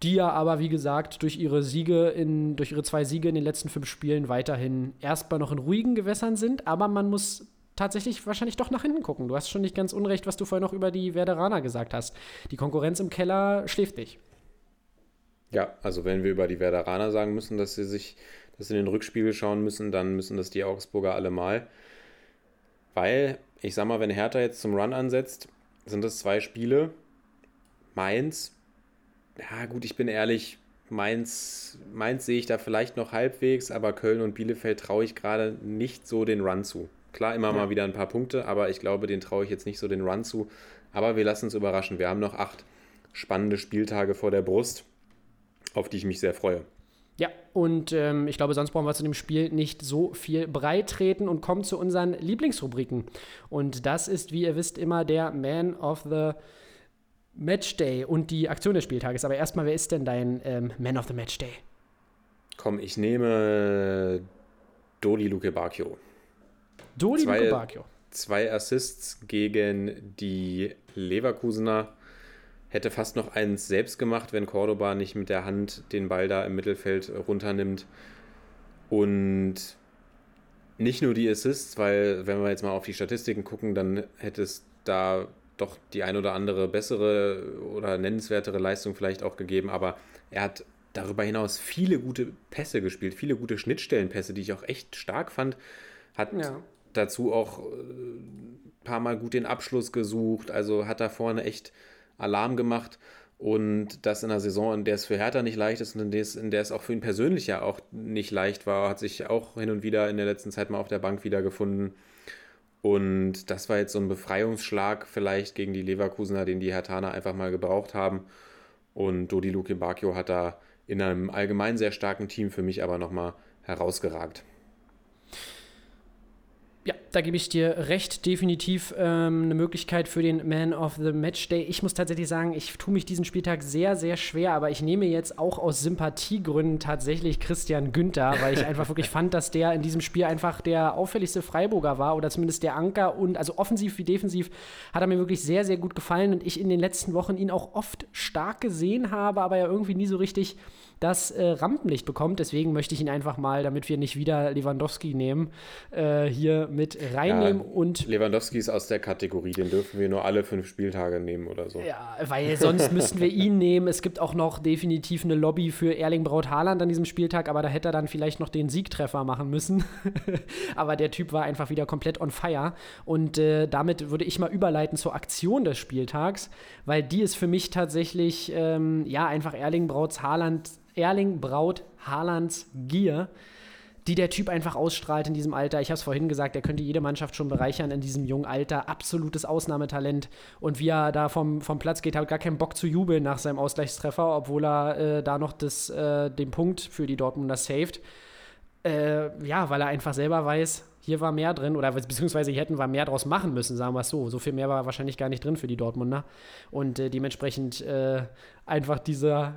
Die ja aber, wie gesagt, durch ihre Siege in, durch ihre zwei Siege in den letzten fünf Spielen weiterhin erstmal noch in ruhigen Gewässern sind, aber man muss tatsächlich wahrscheinlich doch nach hinten gucken. Du hast schon nicht ganz unrecht, was du vorhin noch über die Werderaner gesagt hast. Die Konkurrenz im Keller schläft nicht. Ja, also wenn wir über die Werderaner sagen müssen, dass sie sich, dass sie in den Rückspiegel schauen müssen, dann müssen das die Augsburger allemal. Weil, ich sag mal, wenn Hertha jetzt zum Run ansetzt, sind das zwei Spiele. Mainz, ja gut, ich bin ehrlich, Mainz, Mainz sehe ich da vielleicht noch halbwegs, aber Köln und Bielefeld traue ich gerade nicht so den Run zu. Klar, immer mal wieder ein paar Punkte, aber ich glaube, den traue ich jetzt nicht so den Run zu. Aber wir lassen uns überraschen. Wir haben noch acht spannende Spieltage vor der Brust, auf die ich mich sehr freue. Ja, und ähm, ich glaube, sonst brauchen wir zu dem Spiel nicht so viel breit treten und kommen zu unseren Lieblingsrubriken. Und das ist, wie ihr wisst, immer der Man of the Matchday und die Aktion des Spieltages. Aber erstmal, wer ist denn dein ähm, Man of the Matchday? Komm, ich nehme Dodi Luke Bacchio. Dodi Zwei- Luke Bacchio. Zwei Assists gegen die Leverkusener. Hätte fast noch eins selbst gemacht, wenn Cordoba nicht mit der Hand den Ball da im Mittelfeld runternimmt. Und nicht nur die Assists, weil wenn wir jetzt mal auf die Statistiken gucken, dann hätte es da doch die ein oder andere bessere oder nennenswertere Leistung vielleicht auch gegeben, aber er hat darüber hinaus viele gute Pässe gespielt, viele gute Schnittstellenpässe, die ich auch echt stark fand. Hat Ja. dazu auch äh, ein paar Mal gut den Abschluss gesucht, also hat da vorne echt Alarm gemacht. Und das in einer Saison, in der es für Hertha nicht leicht ist und in der es, in der es auch für ihn persönlich ja auch nicht leicht war, hat sich auch hin und wieder in der letzten Zeit mal auf der Bank wiedergefunden. Und das war jetzt so ein Befreiungsschlag vielleicht gegen die Leverkusener, den die Hertaner einfach mal gebraucht haben. Und Dodi Luke Bacchio hat da in einem allgemein sehr starken Team für mich aber nochmal herausgeragt. Ja, da gebe ich dir recht. Definitiv ähm, eine Möglichkeit für den Man of the Match Day. Ich muss tatsächlich sagen, ich tue mich diesen Spieltag sehr, sehr schwer, aber ich nehme jetzt auch aus Sympathiegründen tatsächlich Christian Günther, weil ich einfach wirklich fand, dass der in diesem Spiel einfach der auffälligste Freiburger war oder zumindest der Anker und also offensiv wie defensiv hat er mir wirklich sehr, sehr gut gefallen und ich in den letzten Wochen ihn auch oft stark gesehen habe, aber ja irgendwie nie so richtig das äh, Rampenlicht bekommt. Deswegen möchte ich ihn einfach mal, damit wir nicht wieder Lewandowski nehmen, äh, hier mit reinnehmen Ja, und Lewandowski ist aus der Kategorie, den dürfen wir nur alle fünf Spieltage nehmen oder so. ja, weil sonst müssten wir ihn nehmen. Es gibt auch noch definitiv eine Lobby für Erling Braut Haaland an diesem Spieltag, aber da hätte er dann vielleicht noch den Siegtreffer machen müssen. aber der Typ war einfach wieder komplett on fire. Und äh, damit würde ich mal überleiten zur Aktion des Spieltags, weil die ist für mich tatsächlich, ähm, ja, einfach Erling Brauts Haaland, Erling Braut Haalands Gier die der Typ einfach ausstrahlt in diesem Alter. Ich habe es vorhin gesagt, er könnte jede Mannschaft schon bereichern in diesem jungen Alter. Absolutes Ausnahmetalent. Und wie er da vom, vom Platz geht, hat gar keinen Bock zu jubeln nach seinem Ausgleichstreffer, obwohl er äh, da noch das, äh, den Punkt für die Dortmunder saved. Äh, ja, weil er einfach selber weiß, hier war mehr drin, oder beziehungsweise hier hätten wir mehr draus machen müssen, sagen wir es so. So viel mehr war wahrscheinlich gar nicht drin für die Dortmunder. Und äh, dementsprechend äh, einfach dieser,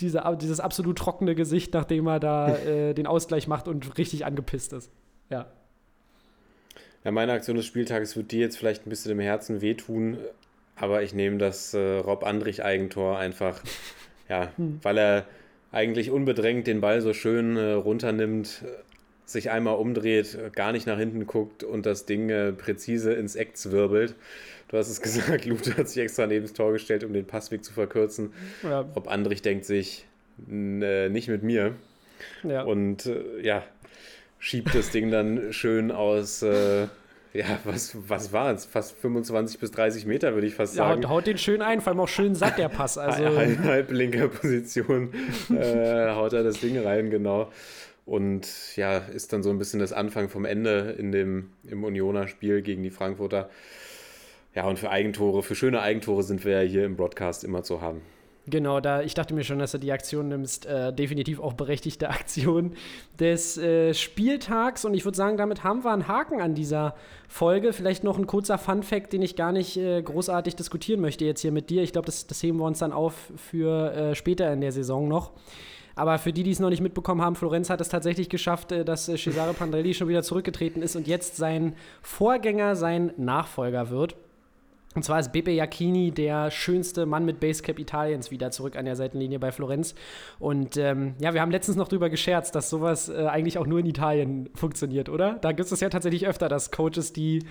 dieser, dieses absolut trockene Gesicht, nachdem er da äh, den Ausgleich macht und richtig angepisst ist. Ja. Ja, meine Aktion des Spieltages wird dir jetzt vielleicht ein bisschen im Herzen wehtun, aber ich nehme das äh, Rob Andrich-Eigentor einfach, ja, weil er eigentlich unbedrängt den Ball so schön äh, runternimmt, sich einmal umdreht, gar nicht nach hinten guckt und das Ding äh, präzise ins Eck zwirbelt. Du hast es gesagt, Lute hat sich extra neben das Tor gestellt, um den Passweg zu verkürzen. Ja, Rob Andrich denkt sich, "N- äh, nicht mit mir. ja. Und äh, ja, schiebt das Ding dann schön aus, äh, ja, was, was war es? Fast 25 bis 30 Meter, würde ich fast ja sagen. haut, haut den schön ein, vor allem auch schön satt, der Pass. Also, halb, halb linker Position äh, haut er das Ding rein, genau. Und ja, ist dann so ein bisschen das Anfang vom Ende in dem, im Unioner Spiel gegen die Frankfurter. Ja, und für Eigentore, für schöne Eigentore sind wir ja hier im Broadcast immer zu haben. Genau, da ich dachte mir schon, dass du die Aktion nimmst, äh, definitiv auch berechtigte Aktion des äh, Spieltags. Und ich würde sagen, damit haben wir einen Haken an dieser Folge. Vielleicht noch ein kurzer Fun-Fact, den ich gar nicht äh, großartig diskutieren möchte jetzt hier mit dir. Ich glaube, das, das heben wir uns dann auf für äh, später in der Saison noch. Aber für die, die es noch nicht mitbekommen haben, Florenz hat es tatsächlich geschafft, äh, dass äh, Cesare Pandrelli schon wieder zurückgetreten ist und jetzt sein Vorgänger, sein Nachfolger wird. Und zwar ist Beppe Jacchini der schönste Mann mit Basecap Italiens wieder zurück an der Seitenlinie bei Florenz. Und ähm, ja, wir haben letztens noch drüber gescherzt, dass sowas äh, eigentlich auch nur in Italien funktioniert, oder? Da gibt es ja tatsächlich öfter, dass Coaches die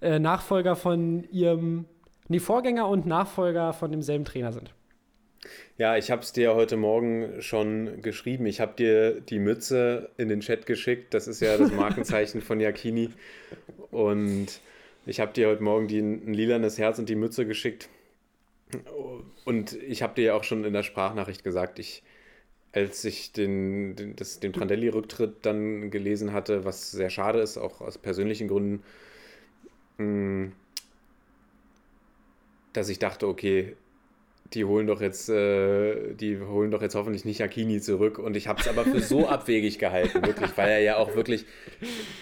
äh, Nachfolger von ihrem, nee, Vorgänger und Nachfolger von demselben Trainer sind. Ja, ich habe es dir heute Morgen schon geschrieben. Ich habe dir die Mütze in den Chat geschickt. Das ist ja das Markenzeichen von Yakini. Und ich habe dir heute Morgen die, ein lilanes Herz und die Mütze geschickt. Und ich habe dir ja auch schon in der Sprachnachricht gesagt, ich, als ich den, den, den Prandelli-Rücktritt dann gelesen hatte, was sehr schade ist, auch aus persönlichen Gründen, mh, dass ich dachte, okay, die holen doch jetzt, äh, die holen doch jetzt hoffentlich nicht Akini zurück. Und ich habe es aber für so abwegig gehalten, wirklich, weil er ja auch wirklich,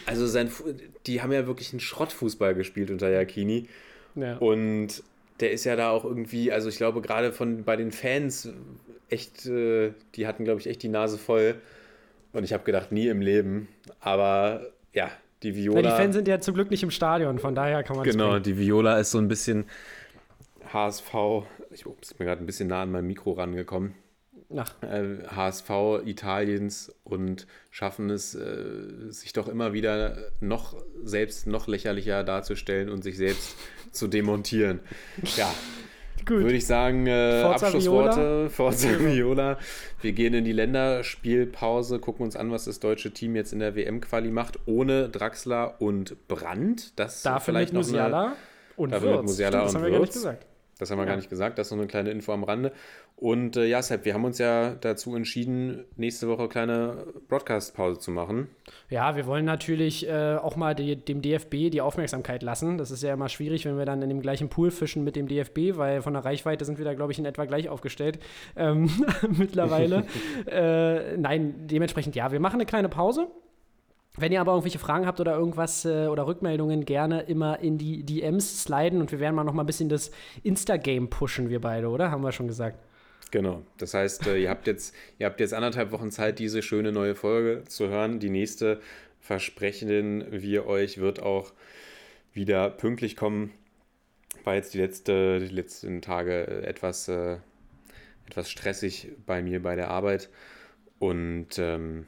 also sein, Fu- die haben ja wirklich einen Schrottfußball gespielt unter Jakini. Ja. Und der ist ja da auch irgendwie, also ich glaube gerade von bei den Fans echt, äh, die hatten glaube ich echt die Nase voll. Und ich habe gedacht, nie im Leben. Aber ja, die Viola. Na, die Fans sind ja zum Glück nicht im Stadion, von daher kann man Genau, die Viola ist so ein bisschen HSV. Ich bin mir gerade ein bisschen nah an mein Mikro rangekommen. Ach, äh, HSV Italiens und schaffen es, äh, sich doch immer wieder noch selbst noch lächerlicher darzustellen und sich selbst zu demontieren. Ja, gut. würde ich sagen, äh, Forza Abschlussworte, Forza Viola. Wir gehen in die Länderspielpause, gucken uns an, was das deutsche Team jetzt in der WM-Quali macht, ohne Draxler und Brandt. Das Dafür vielleicht mit noch eine, Musiala und dafür mit Wirtz. Musiala Stimmt, das und haben wir gar nicht Wirtz. gesagt. Das haben wir Ja. gar nicht gesagt, das ist noch eine kleine Info am Rande. Und äh, ja, Sepp, wir haben uns ja dazu entschieden, nächste Woche kleine Broadcast-Pause zu machen. Ja, wir wollen natürlich äh, auch mal die, dem DFB die Aufmerksamkeit lassen. Das ist ja immer schwierig, wenn wir dann in dem gleichen Pool fischen mit dem DFB, weil von der Reichweite sind wir da, glaube ich, in etwa gleich aufgestellt ähm, mittlerweile. äh, nein, dementsprechend ja, wir machen eine kleine Pause. Wenn ihr aber irgendwelche Fragen habt oder irgendwas äh, oder Rückmeldungen, gerne immer in die DMs sliden und wir werden mal noch mal ein bisschen das Insta-Game pushen, wir beide, oder? Haben wir schon gesagt. Genau. Das heißt, äh, ihr habt jetzt, ihr habt jetzt anderthalb Wochen Zeit, diese schöne neue Folge zu hören. Die nächste versprechen wir euch wird auch wieder pünktlich kommen. War jetzt die, letzte, die letzten Tage etwas, äh, etwas stressig bei mir bei der Arbeit. Und ähm,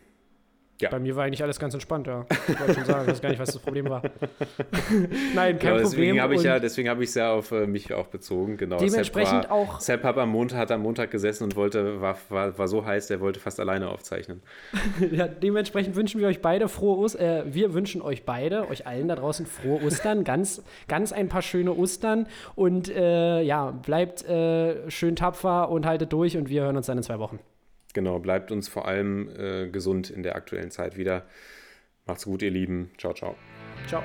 Ja. Bei mir war eigentlich alles ganz entspannt, ja. Ich wollte schon sagen, ich weiß gar nicht, was das Problem war. Nein, kein Genau, deswegen Problem. habe ich ja, deswegen habe ich es ja auf äh, mich auch bezogen. Genau. Dementsprechend Sepp war, auch- Sepp hat am Montag, hat am Montag gesessen und wollte, war, war, war so heiß, der wollte fast alleine aufzeichnen. Ja, dementsprechend wünschen wir euch beide frohe Ostern. Äh, wir wünschen euch beide, euch allen da draußen frohe Ostern. ganz, ganz ein paar schöne Ostern. Und äh, ja, bleibt äh, schön tapfer und haltet durch. Und wir hören uns dann in zwei Wochen. Genau, bleibt uns vor allem äh, gesund in der aktuellen Zeit wieder. Macht's gut, ihr Lieben. Ciao, ciao. Ciao.